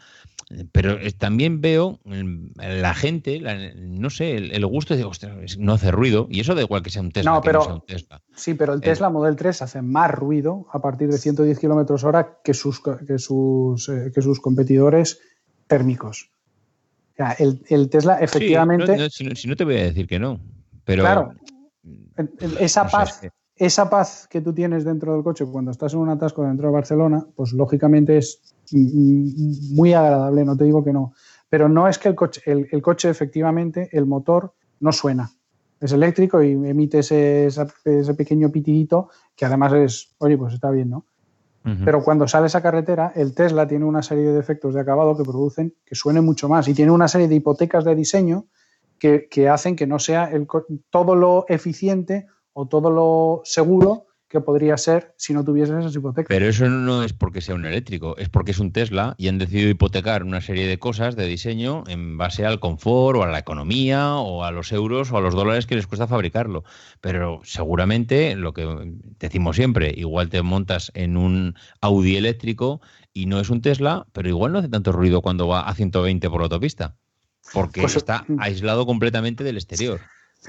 pero también veo la gente, no sé, el, gusto de, no hace ruido, y eso da igual que sea un Tesla. No, pero, Sí, pero el Tesla Model 3 hace más ruido a partir de 110 kilómetros hora que sus, que, sus, eh, que sus competidores térmicos el, Tesla efectivamente... si, no, te voy a decir que no, pero... Claro, esa paz, esa paz que tú tienes dentro del coche cuando estás en un atasco dentro de Barcelona, pues lógicamente es muy agradable, no te digo que no. Pero no es que el coche, el, coche efectivamente, el motor no suena. Es eléctrico y emite ese, ese pequeño pitidito que además es, oye, pues está bien, ¿no? Pero cuando sale esa carretera, el Tesla tiene una serie de efectos de acabado que producen que suene mucho más y tiene una serie de hipotecas de diseño que, que hacen que no sea el, todo lo eficiente o todo lo seguro que podría ser si no tuvieses esas hipotecas. Pero eso no es porque sea un eléctrico, es porque es un Tesla y han decidido hipotecar una serie de cosas de diseño en base al confort o a la economía o a los euros o a los dólares que les cuesta fabricarlo. Pero seguramente, lo que decimos siempre, igual te montas en un Audi eléctrico y no es un Tesla, pero igual no hace tanto ruido cuando va a 120 por la autopista, porque pues, está mm. aislado completamente del exterior.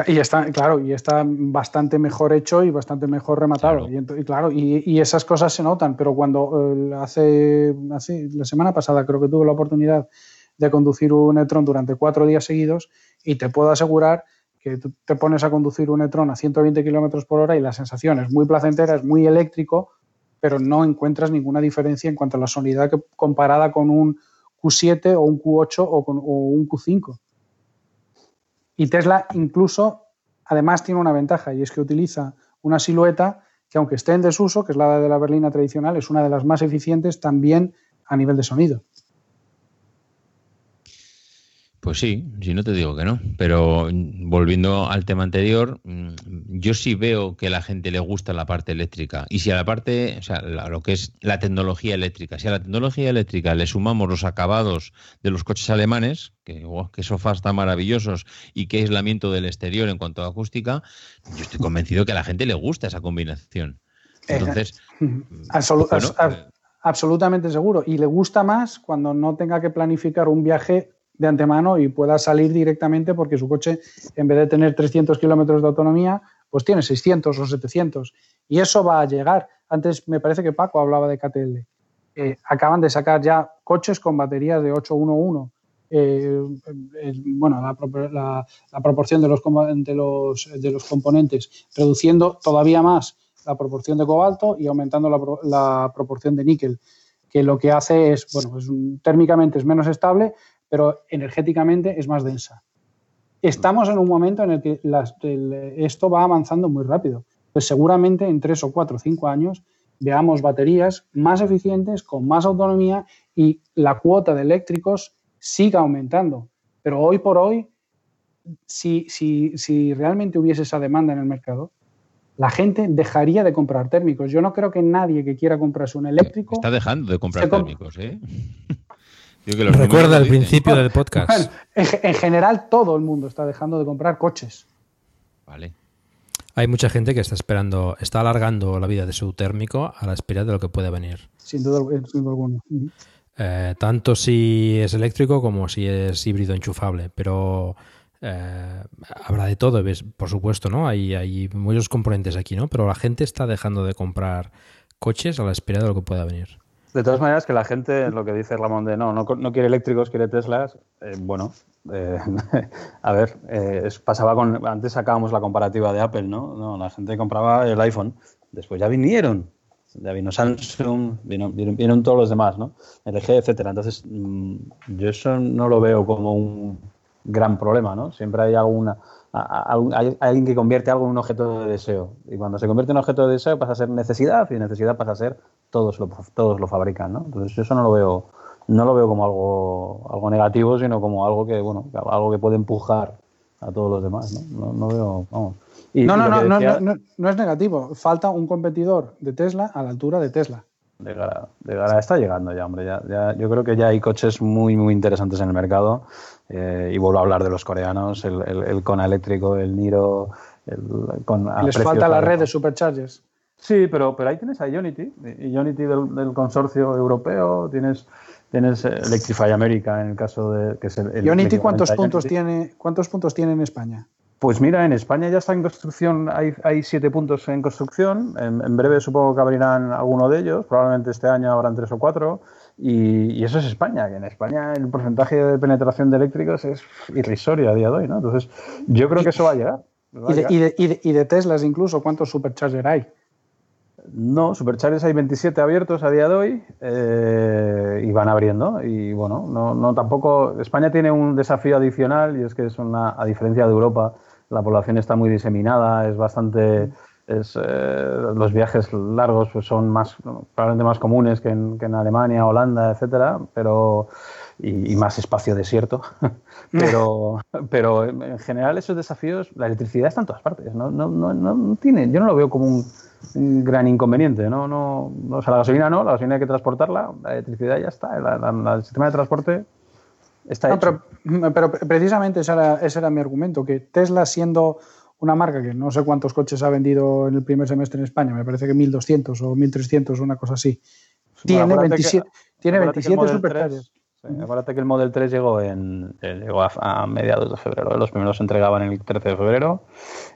Y está, claro, y está bastante mejor hecho y bastante mejor rematado. Y, claro, y, esas cosas se notan, pero cuando eh, hace, hace, la semana pasada creo que tuve la oportunidad de conducir un e-tron durante cuatro días seguidos y te puedo asegurar que tú te pones a conducir un e-tron a 120 kilómetros por hora y la sensación es muy placentera, es muy eléctrico, pero no encuentras ninguna diferencia en cuanto a la sonidad que, comparada con un Q7 o un Q8 o, con, o un Q5. Y Tesla incluso, además, tiene una ventaja y es que utiliza una silueta que aunque esté en desuso, que es la de la berlina tradicional, es una de las más eficientes también a nivel de sonido. Pues sí, si no te digo que no. Pero mm, volviendo al tema anterior, mm, yo sí veo que a la gente le gusta la parte eléctrica. Y si a la parte, o sea, lo que es la tecnología eléctrica, si a la tecnología eléctrica le sumamos los acabados de los coches alemanes, que, que sofás tan maravillosos y qué aislamiento del exterior en cuanto a acústica, yo estoy convencido que a la gente le gusta esa combinación. Eh, Entonces, bueno, ab- eh, absolutamente seguro. Y le gusta más cuando no tenga que planificar un viaje de antemano y pueda salir directamente porque su coche, en vez de tener 300 kilómetros de autonomía, pues tiene 600 o 700. Y eso va a llegar. Antes me parece que Paco hablaba de KTL. Eh, acaban de sacar ya coches con baterías de 811. Eh, eh, bueno, la, pro- la- la proporción de los, de, los, de los componentes, reduciendo todavía más la proporción de cobalto y aumentando la, pro- la proporción de níquel, que lo que hace es, bueno, es un- térmicamente es menos estable, pero energéticamente es más densa. Estamos en un momento en el que las- el- esto va avanzando muy rápido. Pues seguramente en tres o cuatro o cinco años veamos baterías más eficientes, con más autonomía y la cuota de eléctricos siga aumentando. Pero hoy por hoy, si, si, si realmente hubiese esa demanda en el mercado, la gente dejaría de comprar térmicos. Yo no creo que nadie que quiera comprarse un eléctrico está dejando de comprar térmicos, ¿eh? Que Recuerda el principio del podcast. Bueno, en, ge- en general, todo el mundo está dejando de comprar coches. Vale. Hay mucha gente que está esperando, está alargando la vida de su térmico a la espera de lo que puede venir. Sin duda, sin duda alguna. Eh, tanto si es eléctrico como si es híbrido enchufable, pero eh, habrá de todo, ¿ves? por supuesto, ¿no? Hay, hay muchos componentes aquí, ¿no? Pero la gente está dejando de comprar coches a la espera de lo que pueda venir. De todas maneras, que la gente, lo que dice Ramón de no, no, no quiere eléctricos, quiere Teslas, eh, bueno, eh, a ver, eh, pasaba con, antes sacábamos la comparativa de Apple, ¿no? No, la gente compraba el iPhone, después ya vinieron, ya vino Samsung, vino, vieron todos los demás, ¿no? LG, etcétera. Entonces, mm, yo eso no lo veo como un gran problema, ¿no? Siempre hay alguna, a- alguien que convierte algo en un objeto de deseo. Y cuando se convierte en objeto de deseo pasa a ser necesidad y necesidad pasa a ser todos lo, todos lo fabrican, ¿no? Entonces yo eso no lo veo, no lo veo como algo, algo negativo, sino como algo que, bueno, algo que puede empujar a todos los demás, ¿no? No, no veo, vamos. Y- No, y no, no, no, decía- no, no- no es negativo. Falta un competidor de Tesla a la altura de Tesla. De cara, de cara está llegando ya, hombre. Ya, ya- yo creo que ya hay coches muy, muy interesantes en el mercado. Eh, y vuelvo a hablar de los coreanos, el, el, el Kona eléctrico, el Niro, el, con Les falta la red de superchargers. Sí, pero, pero ahí tienes a Ionity, Ionity del, del consorcio europeo, tienes, tienes eh, Electrify America en el caso de que es el, Ionity, ¿cuántos puntos, Ionity. tiene, ¿cuántos puntos tiene en España? Pues mira, en España ya está en construcción, hay, hay siete puntos en construcción. En, en breve supongo que abrirán alguno de ellos, probablemente este año habrán tres o cuatro. Y, y eso es España, que en España el porcentaje de penetración de eléctricos es irrisorio a día de hoy, ¿no? Entonces, yo creo que eso va a llegar. va Y de, llegar. y de- y de- y de Teslas incluso, ¿cuántos superchargers hay? No, Superchargers hay 27 abiertos a día de hoy eh, y van abriendo. Y bueno, no, no tampoco. España tiene un desafío adicional y es que es una, a diferencia de Europa, la población está muy diseminada, es bastante. Es, eh, los viajes largos pues son más probablemente más comunes que en, que en Alemania, Holanda, etcétera, pero y, más espacio desierto. pero, pero en general esos desafíos, la electricidad está en todas partes. No, no, no, no tiene, yo no lo veo como un, un gran inconveniente. No, no, no, o sea, la gasolina no, la gasolina hay que transportarla, la electricidad ya está, la- la- la- el sistema de transporte está hecho. pero, pero precisamente ese era, ese era mi argumento, que Tesla siendo una marca que no sé cuántos coches ha vendido en el primer semestre en España, me parece que 1.200 o 1.300, una cosa así. Tiene que- 27, tiene Acuérdate que el 27 Model superchargers. 3, sí, acuérdate que el Model 3 llegó, en, eh, llegó a, a mediados de febrero. ¿eh? Los primeros se entregaban el 13 de febrero.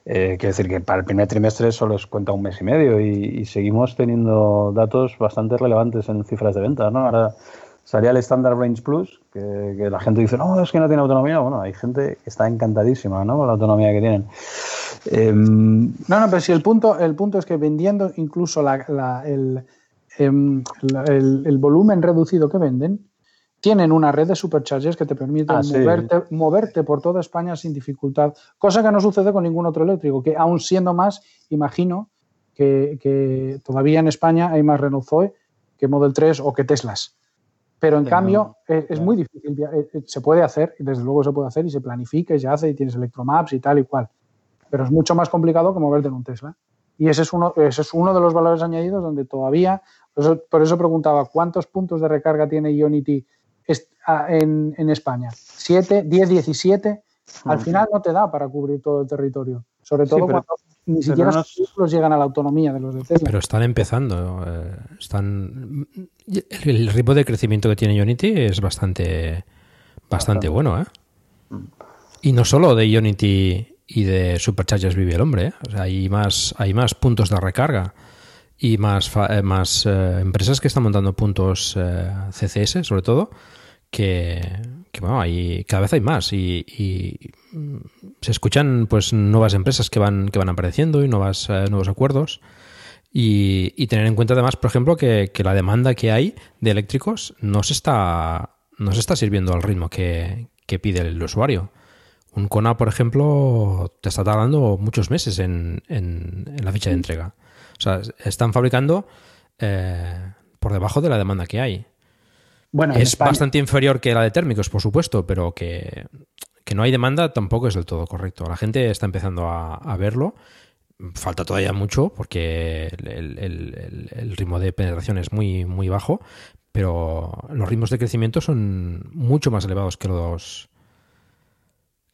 Eh, quiere decir que para el primer trimestre solo os cuenta un mes y medio y, y seguimos teniendo datos bastante relevantes en cifras de ventas. ¿no? Ahora salía el Standard Range Plus, que, la gente dice, no, es que no tiene autonomía. Bueno, hay gente que está encantadísima ¿no? con la autonomía que tienen. Em, no, no, pero si el punto, el punto es que vendiendo incluso em, el, el, volumen reducido que venden, tienen una red de superchargers que te permiten ah, moverte, moverte, por toda España sin dificultad, cosa que no sucede con ningún otro eléctrico, que aún siendo más, imagino que, que todavía en España hay más Renault Zoe que Model 3 o que Teslas. Pero en cambio es, muy difícil, eh, eh, se puede hacer, y desde luego se puede hacer y se planifica y se hace y tienes electromaps y tal y cual. Pero es mucho más complicado que moverte en un Tesla. Y ese es uno, ese es uno de los valores añadidos donde todavía, por eso, preguntaba, ¿cuántos puntos de recarga tiene Ionity en, en España? ¿7, 10, 17? Al final no te da para cubrir todo el territorio. Sobre todo cuando ni siquiera los vehículos llegan a la autonomía de los de Tesla. Pero están empezando. Eh, están el ritmo de crecimiento que tiene Unity es bastante, bastante bueno. ¿eh? Y no solo de Unity y de Superchargers vive el hombre. ¿eh? hay, más, hay más puntos de recarga y más, más empresas que están montando puntos CCS, sobre todo, que, bueno, hay, cada vez hay más y, mm, se escuchan pues nuevas empresas que van, que van apareciendo y nuevas, eh, nuevos acuerdos. Y, tener en cuenta además, por ejemplo, que, la demanda que hay de eléctricos no se está, no se está sirviendo al ritmo que, pide el usuario. Un Kona, por ejemplo, te está tardando muchos meses en, la ficha de entrega. O sea, están fabricando eh, por debajo de la demanda que hay es bastante inferior que la de térmicos, por supuesto, pero que, no hay demanda tampoco es del todo correcto. La gente está empezando a, verlo. Falta todavía mucho porque el, ritmo de penetración es muy, muy bajo, pero los ritmos de crecimiento son mucho más elevados que los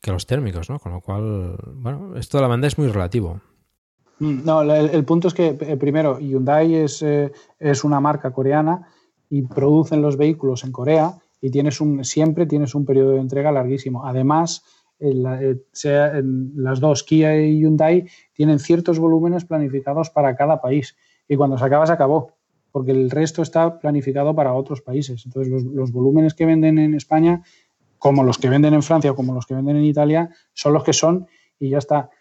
que los térmicos, ¿no? Con lo cual, bueno, esto de la demanda es muy relativo. Mm, no, el, punto es que, eh, primero, Hyundai es, eh, es una marca coreana y producen los vehículos en Corea y tienes un, siempre tienes un periodo de entrega larguísimo. Además, eh, las dos, Kia y Hyundai, tienen ciertos volúmenes planificados para cada país y cuando se acaba, se acabó, porque el resto está planificado para otros países. Entonces, los, volúmenes que venden en España, como los que venden en Francia o como los que venden en Italia, son los que son y ya está.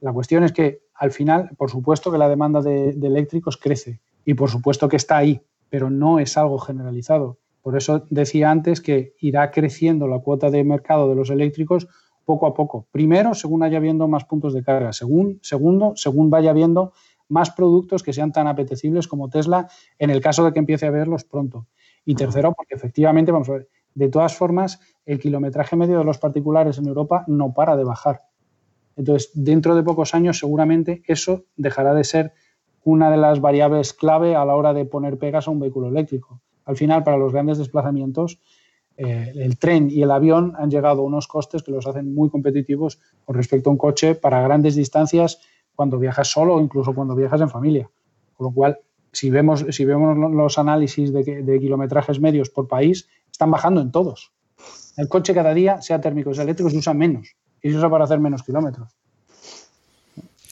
La cuestión es que al final, por supuesto que la demanda de, de eléctricos crece y por supuesto que está ahí, pero no es algo generalizado. Por eso decía antes que irá creciendo la cuota de mercado de los eléctricos poco a poco. Primero, según haya habiendo más puntos de carga. Según, segundo, según vaya habiendo más productos que sean tan apetecibles como Tesla, en el caso de que empiece a verlos pronto. Y tercero, porque efectivamente, vamos a ver, de todas formas, el kilometraje medio de los particulares en Europa no para de bajar. Entonces, dentro de pocos años, seguramente eso dejará de ser una de las variables clave a la hora de poner pegas a un vehículo eléctrico. Al final, para los grandes desplazamientos, eh, el tren y el avión han llegado a unos costes que los hacen muy competitivos con respecto a un coche para grandes distancias cuando viajas solo o incluso cuando viajas en familia. Con lo cual, si vemos, si vemos los análisis de, de kilometrajes medios por país, están bajando en todos. El coche cada día, sea térmico o sea eléctrico, se usa menos y se usa para hacer menos kilómetros.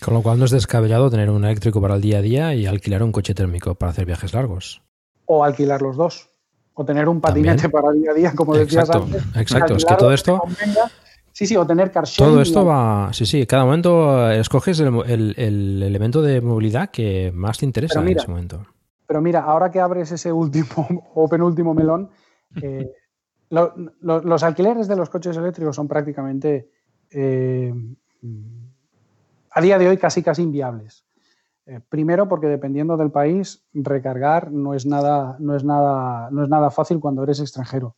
Con lo cual no es descabellado tener un eléctrico para el día a día y alquilar un coche térmico para hacer viajes largos. O alquilar los dos. O tener un patinete para el día a día, como decías antes. Exacto, es que todo esto... Sí, sí, o tener car Todo esto va. Sí, sí, cada momento eh, escoges el, elemento de movilidad que más te interesa en ese momento. Pero mira, ahora que abres ese último o penúltimo melón, eh, los alquileres de los coches eléctricos son prácticamente eh, a día de hoy casi casi inviables. Eh, primero, porque dependiendo del país, recargar no es, nada, no, es nada, no es nada fácil cuando eres extranjero.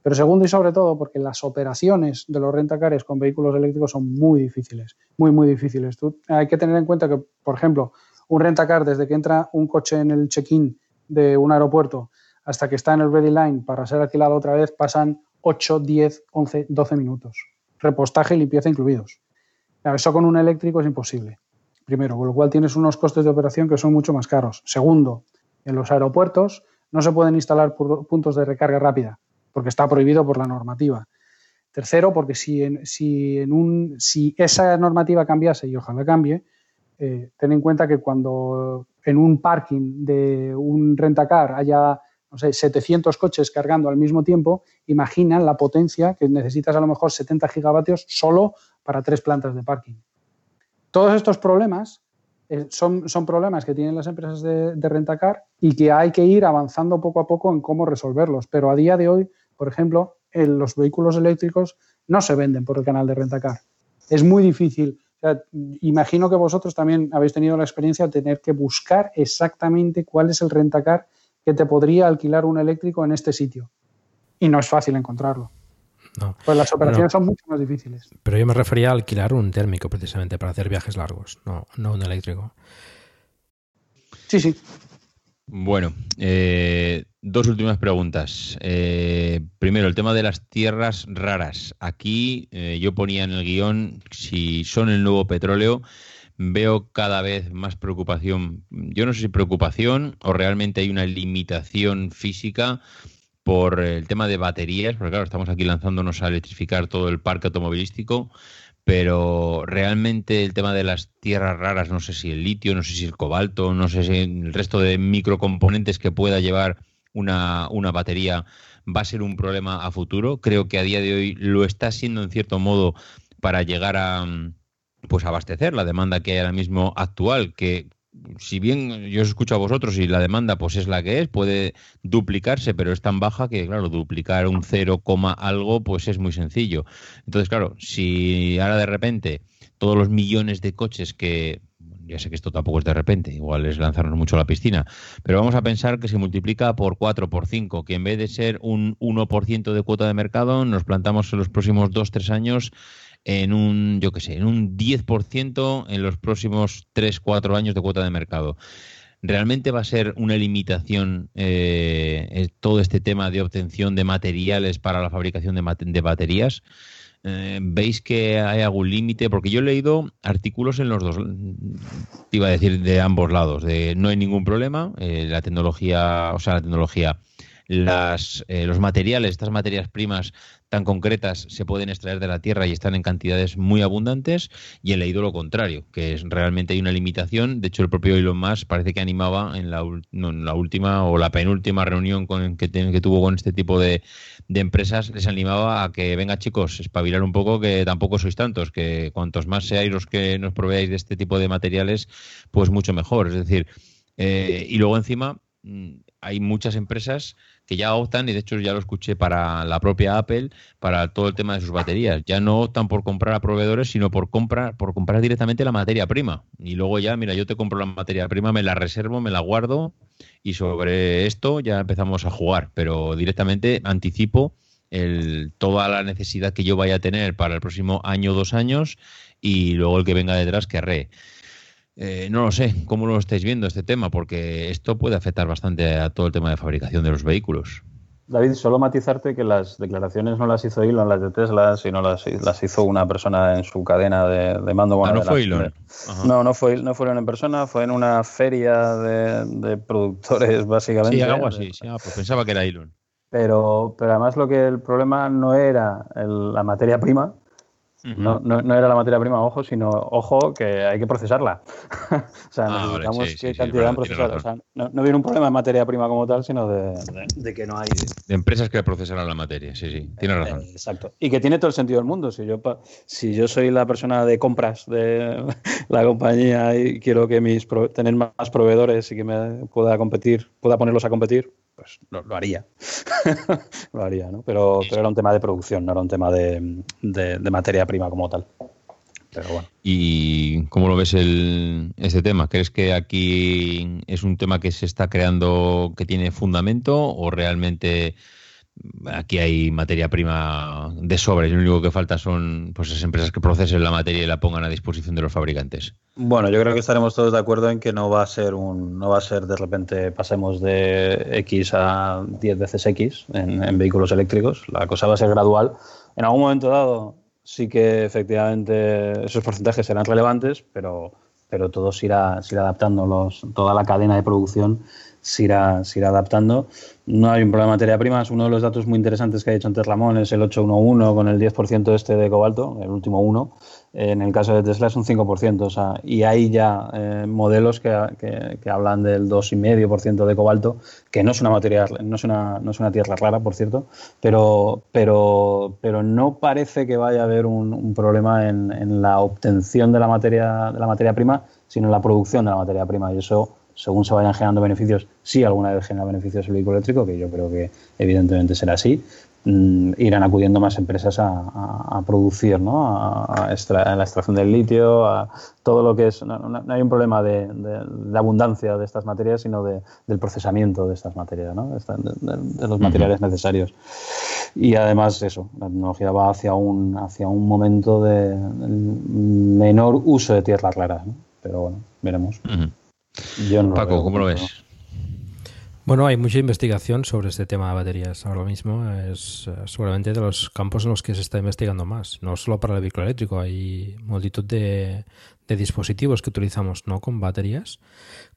Pero segundo y sobre todo, porque las operaciones de los rentacares con vehículos eléctricos son muy difíciles, muy, muy difíciles. hay que tener en cuenta que, por ejemplo, un rentacar, desde que entra un coche en el check-in de un aeropuerto hasta que está en el ready line para ser alquilado otra vez, pasan 8, 10, 11, 12 minutos. Repostaje y limpieza incluidos. Eso con un eléctrico es imposible. Primero, con lo cual tienes unos costes de operación que son mucho más caros. Segundo, en los aeropuertos no se pueden instalar puntos de recarga rápida porque está prohibido por la normativa. Tercero, porque si, en, si, en un, si esa normativa cambiase, y ojalá cambie, eh, ten en cuenta que cuando en un parking de un rentacar haya no sé, 700 coches cargando al mismo tiempo, imagina la potencia que necesitas a lo mejor 70 gigavatios solo para tres plantas de parking. Todos estos problemas eh, son, son, problemas que tienen las empresas de, de rentacar y que hay que ir avanzando poco a poco en cómo resolverlos. Pero a día de hoy, por ejemplo, los vehículos eléctricos no se venden por el canal de rentacar. Es muy difícil. imagino que vosotros también habéis tenido la experiencia de tener que buscar exactamente cuál es el rentacar que te podría alquilar un eléctrico en este sitio. Y no es fácil encontrarlo. No. Pues las operaciones son mucho más difíciles. Pero yo me refería a alquilar un térmico precisamente para hacer viajes largos, no, no un eléctrico. Sí, sí. Bueno, eh, dos últimas preguntas. Eh, primero, el tema de las tierras raras. Aquí eh, yo ponía en el guion si son el nuevo petróleo. Veo cada vez más preocupación. Yo no sé si preocupación o realmente hay una limitación física por el tema de baterías, porque claro, estamos aquí lanzándonos a electrificar todo el parque automovilístico, pero realmente el tema de las tierras raras, no sé si el litio, no sé si el cobalto, no sé si el resto de microcomponentes que pueda llevar una, una batería va a ser un problema a futuro. Creo que a día de hoy lo está siendo en cierto modo para llegar a pues abastecer la demanda que hay ahora mismo actual, que si bien yo os escucho a vosotros y la demanda pues es la que es, puede duplicarse, pero es tan baja que, claro, duplicar un 0, algo pues es muy sencillo. Entonces, claro, si ahora de repente todos los millones de coches que, ya sé que esto tampoco es de repente, igual es lanzarnos mucho a la piscina, pero vamos a pensar que se multiplica por 4, por 5, que en vez de ser un 1% de cuota de mercado, nos plantamos en los próximos 2, 3 años en un, yo qué sé, en un 10% en los próximos 3, 4 años de cuota de mercado. ¿Realmente va a ser una limitación eh, eh, todo este tema de obtención de materiales para la fabricación de, baterías? Eh, ¿Veis que hay algún límite? Porque yo he leído artículos en los dos, iba a decir de ambos lados, de no hay ningún problema, la tecnología, o sea, la tecnología, las, los materiales, estas materias primas tan concretas se pueden extraer de la tierra y están en cantidades muy abundantes, y he leído lo contrario, que es realmente hay una limitación. De hecho, el propio Elon Musk parece que animaba en la, la última o la penúltima reunión con, que, que tuvo con este tipo de, empresas, les animaba a que venga chicos, espabilar un poco, que tampoco sois tantos, que cuantos más seáis los que nos proveáis de este tipo de materiales, pues mucho mejor. Es decir, eh, y luego encima mm, hay muchas empresas que ya optan, y de hecho ya lo escuché para la propia Apple, para todo el tema de sus baterías. Ya no optan por comprar a proveedores, sino por comprar, por comprar directamente la materia prima. Y luego ya, mira, yo te compro la materia prima, me la reservo, me la guardo, y sobre esto ya empezamos a jugar. Pero directamente anticipo el, toda la necesidad que yo vaya a tener para el próximo año o dos años, y luego el que venga detrás querré. Eh, no lo sé, ¿cómo lo estáis viendo este tema? Porque esto puede afectar bastante a todo el tema de fabricación de los vehículos. David, solo matizarte que las declaraciones no las hizo Elon, las de Tesla, sino las, las hizo una persona en su cadena de, mando. ah, no fue Elon. No, no fue, no fueron en persona, fue en una feria de, productores, básicamente. Sí, algo así, sí, ah, pues pensaba que era Elon. Pero, pero además lo que el problema no era la materia prima, no, no, no, era la materia prima, ojo, sino, ojo, que hay que procesarla. o sea, ah, necesitamos que cantidad de procesar. O sea, no, viene un problema de materia prima como tal, sino de, que no hay. De empresas que procesan la materia, sí, sí, tienes razón. Eh, exacto. Y que tiene todo el sentido del mundo. Si yo, si yo soy la persona de compras de la compañía y quiero que mis tener más proveedores y que me pueda competir, pueda ponerlos a competir, pues lo, haría. lo haría, ¿no? Pero, pero, era un tema de producción, no era un tema de, de, materia prima como tal. Pero bueno. ¿Y cómo lo ves el, este tema? ¿Crees que aquí es un tema que se está creando que tiene fundamento o realmente aquí hay materia prima de sobra y lo único que falta son pues esas empresas que procesen la materia y la pongan a disposición de los fabricantes. Bueno, yo creo que estaremos todos de acuerdo en que no va a ser un no va a ser de repente pasemos de X a 10 veces X en, vehículos eléctricos, la cosa va a ser gradual. En algún momento dado sí que efectivamente esos porcentajes serán relevantes, pero pero todo se irá, se irá adaptando los, toda la cadena de producción se irá, se irá adaptando. No hay un problema de materia prima. Uno de los datos muy interesantes que ha dicho antes Ramón es el 811 con el 10% este de cobalto, el último uno. En el caso de Tesla es un 5%. O sea, y hay ya eh, modelos que, que, hablan del 2,5% de cobalto, que no es una materia, no es una, no es una tierra rara, por cierto, pero, pero, pero no parece que vaya a haber un, un problema en, en, la obtención de la materia, de la materia prima, sino en la producción de la materia prima. Y eso según se vayan generando beneficios, sí alguna vez genera beneficios el vehículo eléctrico, que yo creo que evidentemente será así, mm, irán acudiendo más empresas a, producir, ¿no? A, la extracción del litio, a todo lo que es. No, hay un problema de, abundancia de estas materias, sino del procesamiento de estas materias, ¿no? de, los materiales necesarios. Y además, eso, la tecnología va hacia un, hacia un momento de menor uso de tierras raras, ¿no? Pero bueno, veremos. Paco, ¿cómo lo ves? Bueno, hay mucha investigación sobre este tema de baterías. Ahora mismo es eh, seguramente de los campos en los que se está investigando más. No solo para el vehículo eléctrico, hay multitud de, dispositivos que utilizamos no con baterías.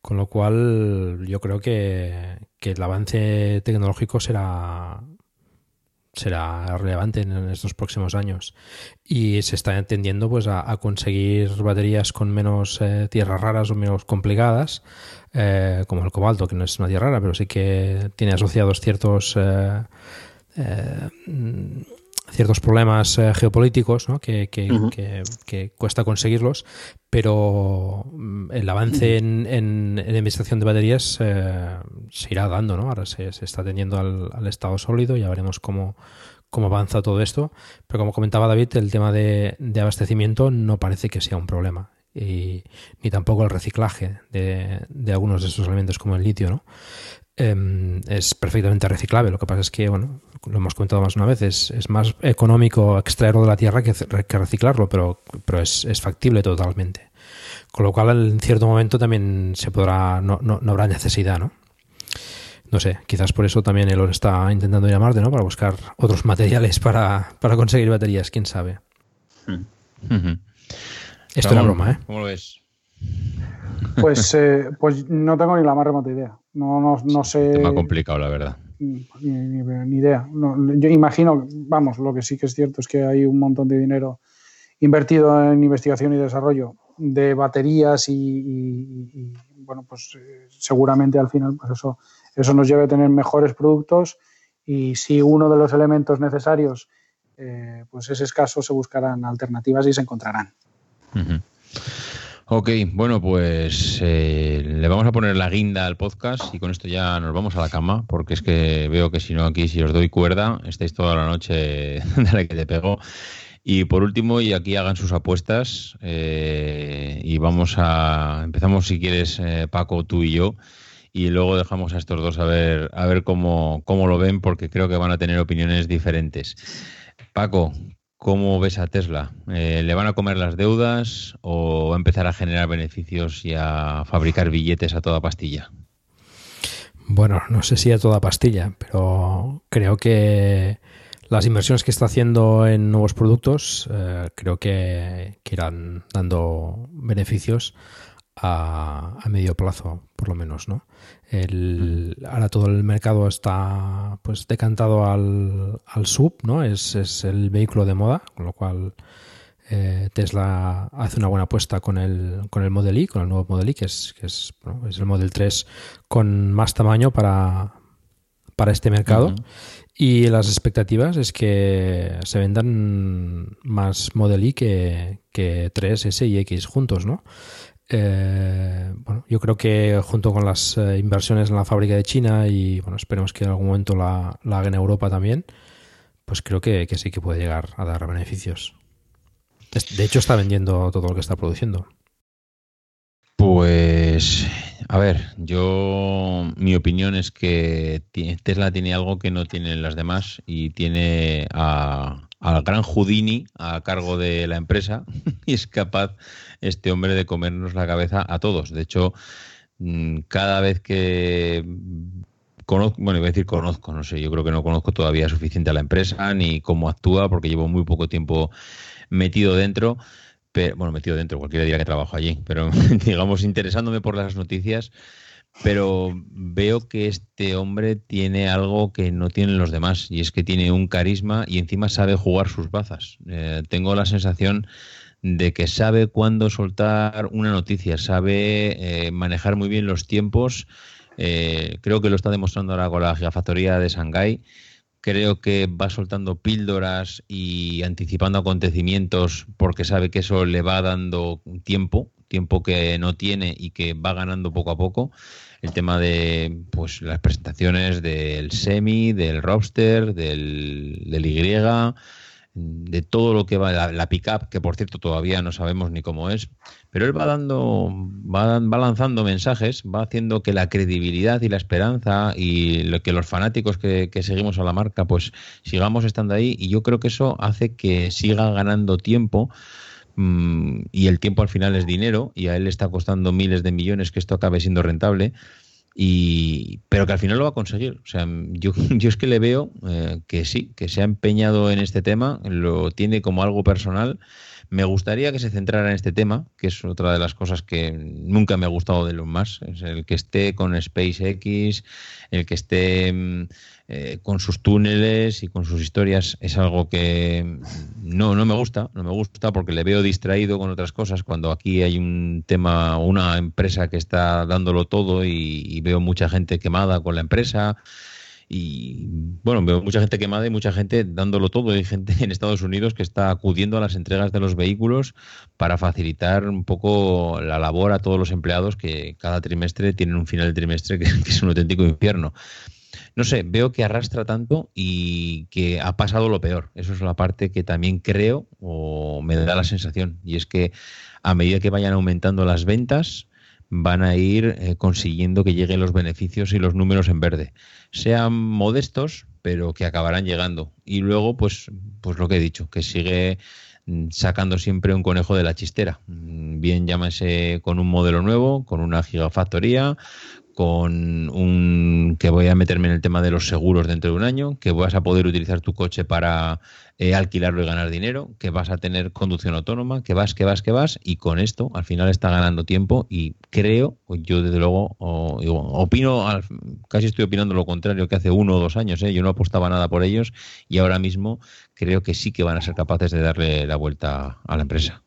Con lo cual, yo creo que, el avance tecnológico será será relevante en estos próximos años y se está entendiendo pues a, conseguir baterías con menos eh, tierras raras o menos complicadas eh, como el cobalto que no es una tierra rara pero sí que tiene asociados ciertos eh, ciertos problemas geopolíticos ¿no? que, que, cuesta conseguirlos pero mm, el avance en, en, en investigación de baterías se irá dando ¿no? ahora se, se está teniendo al, al estado sólido ya veremos cómo cómo avanza todo esto. Pero como comentaba David, el tema de, abastecimiento no parece que sea un problema. Y, ni tampoco el reciclaje de, algunos de estos elementos como el litio, ¿no? Em, es perfectamente reciclable. Lo que pasa es que, bueno, lo hemos comentado más una vez, es, más económico extraerlo de la tierra que, reciclarlo, pero, pero es, factible totalmente. Con lo cual, en cierto momento también se podrá, no, no, no habrá necesidad, ¿no? no sé, quizás por eso también Elon está intentando llamarte, ¿no? Para buscar otros materiales para, conseguir baterías, quién sabe. Hmm. Esto era broma, ¿eh? ¿Cómo lo ves? Pues, eh, pues no tengo ni la más remota idea. No, no, no sé. Tema complicado, la verdad. Ni, idea. yo imagino, vamos, lo que sí que es cierto es que hay un montón de dinero invertido en investigación y desarrollo de baterías y, bueno, pues eh, seguramente al final pues eso eso nos lleva a tener mejores productos y si uno de los elementos necesarios eh, pues es escaso, se buscarán alternativas y se encontrarán. Ok, bueno, pues eh, le vamos a poner la guinda al podcast y con esto ya nos vamos a la cama, porque es que veo que si no aquí, si os doy cuerda, estáis toda la noche de la que te pego. Y por último, y aquí hagan sus apuestas, eh, y vamos a, empezamos si quieres, Paco, tú y yo y luego dejamos a estos dos a ver, a ver cómo, cómo lo ven, porque creo que van a tener opiniones diferentes. Paco, ¿cómo ves a Tesla? Eh, ¿Le van a comer las deudas o va a empezar a generar beneficios y a fabricar billetes a toda pastilla? Bueno, no sé si a toda pastilla, pero creo que las inversiones que está haciendo en nuevos productos eh, creo que, que, irán dando beneficios a, medio plazo, por lo menos, ¿no? El, ahora todo el mercado está pues decantado al, al sub, ¿no? Es, es, el vehículo de moda, con lo cual eh, Tesla hace una buena apuesta con el, con el Model Y, con el nuevo Model Y, que es, que es, es el Model 3 con más tamaño para, para este mercado. Y las expectativas es que se vendan más Model Y que, que 3, S y X juntos, ¿no? Eh, bueno, yo creo que junto con las eh, inversiones en la fábrica de China y bueno, esperemos que en algún momento la, la haga en Europa también, pues creo que, sí que puede llegar a dar beneficios. De hecho, está vendiendo todo lo que está produciendo. Pues, a ver, yo, mi opinión es que Tesla tiene algo que no tienen las demás y tiene a, al gran Houdini a cargo de la empresa y es capaz este hombre de comernos la cabeza a todos. De hecho, mm, cada vez que conozco, bueno, iba a decir conozco, no sé, yo creo que no conozco todavía suficiente a la empresa ni cómo actúa porque llevo muy poco tiempo metido dentro. Pero, bueno, metido dentro, cualquiera diría que trabajo allí, pero digamos interesándome por las noticias pero veo que este hombre tiene algo que no tienen los demás y es que tiene un carisma y encima sabe jugar sus bazas. Eh, tengo la sensación de que sabe cuándo soltar una noticia, sabe eh, manejar muy bien los tiempos. Eh, creo que lo está demostrando ahora con la gigafactoría de Shanghái. Creo que va soltando píldoras y anticipando acontecimientos porque sabe que eso le va dando tiempo, tiempo que no tiene y que va ganando poco a poco. El tema de pues las presentaciones del semi, del roster, del, del Y, de todo lo que va, la, la pickup, que por cierto todavía no sabemos ni cómo es, pero él va dando, va, va, lanzando mensajes, va haciendo que la credibilidad y la esperanza y lo, que los fanáticos que, que, seguimos a la marca, pues sigamos estando ahí, y yo creo que eso hace que siga ganando tiempo. Mmm, y el tiempo al final es dinero y a él le está costando miles de millones que esto acabe siendo rentable y, pero que al final lo va a conseguir. O sea, yo, yo es que le veo eh, que sí, que se ha empeñado en este tema, lo tiene como algo personal. Me gustaría que se centrara en este tema, que es otra de las cosas que nunca me ha gustado de Elon Musk, es el que esté con SpaceX, el que esté eh, con sus túneles y con sus historias, es algo que no, no me gusta, no me gusta porque le veo distraído con otras cosas, cuando aquí hay un tema, una empresa que está dándolo todo y, y veo mucha gente quemada con la empresa y bueno, veo mucha gente quemada y mucha gente dándolo todo. Hay gente en Estados Unidos que está acudiendo a las entregas de los vehículos para facilitar un poco la labor a todos los empleados que cada trimestre tienen un final de trimestre que, es un auténtico infierno. No sé, veo que arrastra tanto y que ha pasado lo peor. Eso es la parte que también creo o me da la sensación. Y es que a medida que vayan aumentando las ventas, van a ir eh, consiguiendo que lleguen los beneficios y los números en verde. Sean modestos, pero que acabarán llegando. Y luego, pues, pues lo que he dicho, que sigue mm, sacando siempre un conejo de la chistera. Mm, bien llámese con un modelo nuevo, con una gigafactoría, con un que voy a meterme en el tema de los seguros dentro de un año, que vas a poder utilizar tu coche para eh, alquilarlo y ganar dinero, que vas a tener conducción autónoma, que vas, que vas, que vas, y con esto al final está ganando tiempo y creo, yo desde luego opino, casi estoy opinando lo contrario que hace uno o dos años, ¿eh? yo no apostaba nada por ellos y ahora mismo creo que sí que van a ser capaces de darle la vuelta a la empresa.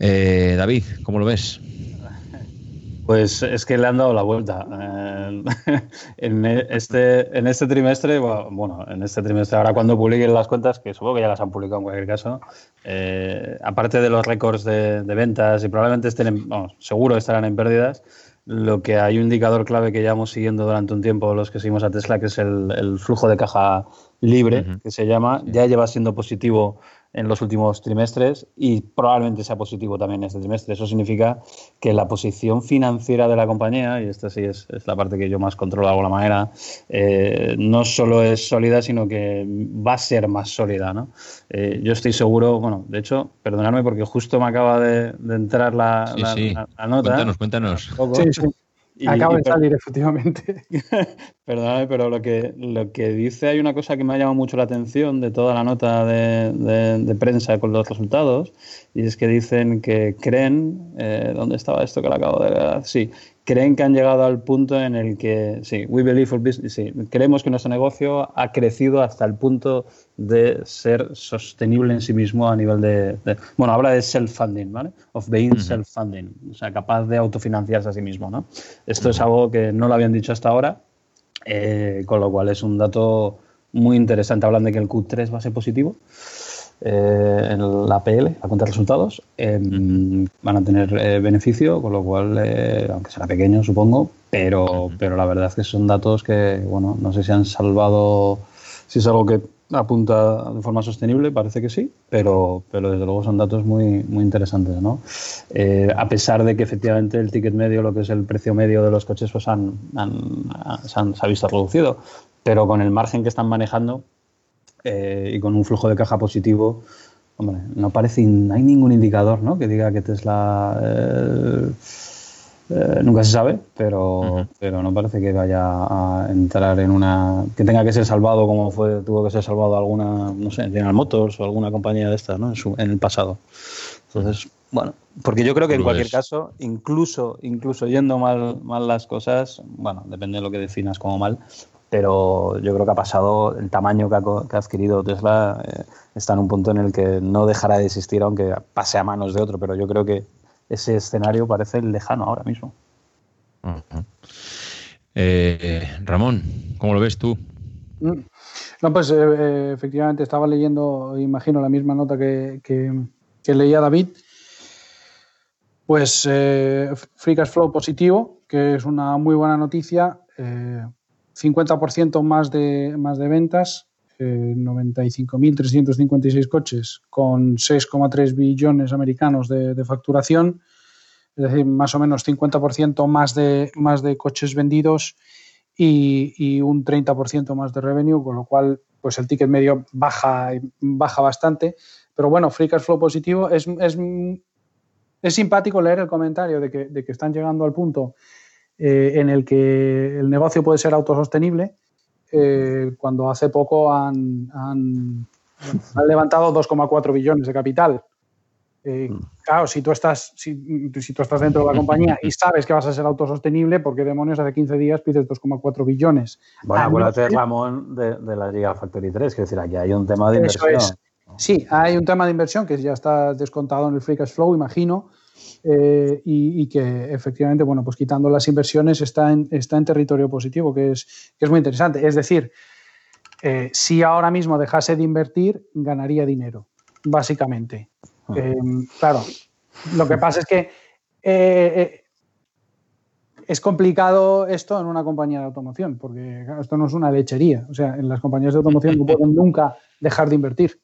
Eh, David, ¿cómo lo ves? Pues es que le han dado la vuelta. Eh, en, este, en este trimestre, bueno, en este trimestre, ahora cuando publiquen las cuentas, que supongo que ya las han publicado en cualquier caso, eh, aparte de los récords de, de, ventas y probablemente estén, en, vamos, seguro estarán en pérdidas, lo que hay un indicador clave que llevamos siguiendo durante un tiempo los que seguimos a Tesla, que es el, el flujo de caja libre, uh -huh. que se llama, ya lleva siendo positivo en los últimos trimestres y probablemente sea positivo también este trimestre. Eso significa que la posición financiera de la compañía, y esta sí es, es la parte que yo más controlo de alguna manera, eh, no solo es sólida, sino que va a ser más sólida. ¿no? Eh, yo estoy seguro, bueno, de hecho, perdonadme porque justo me acaba de, de entrar la, sí, la, sí. la, la, nota. Cuéntanos, cuéntanos. Sí, sí. Y, Acaba de salir, efectivamente. Perdóname, pero lo que, lo que dice, hay una cosa que me ha llamado mucho la atención de toda la nota de, de, de prensa con los resultados, y es que dicen que creen, eh, ¿dónde estaba esto que lo acabo de ver? Sí, creen que han llegado al punto en el que, sí, we believe for business, sí, creemos que nuestro negocio ha crecido hasta el punto de ser sostenible en sí mismo a nivel de, de bueno, habla de self-funding, ¿vale? Of being uh -huh. self-funding, o sea, capaz de autofinanciarse a sí mismo, ¿no? Esto uh -huh. es algo que no lo habían dicho hasta ahora, eh, con lo cual es un dato muy interesante. Hablan de que el Q3 va a ser positivo eh, en la PL, la cuenta de resultados. Eh, uh-huh. Van a tener eh, beneficio, con lo cual, eh, aunque será pequeño, supongo, pero, pero la verdad es que son datos que, bueno, no sé si han salvado, si es algo que apunta de forma sostenible, parece que sí, pero, pero desde luego son datos muy, muy interesantes, ¿no? Eh, a pesar de que efectivamente el ticket medio, lo que es el precio medio de los coches, pues han, han, se, ha visto reducido, pero con el margen que están manejando eh, y con un flujo de caja positivo, hombre, no parece, no hay ningún indicador, ¿no? Que diga que Tesla eh, eh, nunca se sabe, pero, uh -huh. pero no parece que vaya a entrar en una. que tenga que ser salvado como fue tuvo que ser salvado alguna, no sé, General Motors o alguna compañía de estas, ¿no? En, su, en el pasado. Entonces, bueno, Porque yo creo que en cualquier caso, incluso, incluso yendo mal, mal las cosas, bueno, depende de lo que definas como mal, pero yo creo que ha pasado el tamaño que ha, adquirido Tesla eh, está en un punto en el que no dejará de existir aunque pase a manos de otro, pero yo creo que ese escenario parece lejano ahora mismo. Eh, Ramón, ¿cómo lo ves tú? Mm. No, pues eh, efectivamente estaba leyendo, imagino, la misma nota que, que leía David pues eh, Free Cash Flow positivo, que es una muy buena noticia. 50% eh, más de, más de ventas, 95.356 eh, coches con 6,3 billones americanos de, facturación, es decir, más o menos 50% más de, más de coches vendidos y, un 30% más de revenue, con lo cual pues el ticket medio baja, baja bastante. Pero bueno, Free Cash Flow positivo es, es es simpático leer el comentario de que, están llegando al punto eh, en el que el negocio puede ser autosostenible, eh, cuando hace poco han, levantado 2,4 billones de capital. Eh, mm. claro, si tú, estás, si, tú estás dentro de la compañía y sabes que vas a ser autosostenible, ¿por qué demonios hace 15 días pides 2,4 billones? Bueno, acuérdate, Ramón, de, de la Liga Factory 3, quiero decir, aquí hay un tema de inversión. Sí, hay un tema de inversión que ya está descontado en el free cash flow, imagino, eh, y, que efectivamente, bueno, pues quitando las inversiones está en, está en territorio positivo, que es, que es muy interesante. Es decir, eh, si ahora mismo dejase de invertir, ganaría dinero, básicamente. Ah. Eh, claro, lo que pasa es que es complicado esto en una compañía de automoción, porque esto no es una lechería. O sea, en las compañías de automoción no pueden nunca dejar de invertir.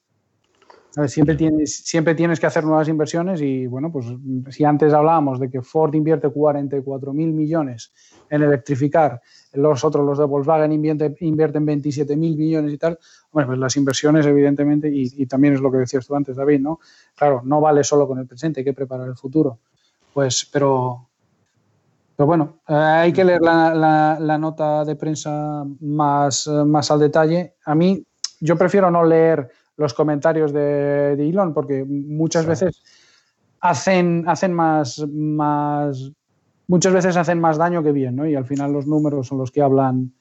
Siempre tienes, siempre tienes que hacer nuevas inversiones y, bueno, pues si antes hablábamos de que Ford invierte 44 mil millones en electrificar, los otros, los de Volkswagen, invierten, invierten 27 mil millones y tal, bueno, pues las inversiones, evidentemente, y, también es lo que decías tú antes, David, ¿no? Claro, no vale solo con el presente, hay que preparar el futuro. Pues, pero, pero bueno, eh, hay que leer la, la, nota de prensa más, más al detalle. A mí, yo prefiero no leer los comentarios de, Elon, porque muchas veces hacen, hacen más, más, muchas veces hacen más daño que bien, ¿no? Y al final los números son los que hablan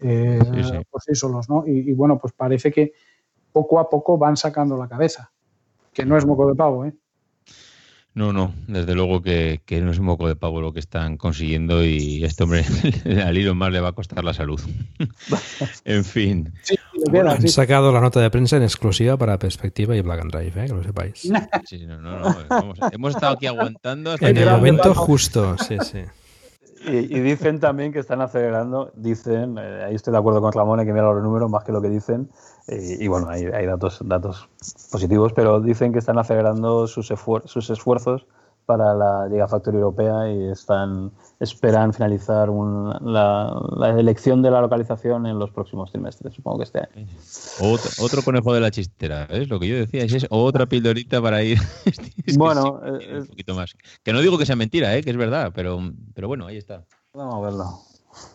eh, por sí solos, ¿no? Y, y, bueno, pues parece que poco a poco van sacando la cabeza, que no es moco de pavo, ¿eh? No, no, desde luego que, no es un moco de pavo lo que están consiguiendo y este hombre al hilo más le va a costar la salud. en fin. Han sacado la nota de prensa en exclusiva para Perspectiva y Black and Drive, ¿eh? que lo sepáis. Sí, no, no, no hemos estado aquí aguantando hasta En el momento justo, sí, sí. Y, dicen también que están acelerando, dicen, eh, ahí estoy de acuerdo con Ramón, hay que mirar los números más que lo que dicen, y, bueno, hay, hay, datos, datos positivos, pero dicen que están acelerando sus, sus esfuerzos para la Liga Factory Europea y están esperan finalizar la, elección de la localización en los próximos trimestres, supongo que este año. Otro, conejo de la chistera, ¿ves? Lo que yo decía es, otra pildorita para ir. bueno, un eh, poquito más. Que no digo que sea mentira, ¿eh? que es verdad, pero, pero bueno, ahí está. Vamos a verlo.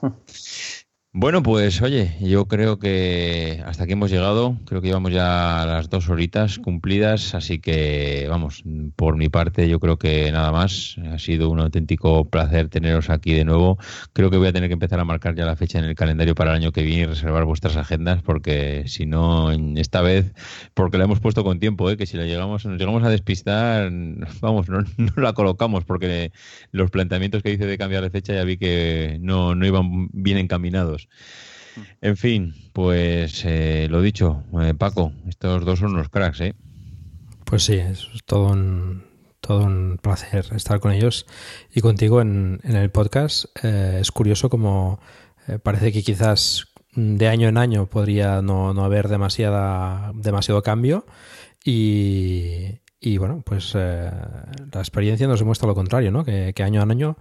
Bueno, pues oye, yo creo que hasta aquí hemos llegado. Creo que llevamos ya las dos horitas cumplidas, así que vamos, por mi parte yo creo que nada más. Ha sido un auténtico placer teneros aquí de nuevo. Creo que voy a tener que empezar a marcar ya la fecha en el calendario para el año que viene y reservar vuestras agendas, porque si no, esta vez, porque la hemos puesto con tiempo, ¿eh? que si la llegamos, nos llegamos a despistar, vamos, no, la colocamos, porque los planteamientos que hice de cambiar de fecha ya vi que no, no iban bien encaminados. En fin, pues eh, lo dicho, eh, Paco, estos dos son unos cracks, ¿eh? Pues sí, es todo un, todo un placer estar con ellos y contigo en, el podcast. Eh, es curioso como parece que quizás de año en año podría no, haber demasiada, demasiado cambio y, bueno, pues la experiencia nos demuestra lo contrario, ¿no? Que, que año a año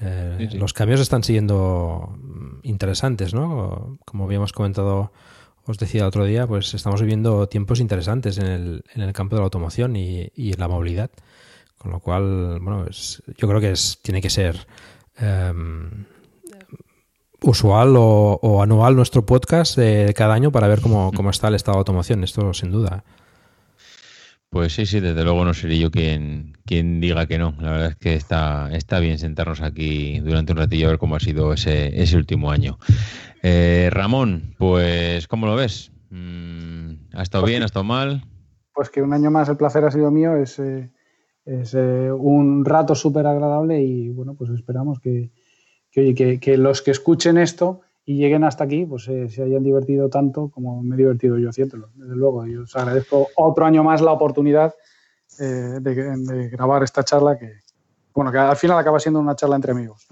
eh, los cambios están siendo interesantes, ¿no? Como habíamos comentado, os decía el otro día, pues estamos viviendo tiempos interesantes en el, en el campo de la automoción y, y la movilidad. Con lo cual, bueno, yo creo que es, tiene que ser em, usual o, anual nuestro podcast de cada año para ver cómo, cómo está el estado de automoción. Esto sin duda. Pues sí, sí, desde luego no seré yo quien, quien diga que no. La verdad es que está, está bien sentarnos aquí durante un ratillo a ver cómo ha sido ese, ese último año. Eh, Ramón, pues, ¿cómo lo ves? Mm, ¿Ha estado pues bien? ¿Ha estado mal? Pues que un año más el placer ha sido mío. Es, eh, es eh, un rato súper agradable y bueno, pues esperamos que, que, que, los que escuchen esto y lleguen hasta aquí, pues eh, se hayan divertido tanto como me he divertido yo haciéndolo. Desde luego, y os agradezco otro año más la oportunidad eh, de, grabar esta charla que, bueno, que al final acaba siendo una charla entre amigos.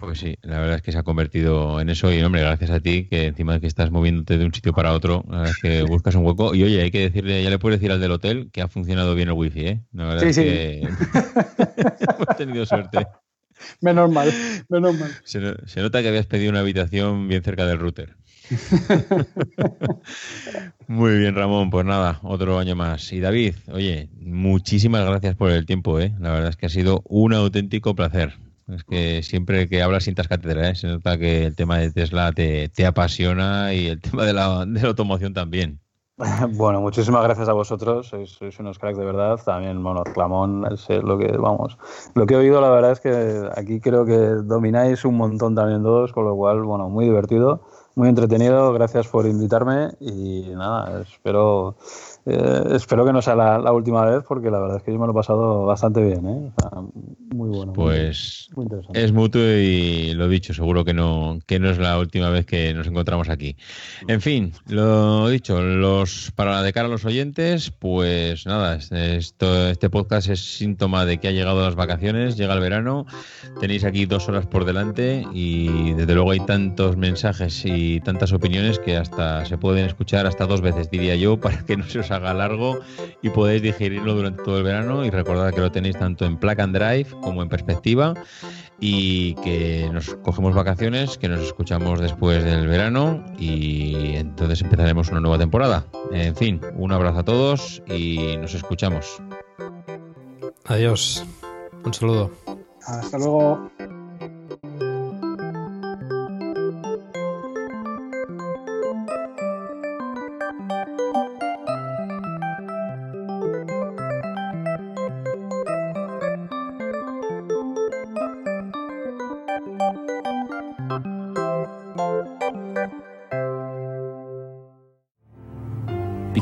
Pues sí, la verdad es que se ha convertido en eso y, hombre, gracias a ti, que encima de que estás moviéndote de un sitio para otro, la verdad es que buscas un hueco. Y oye, hay que decirle, ya le puedes decir al del hotel que ha funcionado bien el wifi, ¿eh? La verdad es que hemos tenido suerte. Menos mal, menos mal. Se, nota que habías pedido una habitación bien cerca del router. Muy bien, Ramón. Pues nada, otro año más. Y David, oye, muchísimas gracias por el tiempo, ¿eh? La verdad es que ha sido un auténtico placer. Es que siempre que hablas sientas cátedra, ¿eh? se nota que el tema de Tesla te, te apasiona y el tema de la, de la automoción también. Bueno, muchísimas gracias a vosotros, sois, unos cracks de verdad. También, bueno, Ramón, lo que, vamos, lo que he oído, la verdad es que aquí creo que domináis un montón también todos, con lo cual, bueno, muy divertido, muy entretenido. Gracias por invitarme y nada, espero eh, espero que no sea la, última vez porque la verdad es que yo me lo he pasado bastante bien. ¿eh? muy bueno. Pues es mutuo y lo dicho, seguro que no, que no es la última vez que nos encontramos aquí. En fin, lo dicho, los para de cara a los oyentes, pues nada, esto, este podcast es síntoma de que ha llegado las vacaciones, llega el verano, tenéis aquí dos horas por delante y desde luego hay tantos mensajes y tantas opiniones que hasta se pueden escuchar hasta dos veces, diría yo, para que no se os haga largo y podéis digerirlo durante todo el verano y recordad que lo tenéis tanto en Plug and Drive como en perspectiva y que nos cogemos vacaciones, que nos escuchamos después del verano y entonces empezaremos una nueva temporada. En fin, un abrazo a todos y nos escuchamos. Adiós. Un saludo. Hasta luego.